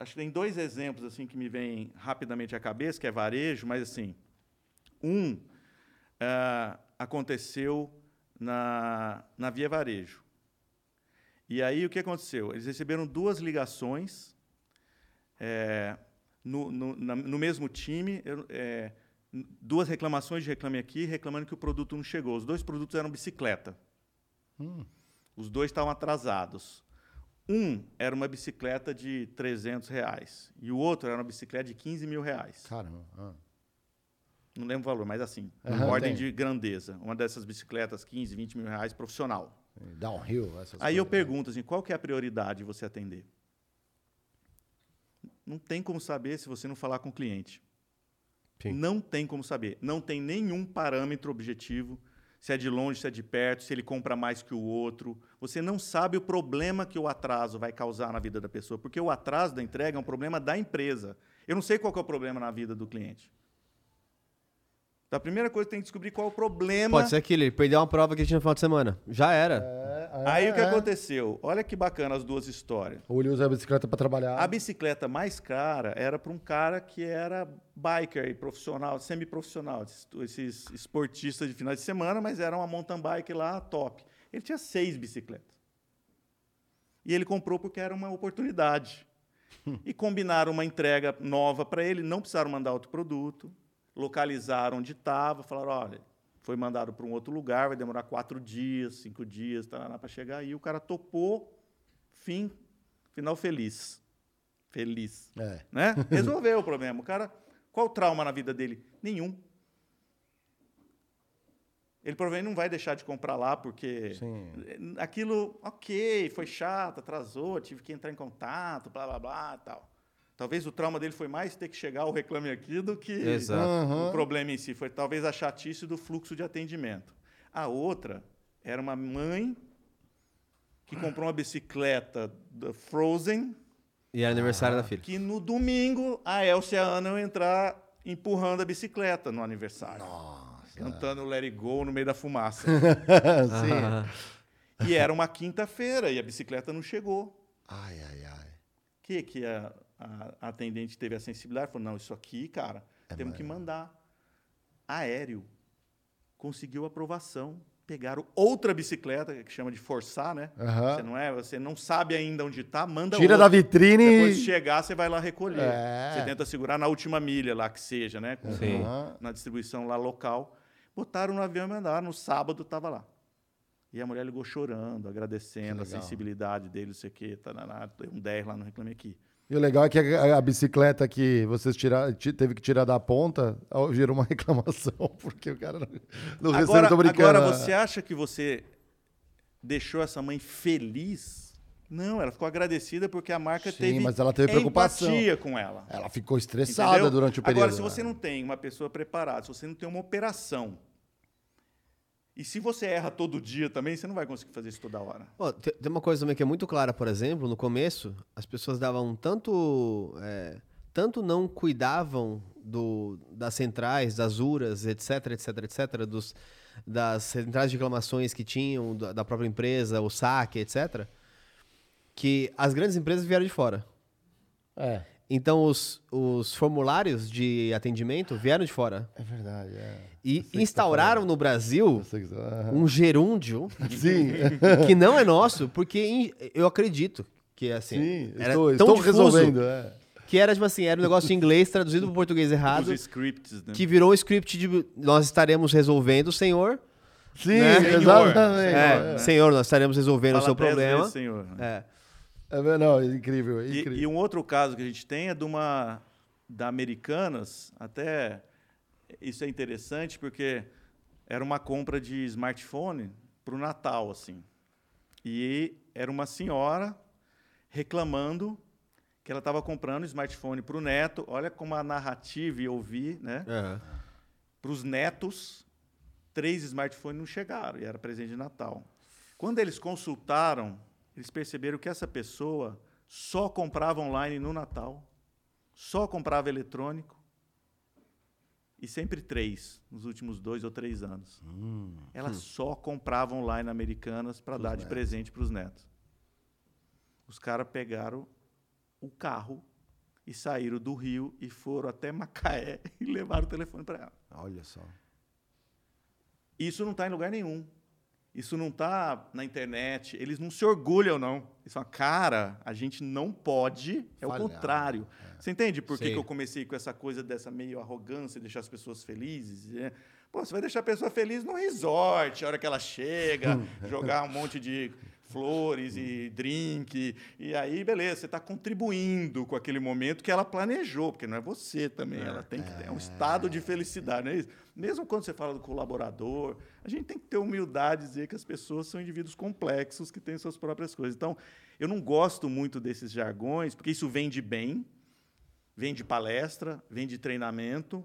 acho que tem dois exemplos assim que me vêm rapidamente à cabeça, que é varejo, mas assim, um ah, aconteceu na, na Via Varejo. E aí o que aconteceu? Eles receberam duas ligações é, no, no, na- no mesmo time, eu- é, duas reclamações de Reclame Aqui, reclamando que o produto não chegou. Os dois produtos eram bicicleta. Os dois estavam atrasados. Um era uma bicicleta de 300 reais e o outro era uma bicicleta de 15 mil reais. Caramba. ah. Não lembro o valor, mas assim, Aham, ordem tem. de grandeza. Uma dessas bicicletas, 15, 20 mil reais, profissional. Downhill, essas Aí eu coisas. pergunto assim, qual que é a prioridade de você atender? Não tem como saber se você não falar com o cliente. Sim. Não tem como saber. Não tem nenhum parâmetro objetivo, se é de longe, se é de perto, se ele compra mais que o outro. Você não sabe o problema que o atraso vai causar na vida da pessoa, porque o atraso da entrega é um problema da empresa. Eu não sei qual é o problema na vida do cliente. Então, a primeira coisa tem que descobrir qual é o problema. Pode ser aquele, ele perdeu uma prova que tinha no final de semana. Já era. É, Aí o que é. aconteceu? Olha que bacana as duas histórias. Ou ele usa a bicicleta para trabalhar. A bicicleta mais cara era para um cara que era biker e profissional, semi-profissional, esses esportistas de final de semana, mas era uma mountain bike lá top. Ele tinha seis bicicletas. E ele comprou porque era uma oportunidade. E combinaram uma entrega nova para ele, não precisaram mandar outro produto, localizaram onde estava, falaram, olha, foi mandado para um outro lugar, vai demorar quatro dias, cinco dias para chegar. E o cara topou, fim, final feliz. Feliz É. né? Resolveu o problema. O cara, qual o trauma na vida dele? Nenhum. Ele provavelmente não vai deixar de comprar lá porque Sim. aquilo, ok, foi chato, atrasou, tive que entrar em contato, blá blá blá, tal. Talvez o trauma dele foi mais ter que chegar ao reclame aqui do que. Aham. o problema em si. Foi talvez a chatice do fluxo de atendimento. A outra era uma mãe que comprou uma bicicleta da Frozen E era aniversário da filha. que no domingo a Elcia e a Ana iam entrar empurrando a bicicleta no aniversário. Cantando Let It Go no meio da fumaça. Sim. e era uma quinta-feira e a bicicleta não chegou. Ai, ai, ai. O que, que a, a atendente teve a sensibilidade? Falou, não, isso aqui, cara, É temos que mandar. Aéreo. Conseguiu aprovação. Pegaram outra bicicleta, que chama de forçar, né? Aham. Você não é, você não sabe ainda onde está, manda Tira outra. da vitrine. Depois de chegar, você vai lá recolher. É. Você tenta segurar na última milha lá que seja, né? Com-. Na distribuição lá local. Botaram no avião e mandaram. No sábado estava lá. E a mulher ligou chorando, agradecendo a sensibilidade dele, não sei o quê. Um 10 lá no Reclame Aqui. E o legal é que a, a bicicleta que vocês tiraram, ti- teve que tirar da ponta, gerou uma reclamação, porque o cara não, não recebeu, Agora, brincando. agora você acha que você deixou essa mãe feliz? Não, ela ficou agradecida porque a marca Sim, teve mas ela teve preocupação. empatia com ela. Ela ficou estressada Entendeu? durante o período. Agora, se você né? não tem uma pessoa preparada, se você não tem uma operação, e se você erra todo dia também, você não vai conseguir fazer isso toda hora. Te- tem uma coisa também que é muito clara, por exemplo, no começo, as pessoas davam tanto. é, tanto não cuidavam do, das centrais, das URAs, etc, etc, etc, dos, das centrais de reclamações que tinham, da, da própria empresa, o saque, etc, que as grandes empresas vieram de fora. É, Então, os, os formulários de atendimento vieram de fora. é verdade. É. E tá instauraram falando. no Brasil que aham. um gerúndio Sim, que não é nosso, porque eu acredito que assim, sim. era Estou, tão estou difuso resolvendo. É. que era tipo assim, era um negócio em inglês traduzido para português errado, Os scripts, né? que virou um script de nós estaremos resolvendo, senhor. Sim, Né? exatamente. É, É. senhor, nós estaremos resolvendo Fala o seu problema. vezes, senhor. É. É, não, é incrível, é E, incrível. e um outro caso que a gente tem é de uma da Americanas, até isso é interessante porque era uma compra de smartphone para o Natal, assim. E era uma senhora reclamando que ela estava comprando smartphone para o neto. Olha como a narrativa e ouvir, né? É. Para os netos, três smartphones não chegaram e era presente de Natal. Quando eles consultaram, eles perceberam que essa pessoa só comprava online no Natal, só comprava eletrônico e sempre três nos últimos dois ou três anos. Ela só comprava online americanas para dar de presente para os netos. Os caras pegaram o carro e saíram do Rio e foram até Macaé e levaram o telefone para ela. Olha só. Isso não está em lugar nenhum. Isso não está na internet. Eles não se orgulham, não. Eles falam, cara, a gente não pode. É Falhar, o contrário. Você entende por que, que eu comecei com essa coisa dessa meio arrogância, deixar as pessoas felizes? né? Pô, você vai deixar a pessoa feliz no resort, a hora que ela chega, jogar um monte de flores e drink. E aí, beleza, você está contribuindo com aquele momento que ela planejou, porque não é você também. Ela tem que ter um estado de felicidade, não é isso? Mesmo quando você fala do colaborador, a gente tem que ter humildade e dizer que as pessoas são indivíduos complexos que têm suas próprias coisas. Então, eu não gosto muito desses jargões, porque isso vem de bem, vem de palestra, vem de treinamento,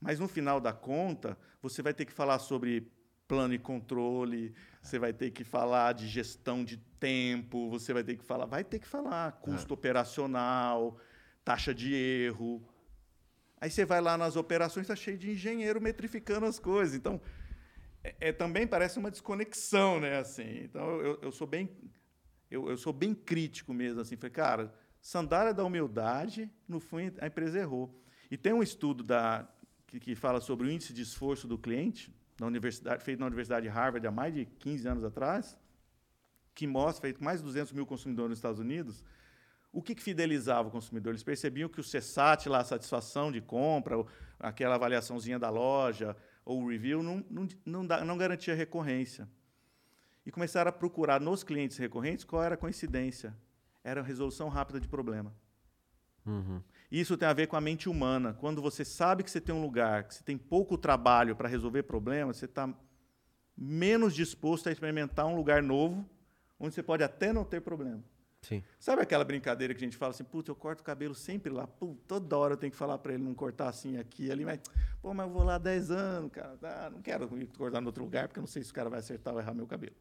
mas no final da conta, você vai ter que falar sobre plano e controle, você vai ter que falar de gestão de tempo, você vai ter que falar, vai ter que falar custo operacional, taxa de erro. Aí você vai lá nas operações, está cheio de engenheiro metrificando as coisas. Então, é, é- também parece uma desconexão, né? Assim, então eu, eu sou bem eu, eu sou bem crítico mesmo, assim, falei, cara, sandália da humildade, no fim a empresa errou. E tem um estudo da, que, que fala sobre o índice de esforço do cliente, universidade, feito na Universidade de Harvard há mais de 15 anos atrás, que mostra, feito mais de 200 mil consumidores nos Estados Unidos, o que, que fidelizava o consumidor? Eles percebiam que o CSAT, lá, a satisfação de compra, aquela avaliaçãozinha da loja, ou o review, não, não, não, dá- não garantia recorrência. E começaram a procurar nos clientes recorrentes qual era a coincidência. Era a resolução rápida de problema. Isso tem a ver com a mente humana. Quando você sabe que você tem um lugar, que você tem pouco trabalho para resolver problemas, você está menos disposto a experimentar um lugar novo, onde você pode até não ter problema. Sim. Sabe aquela brincadeira que a gente fala assim, putz, eu corto o cabelo sempre lá, pô, toda hora eu tenho que falar para ele não cortar assim aqui ali, mas, pô, mas eu vou lá há 10 anos, cara, ah, não quero cortar em outro lugar, porque eu não sei se o cara vai acertar ou errar meu cabelo.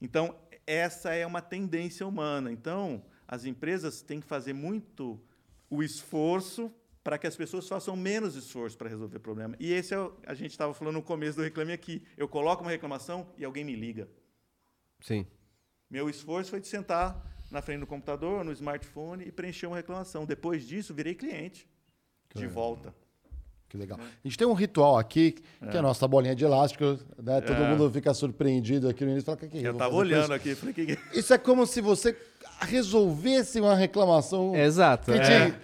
Então, essa é uma tendência humana. Então, as empresas têm que fazer muito o esforço para que as pessoas façam menos esforço para resolver o problema. E esse é o, a gente estava falando no começo do Reclame Aqui. Eu coloco uma reclamação e alguém me liga. Sim. Meu esforço foi de sentar na frente do computador, no smartphone e preencher uma reclamação. Depois disso, virei cliente. De volta. Que legal. A gente tem um ritual aqui, que é a nossa bolinha de elástico, né? Todo É. mundo fica surpreendido aqui no início. Fala, "Que que é isso? Eu fazer com olhando isso?" aqui, falei, que que... Isso é como se você resolvesse uma reclamação Exato. que é. te-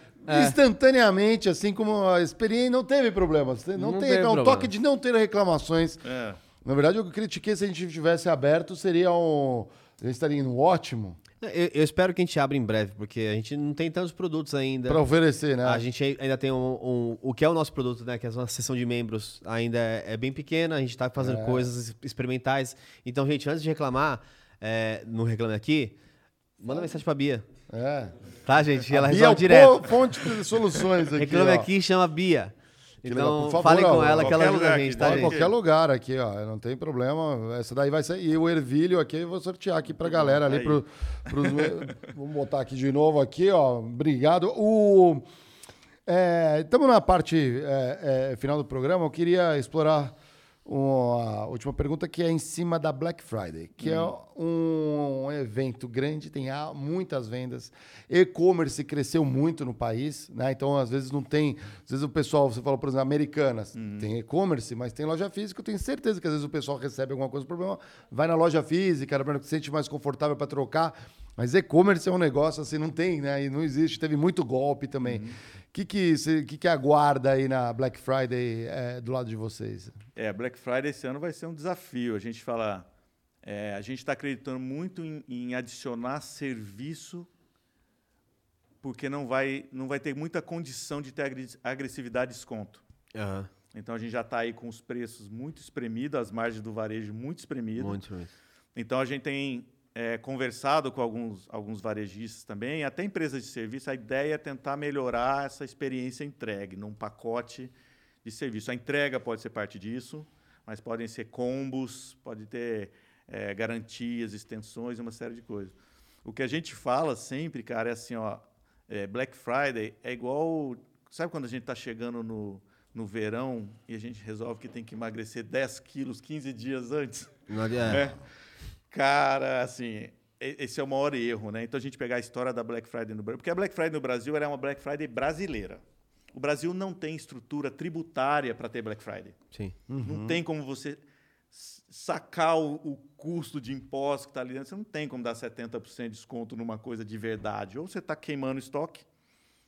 instantaneamente, assim como a experiência não teve problemas. Não, Não tem, teve é um problema. toque de não ter reclamações. É. Na verdade, eu critiquei se a gente tivesse aberto seria um. A gente estaria indo ótimo Eu, eu espero que a gente abra em breve, porque a gente não tem tantos produtos ainda. para oferecer, né? A gente ai- ainda tem um, um- o que é o nosso produto, né? Que é a nossa sessão de membros ainda é, é bem pequena, a gente está fazendo É. coisas experimentais. Então, gente, antes de reclamar, é, no Reclame Aqui, manda mensagem pra Bia. É. Tá, gente? Ela Bia é resolve o direto. fonte de soluções aqui. Reclame ó. Aqui chama Bia. Legal. Então, Por favor, falem com ó, ela que ela ajuda a gente, tá, em gente? qualquer lugar aqui, ó. Não tem problema. Essa daí vai ser. E o ervilho aqui eu vou sortear aqui pra galera ali. Aí. Pro, pros... Vamos botar aqui de novo aqui, ó. Obrigado. O... Estamos na parte é, é, final do programa. Eu queria explorar uma última pergunta que é em cima da Black Friday, que é um evento grande, tem muitas vendas. E-commerce cresceu muito no país, né? Então, às vezes não tem. Às vezes o pessoal, você falou, por exemplo, Americanas, tem e-commerce, mas tem loja física. Eu tenho certeza que às vezes o pessoal recebe alguma coisa, problema, vai na loja física, se sente mais confortável para trocar. Mas e-commerce é um negócio assim, não tem, né? E não existe. Teve muito golpe também. O que, que, cê- que, que aguarda aí na Black Friday é, do lado de vocês? É, Black Friday esse ano vai ser um desafio. A gente fala, é, a gente está acreditando muito em, em adicionar serviço, porque não vai, não vai ter muita condição de ter agressividade e desconto. Aham, Então a gente já está aí com os preços muito espremidos, as margens do varejo muito espremidas. muito mesmo. Então a gente tem é, conversado com alguns, alguns varejistas também, até empresas de serviço. A ideia é tentar melhorar essa experiência entregue num pacote de serviço. A entrega pode ser parte disso, mas podem ser combos, pode ter é, garantias, extensões, uma série de coisas. O que a gente fala sempre, cara, é assim, ó, é, Black Friday é igual, sabe quando a gente está chegando no, no verão e a gente resolve que tem que emagrecer 10 quilos 15 dias antes? Não adi- é. Cara, assim, e- esse é o maior erro, né? Então a gente pegar a história da Black Friday no Brasil, porque a Black Friday no Brasil era uma Black Friday brasileira. O Brasil não tem estrutura tributária para ter Black Friday. Sim. Não tem como você sacar o, o custo de imposto que está ali dentro. Você não tem como dar 70% de desconto numa coisa de verdade. Ou você está queimando estoque,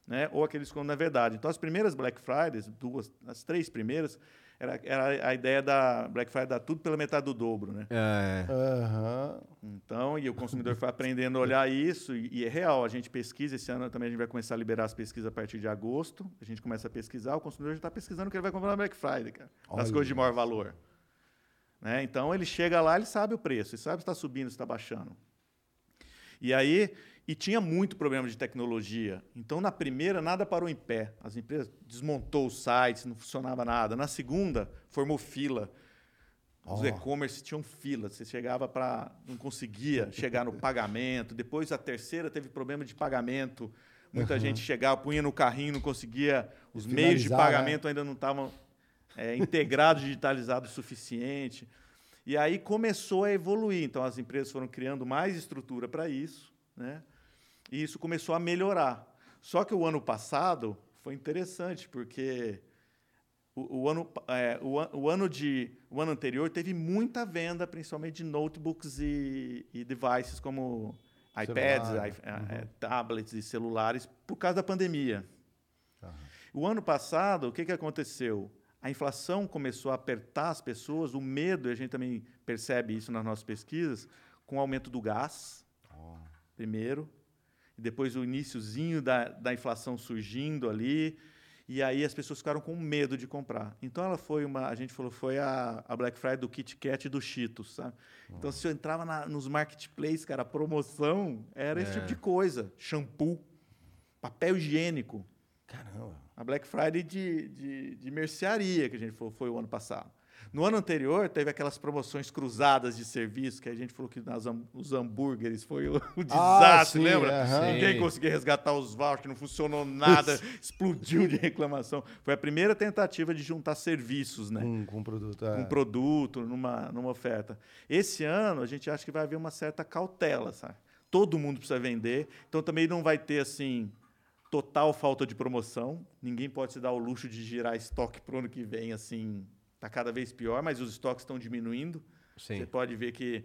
né? ou aquele desconto não é verdade. Então, as primeiras Black Fridays, duas, as três primeiras, era, era a ideia da Black Friday dar tudo pela metade do dobro. Né? É. Aham. Então, e o consumidor foi aprendendo a olhar isso, e, e é real. A gente pesquisa, esse ano também a gente vai começar a liberar as pesquisas a partir de agosto. A gente começa a pesquisar, o consumidor já está pesquisando o que ele vai comprar na Black Friday, cara. Das coisas de maior valor. Né? Então, ele chega lá, ele sabe o preço, ele sabe se está subindo, se está baixando. E aí, e tinha muito problema de tecnologia. Então, na primeira, nada parou em pé. As empresas desmontou os sites, não funcionava nada. Na segunda, formou fila. Os Ó. e-commerce tinham fila. Você chegava para. não conseguia chegar no pagamento. Depois, a terceira teve problema de pagamento. Muita gente chegava, punha no carrinho, não conseguia. Os meios de né? pagamento ainda não estavam é, integrados, digitalizados o suficiente. E aí começou a evoluir. Então, as empresas foram criando mais estrutura para isso. Né? E isso começou a melhorar. Só que o ano passado foi interessante, porque o, o ano, é, o, o ano de, o ano anterior teve muita venda, principalmente de notebooks e, e devices como iPads, i- é, tablets e celulares, por causa da pandemia. O ano passado, o que, que aconteceu? A inflação começou a apertar as pessoas, o medo, e a gente também percebe isso nas nossas pesquisas, com o aumento do gás, primeiro, e depois o iníciozinho da, da inflação surgindo ali, e aí as pessoas ficaram com medo de comprar. Então ela foi uma, a gente falou, foi a, a Black Friday do Kit Kat e do Cheetos, sabe? Então se eu entrava na- nos marketplaces, cara, a promoção era esse tipo de coisa, shampoo, papel higiênico, Caramba. a Black Friday de, de, de mercearia, que a gente falou, foi o ano passado. No ano anterior, teve aquelas promoções cruzadas de serviço, que a gente falou que nas, os hambúrgueres foi o, o desastre, sim, lembra? aham. Ninguém Sim. conseguia resgatar os vouchers, não funcionou nada, explodiu de reclamação. Foi a primeira tentativa de juntar serviços, né? Com, com produto. É. um produto, numa, numa oferta. Esse ano, a gente acha que vai haver uma certa cautela, sabe? Todo mundo precisa vender, então também não vai ter, assim, total falta de promoção. Ninguém pode se dar o luxo de girar estoque para o ano que vem, assim, está cada vez pior, mas os estoques estão diminuindo. Sim. Você pode ver que,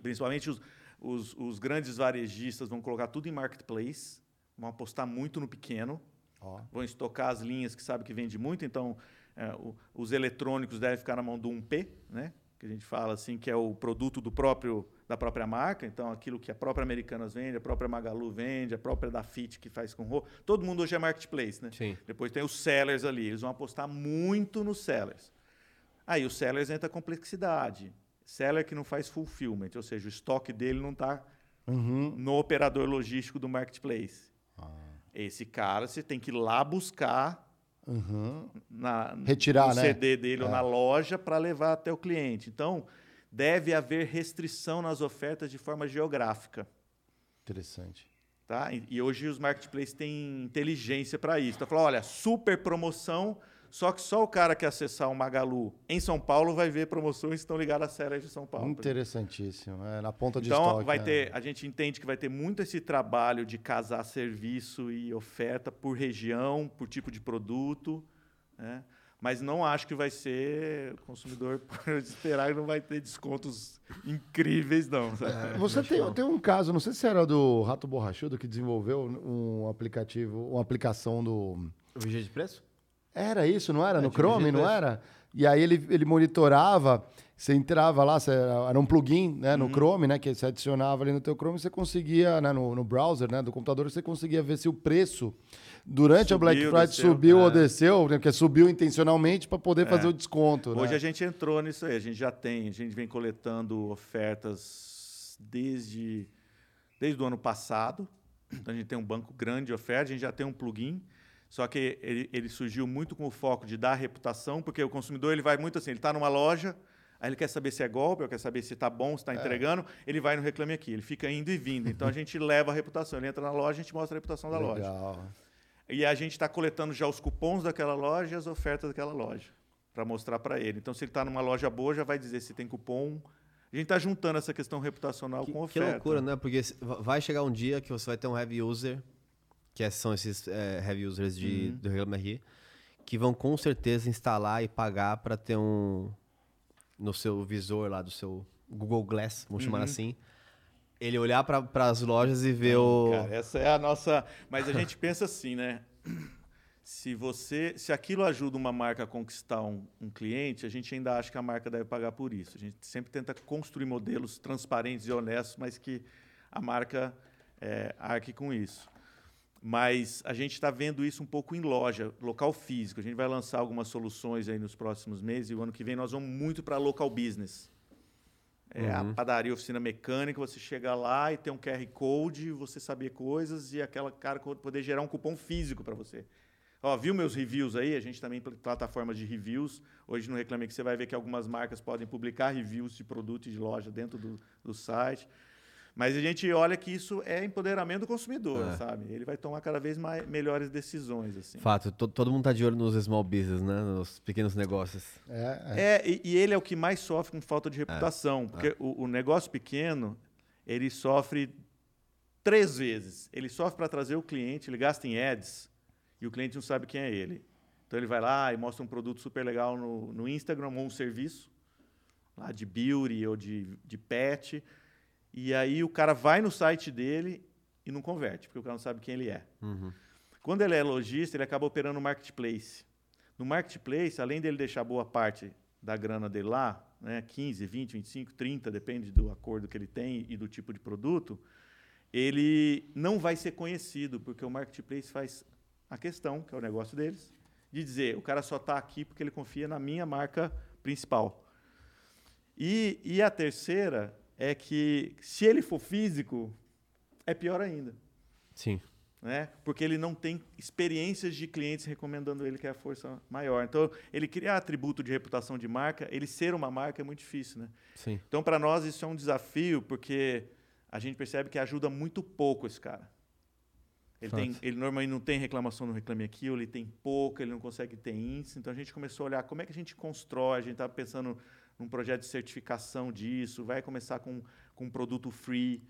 principalmente, os, os, os grandes varejistas vão colocar tudo em marketplace, vão apostar muito no pequeno, Ó. vão estocar as linhas que sabe que vende muito, então é, o- os eletrônicos devem ficar na mão do 1P, né? Que a gente fala assim que é o produto do próprio da própria marca, então aquilo que a própria Americanas vende, a própria Magalu vende, a própria da Fit que faz com roupa, todo mundo hoje é marketplace, né? Sim. Depois tem os sellers ali, eles vão apostar muito nos sellers. Aí os sellers entra a complexidade. Seller que não faz fulfillment, ou seja, o estoque dele não está Uhum. no operador logístico do marketplace. Ah. Esse cara você tem que ir lá buscar Uhum. na, Retirar, no né? CD dele ou É. na loja para levar até o cliente. Então, deve haver restrição nas ofertas de forma geográfica. Interessante. Tá? E, e hoje os marketplaces têm inteligência para isso. Então, falou, olha, super promoção, só que só o cara que acessar o Magalu em São Paulo vai ver promoções que estão ligadas à série de São Paulo. Interessantíssimo. É, na ponta de Então, estoque. vai né? ter, a gente entende que vai ter muito esse trabalho de casar serviço e oferta por região, por tipo de produto, né? mas não acho que vai ser o consumidor por esperar que não vai ter descontos incríveis, não. sabe? Você tem, tem um caso, não sei se era do Rato Borrachudo que desenvolveu um aplicativo, uma aplicação do. O vigia de preço? Era isso, não era? É, no Chrome, não vigilância. era? E aí ele, ele monitorava, você entrava lá, você- era um plugin né, Uhum. no Chrome, né? Que você adicionava ali no teu Chrome, você conseguia, né, no, no browser né, do computador, você conseguia ver se o preço durante a Black Subiu, Friday desceu, subiu ou é. desceu, né, porque subiu intencionalmente para poder É. fazer o desconto. Hoje né? a gente entrou nisso aí, a gente já tem, a gente vem coletando ofertas desde, desde o ano passado. Então a gente tem um banco grande de ofertas, a gente já tem um plugin, só que ele, ele surgiu muito com o foco de dar reputação, porque o consumidor ele vai muito assim, ele está numa loja, aí ele quer saber se é golpe, ou quer saber se está bom, se está entregando, ele vai no Reclame Aqui, ele fica indo e vindo. Então a gente leva a reputação, ele entra na loja, a gente mostra a reputação da loja. Legal. E a gente está coletando já os cupons daquela loja e as ofertas daquela loja para mostrar para ele. Então, se ele está numa loja boa, já vai dizer se tem cupom. A gente está juntando essa questão reputacional Que, com que oferta. loucura, né? Porque vai chegar um dia que você vai ter um heavy user, que é- são esses é, heavy users de, Uhum. do Reclame Aqui, que vão com certeza instalar e pagar para ter um no seu visor lá do seu Google Glass, vamos chamar Uhum. assim, ele olhar para as lojas e ver o Cara, essa é a nossa. Mas a gente pensa assim, né? Se você, se aquilo ajuda uma marca a conquistar um, um cliente, a gente ainda acha que a marca deve pagar por isso. A gente sempre tenta construir modelos transparentes e honestos, mas que a marca é, arque com isso. Mas a gente está vendo isso um pouco em loja, local físico. A gente vai lançar algumas soluções aí nos próximos meses e o ano que vem nós vamos muito para local business. É a padaria, oficina mecânica, você chega lá e tem um QR Code, você saber coisas e aquela cara poder gerar um cupom físico para você. Ó, viu meus reviews aí? A gente também tem plataformas de reviews. Hoje no Reclame que você vai ver que algumas marcas podem publicar reviews de produto e de loja dentro do, do site. Mas a gente olha que isso é empoderamento do consumidor, sabe? Ele vai tomar cada vez mais, melhores decisões. Assim. Fato, to- todo mundo tá de olho nos small business, né? Nos pequenos negócios. É, é. É, e, e ele é o que mais sofre com falta de reputação. Porque o, o negócio pequeno, ele sofre três vezes. Ele sofre para trazer o cliente, ele gasta em ads e o cliente não sabe quem é ele. Então ele vai lá e mostra um produto super legal no, no Instagram ou um serviço lá de beauty ou de, de pet. E aí o cara vai no site dele e não converte, porque o cara não sabe quem ele é. Quando ele é lojista, ele acaba operando no marketplace. No marketplace, além dele deixar boa parte da grana dele lá, né, 15, 20, 25, 30, depende do acordo que ele tem e do tipo de produto, ele não vai ser conhecido, porque o marketplace faz a questão, que é o negócio deles, de dizer, o cara só está aqui porque ele confia na minha marca principal. E, e a terceira é que, se ele for físico, é pior ainda Sim. né? Porque ele não tem experiências de clientes recomendando ele que é a força maior. Então, ele criar atributo de reputação de marca, ele ser uma marca é muito difícil, né? Sim. Então, para nós isso é um desafio, porque a gente percebe que ajuda muito pouco esse cara. Ele, tem, ele normalmente não tem reclamação no Reclame Aqui, ou ele tem pouco, ele não consegue ter índice. Então, a gente começou a olhar como é que a gente constrói, a gente estava pensando num projeto de certificação disso, vai começar com, com um produto free.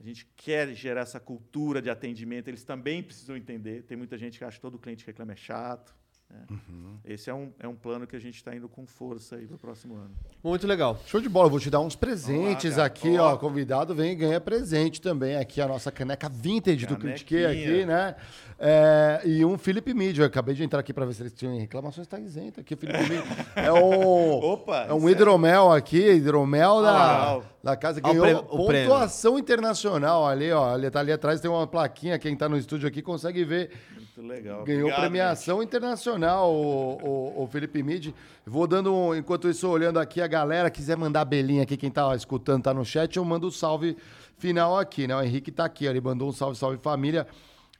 A gente quer gerar essa cultura de atendimento, eles também precisam entender. Tem muita gente que acha que todo cliente que reclama é chato. Né? Esse é um, é um plano que a gente está indo com força aí para o próximo ano. Muito legal. Show de bola, vou te dar uns presentes lá, aqui, Ó. ó. Convidado vem e ganha presente também. Aqui a nossa caneca vintage do Critique aqui, né? É, e um Felipe Mídia. Eu acabei de entrar aqui para ver se eles tinham reclamações, tá isento aqui. Felipe Mídia é um, Opa, é um é- hidromel aqui, hidromel da, Ah, da casa. Ó o Ganhou prêmio- o prêmio. pontuação internacional ali, ó. Ali, tá ali atrás tem uma plaquinha. Quem tá no estúdio aqui consegue ver. Muito legal. Ganhou Obrigado, premiação internacional, o, o- o Felipe Mid. Vou dando, um- enquanto isso, olhando aqui a galera, quiser mandar belinha aqui, quem tá escutando, tá no chat, eu mando o salve final aqui, né? O Henrique tá aqui, ó, ele mandou um salve, salve família.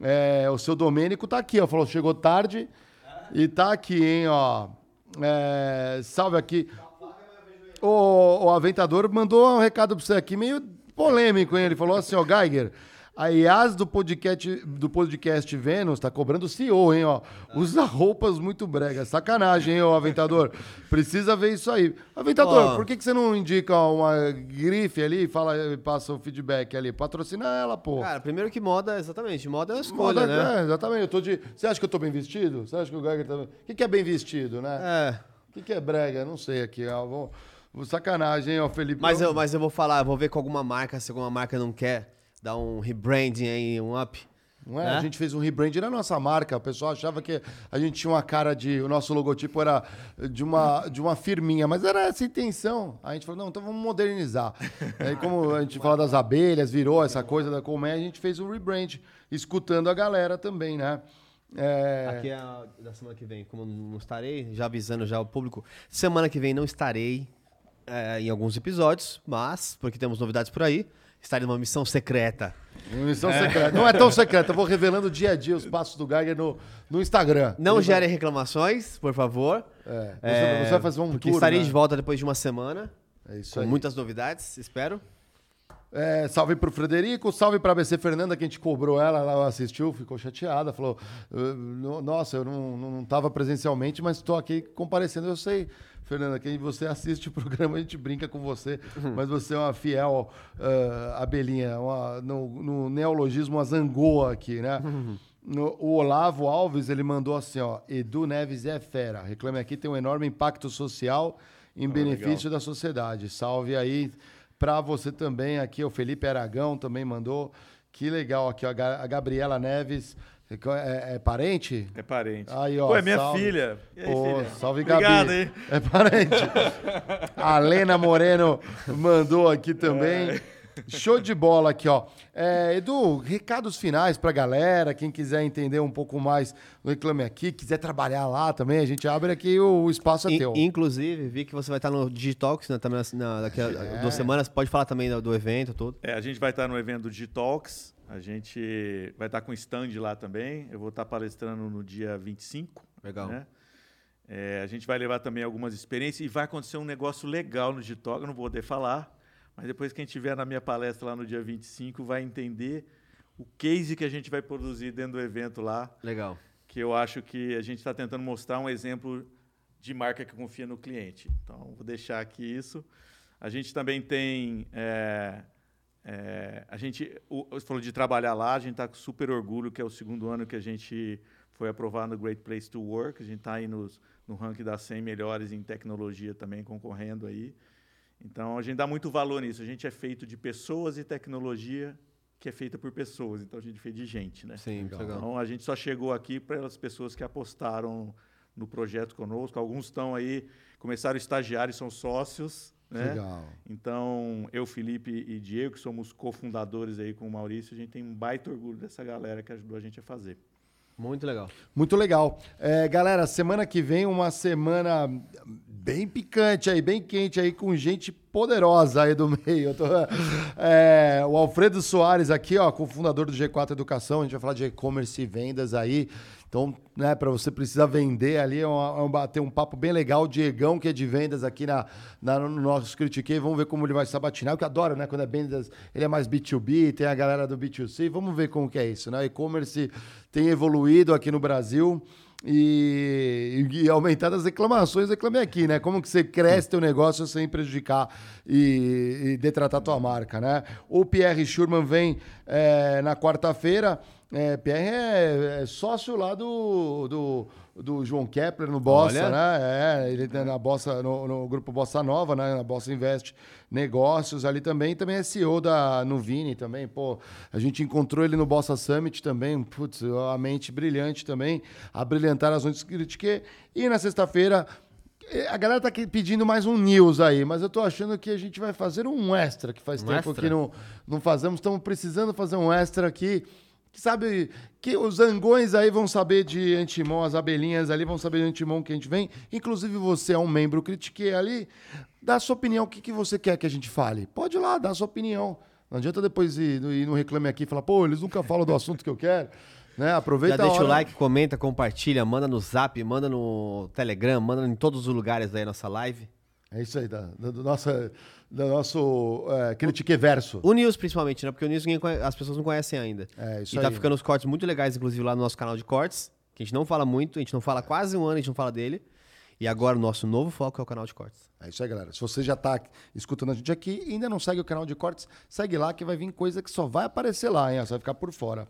É, o seu Domênico tá aqui, ó, falou, chegou tarde e tá aqui, hein, ó. É, salve aqui. O, o Aventador mandou um recado pra você aqui, meio polêmico, hein? Ele falou assim, ó, Geiger, a IAS do podcast, do podcast Vênus tá cobrando CEO, hein, ó. Usa roupas muito bregas. Sacanagem, hein, ô Aventador? Precisa ver isso aí. Aventador, Ó. por que, que você não indica uma grife ali e fala, passa o feedback ali? Patrocina ela, pô. Cara, primeiro que moda, exatamente, moda é uma escolha, Moda- né? é, exatamente. Eu tô de... Você acha que eu tô bem vestido? Você acha que o Geiger tá bem... O que, que é bem vestido, né? É. O que, que é brega? Não sei aqui. Ó. Vou... vou- Sacanagem, hein, ó, Felipe. Mas eu, mas eu vou falar, eu vou ver com alguma marca, se alguma marca não quer dar um rebranding aí, um up. Não é? né? A gente fez um rebrand na nossa marca. O pessoal achava que a gente tinha uma cara de. O nosso logotipo era de uma, de uma firminha, mas era essa a intenção. A gente falou, não, então vamos modernizar. Aí, como a gente fala das abelhas, virou essa coisa da colmeia, a gente fez um rebrand, escutando a galera também, né? É, Aqui é a da semana que vem, como não estarei, já avisando já o público. Semana que vem não estarei é, em alguns episódios, mas, porque temos novidades por aí, estarei numa missão secreta. uma missão secreta. Não é tão secreta, eu vou revelando dia a dia os passos do Geiger no, no Instagram. Não Ele vai- gerem reclamações, por favor. É, você- você vai fazer um Porque tour, estarei né? de volta depois de uma semana, É isso com aí. muitas novidades, espero. É, salve pro Frederico, salve pra ABC Fernanda, que a gente cobrou ela, ela assistiu, ficou chateada, falou: "Uh, no- Nossa, eu não, não tava presencialmente, mas estou aqui comparecendo. Eu sei, Fernanda, que você assiste o programa, a gente brinca com você, mas você é uma fiel uh, abelhinha, uma- no, no neologismo, uma zangoa aqui, né? No- o Olavo Alves, ele mandou assim, ó, Edu Neves é fera, reclame aqui, tem um enorme impacto social em benefício da sociedade. Salve aí para você também aqui, o Felipe Aragão também mandou. Que legal aqui, ó, a Ga- a Gabriela Neves, é, é parente? É parente. Aí, ó, Pô, é minha salve. filha. Aí, Pô, filha? salve, Gabi. Obrigado, hein? É parente. A Lena Moreno mandou aqui também. Show de bola aqui, ó. É, Edu, recados finais pra galera, quem quiser entender um pouco mais do Reclame Aqui, quiser trabalhar lá também, a gente abre aqui, o, o espaço é In- teu. inclusive, vi que você vai estar no Digitalks, né, também na, daqui a É. duas semanas. Pode falar também do, do evento todo. É, a gente vai estar no evento do Digitalks. A gente vai estar com stand lá também. Eu vou estar palestrando no dia 25. Legal. né? É, a gente vai levar também algumas experiências e vai acontecer um negócio legal no Digitalks. Eu não vou poder falar, mas depois quem estiver na minha palestra lá no dia 25 vai entender o case que a gente vai produzir dentro do evento lá. Legal. que eu acho que a gente está tentando mostrar um exemplo de marca que confia no cliente. Então, vou deixar aqui isso. A gente também tem. é, é, a gente o, você falou de trabalhar lá, a gente está com super orgulho, que é o segundo ano que a gente foi aprovado no Great Place to Work. A gente está aí nos, no ranking das 100 melhores em tecnologia também, concorrendo aí. Então, a gente dá muito valor nisso. A gente é feito de pessoas e tecnologia que é feita por pessoas. Então, a gente fez de gente, né? Sim, legal. Então a gente só chegou aqui para as pessoas que apostaram no projeto conosco. Alguns estão aí, começaram estagiários, são sócios. Né? Legal. Então, eu, Felipe e Diego, que somos cofundadores aí com o Maurício, a gente tem um baita orgulho dessa galera que ajudou a gente a fazer. Muito legal. Muito legal. É, galera, semana que vem uma semana bem picante aí, bem quente aí, com gente poderosa aí do meio. Tô- é, o Alfredo Soares aqui, ó, cofundador do G4 Educação, a gente vai falar de e-commerce e vendas aí. Então, né, para você precisar vender ali, é um, é um, bater um papo bem legal. Diegão, que é de vendas aqui na, na- no nosso Critiquei, vamos ver como ele vai sabatinar. Eu que adoro, né, quando é vendas, ele é mais B2B, tem a galera do B2C. Vamos ver como que é isso, né? E-commerce tem evoluído aqui no Brasil e, e aumentado as reclamações, reclamei aqui, né? Como que você cresce teu negócio sem prejudicar e, e detratar tua marca, né? O Pierre Schurman vem é, na quarta-feira. É, Pierre é, é sócio lá do, do, do João Kepler no Bossa, Olha. né? É, ele tá na Bossa, no, no grupo Bossa Nova, né? Na Bossa Invest Negócios ali também. Também é CEO da Nuvini também. Pô, a gente encontrou ele no Bossa Summit também. Putz, a mente brilhante também. A brilhantar as noites que critiquei. E na sexta-feira. eh, A galera tá pedindo mais um news aí, mas eu tô achando que a gente vai fazer um extra, que faz Um tempo extra? que não, não fazemos. Estamos precisando fazer um extra aqui. Que sabe que os zangões aí vão saber de antemão, as abelhinhas ali vão saber de antemão que a gente vem. Inclusive você é um membro, critiquei ali. Dá a sua opinião, o que, que você quer que a gente fale? Pode ir lá, dá a sua opinião. Não adianta depois ir, ir no Reclame Aqui e falar, pô, eles nunca falam do assunto que eu quero. Né? Aproveita Já a deixa o like, comenta, compartilha, manda no Zap, manda no Telegram, manda em todos os lugares da nossa live. É isso aí, da, da- do, nossa, do nosso é, Critique Verso. O News, principalmente, né? Porque o News ninguém as pessoas não conhecem ainda. É, isso e tá aí. ficando os cortes muito legais, inclusive, lá no nosso canal de cortes, que a gente não fala muito, a gente não fala há quase um ano, a gente não fala dele. E agora o nosso novo foco é o canal de cortes. É isso aí, galera. Se você já está escutando a gente aqui e ainda não segue o canal de cortes, segue lá que vai vir coisa que só vai aparecer lá, hein? Você vai ficar por fora.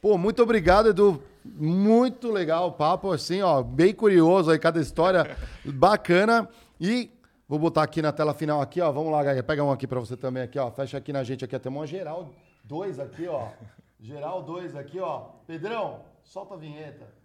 Pô, muito obrigado, Edu. Muito legal o papo, assim, ó, bem curioso aí, cada história bacana. E vou botar aqui na tela final aqui, ó. Vamos lá, Gaia. Pega um aqui para você também aqui, ó. Fecha aqui na gente aqui, até uma geral dois aqui, ó. Geral dois aqui, ó. Pedrão, solta a vinheta.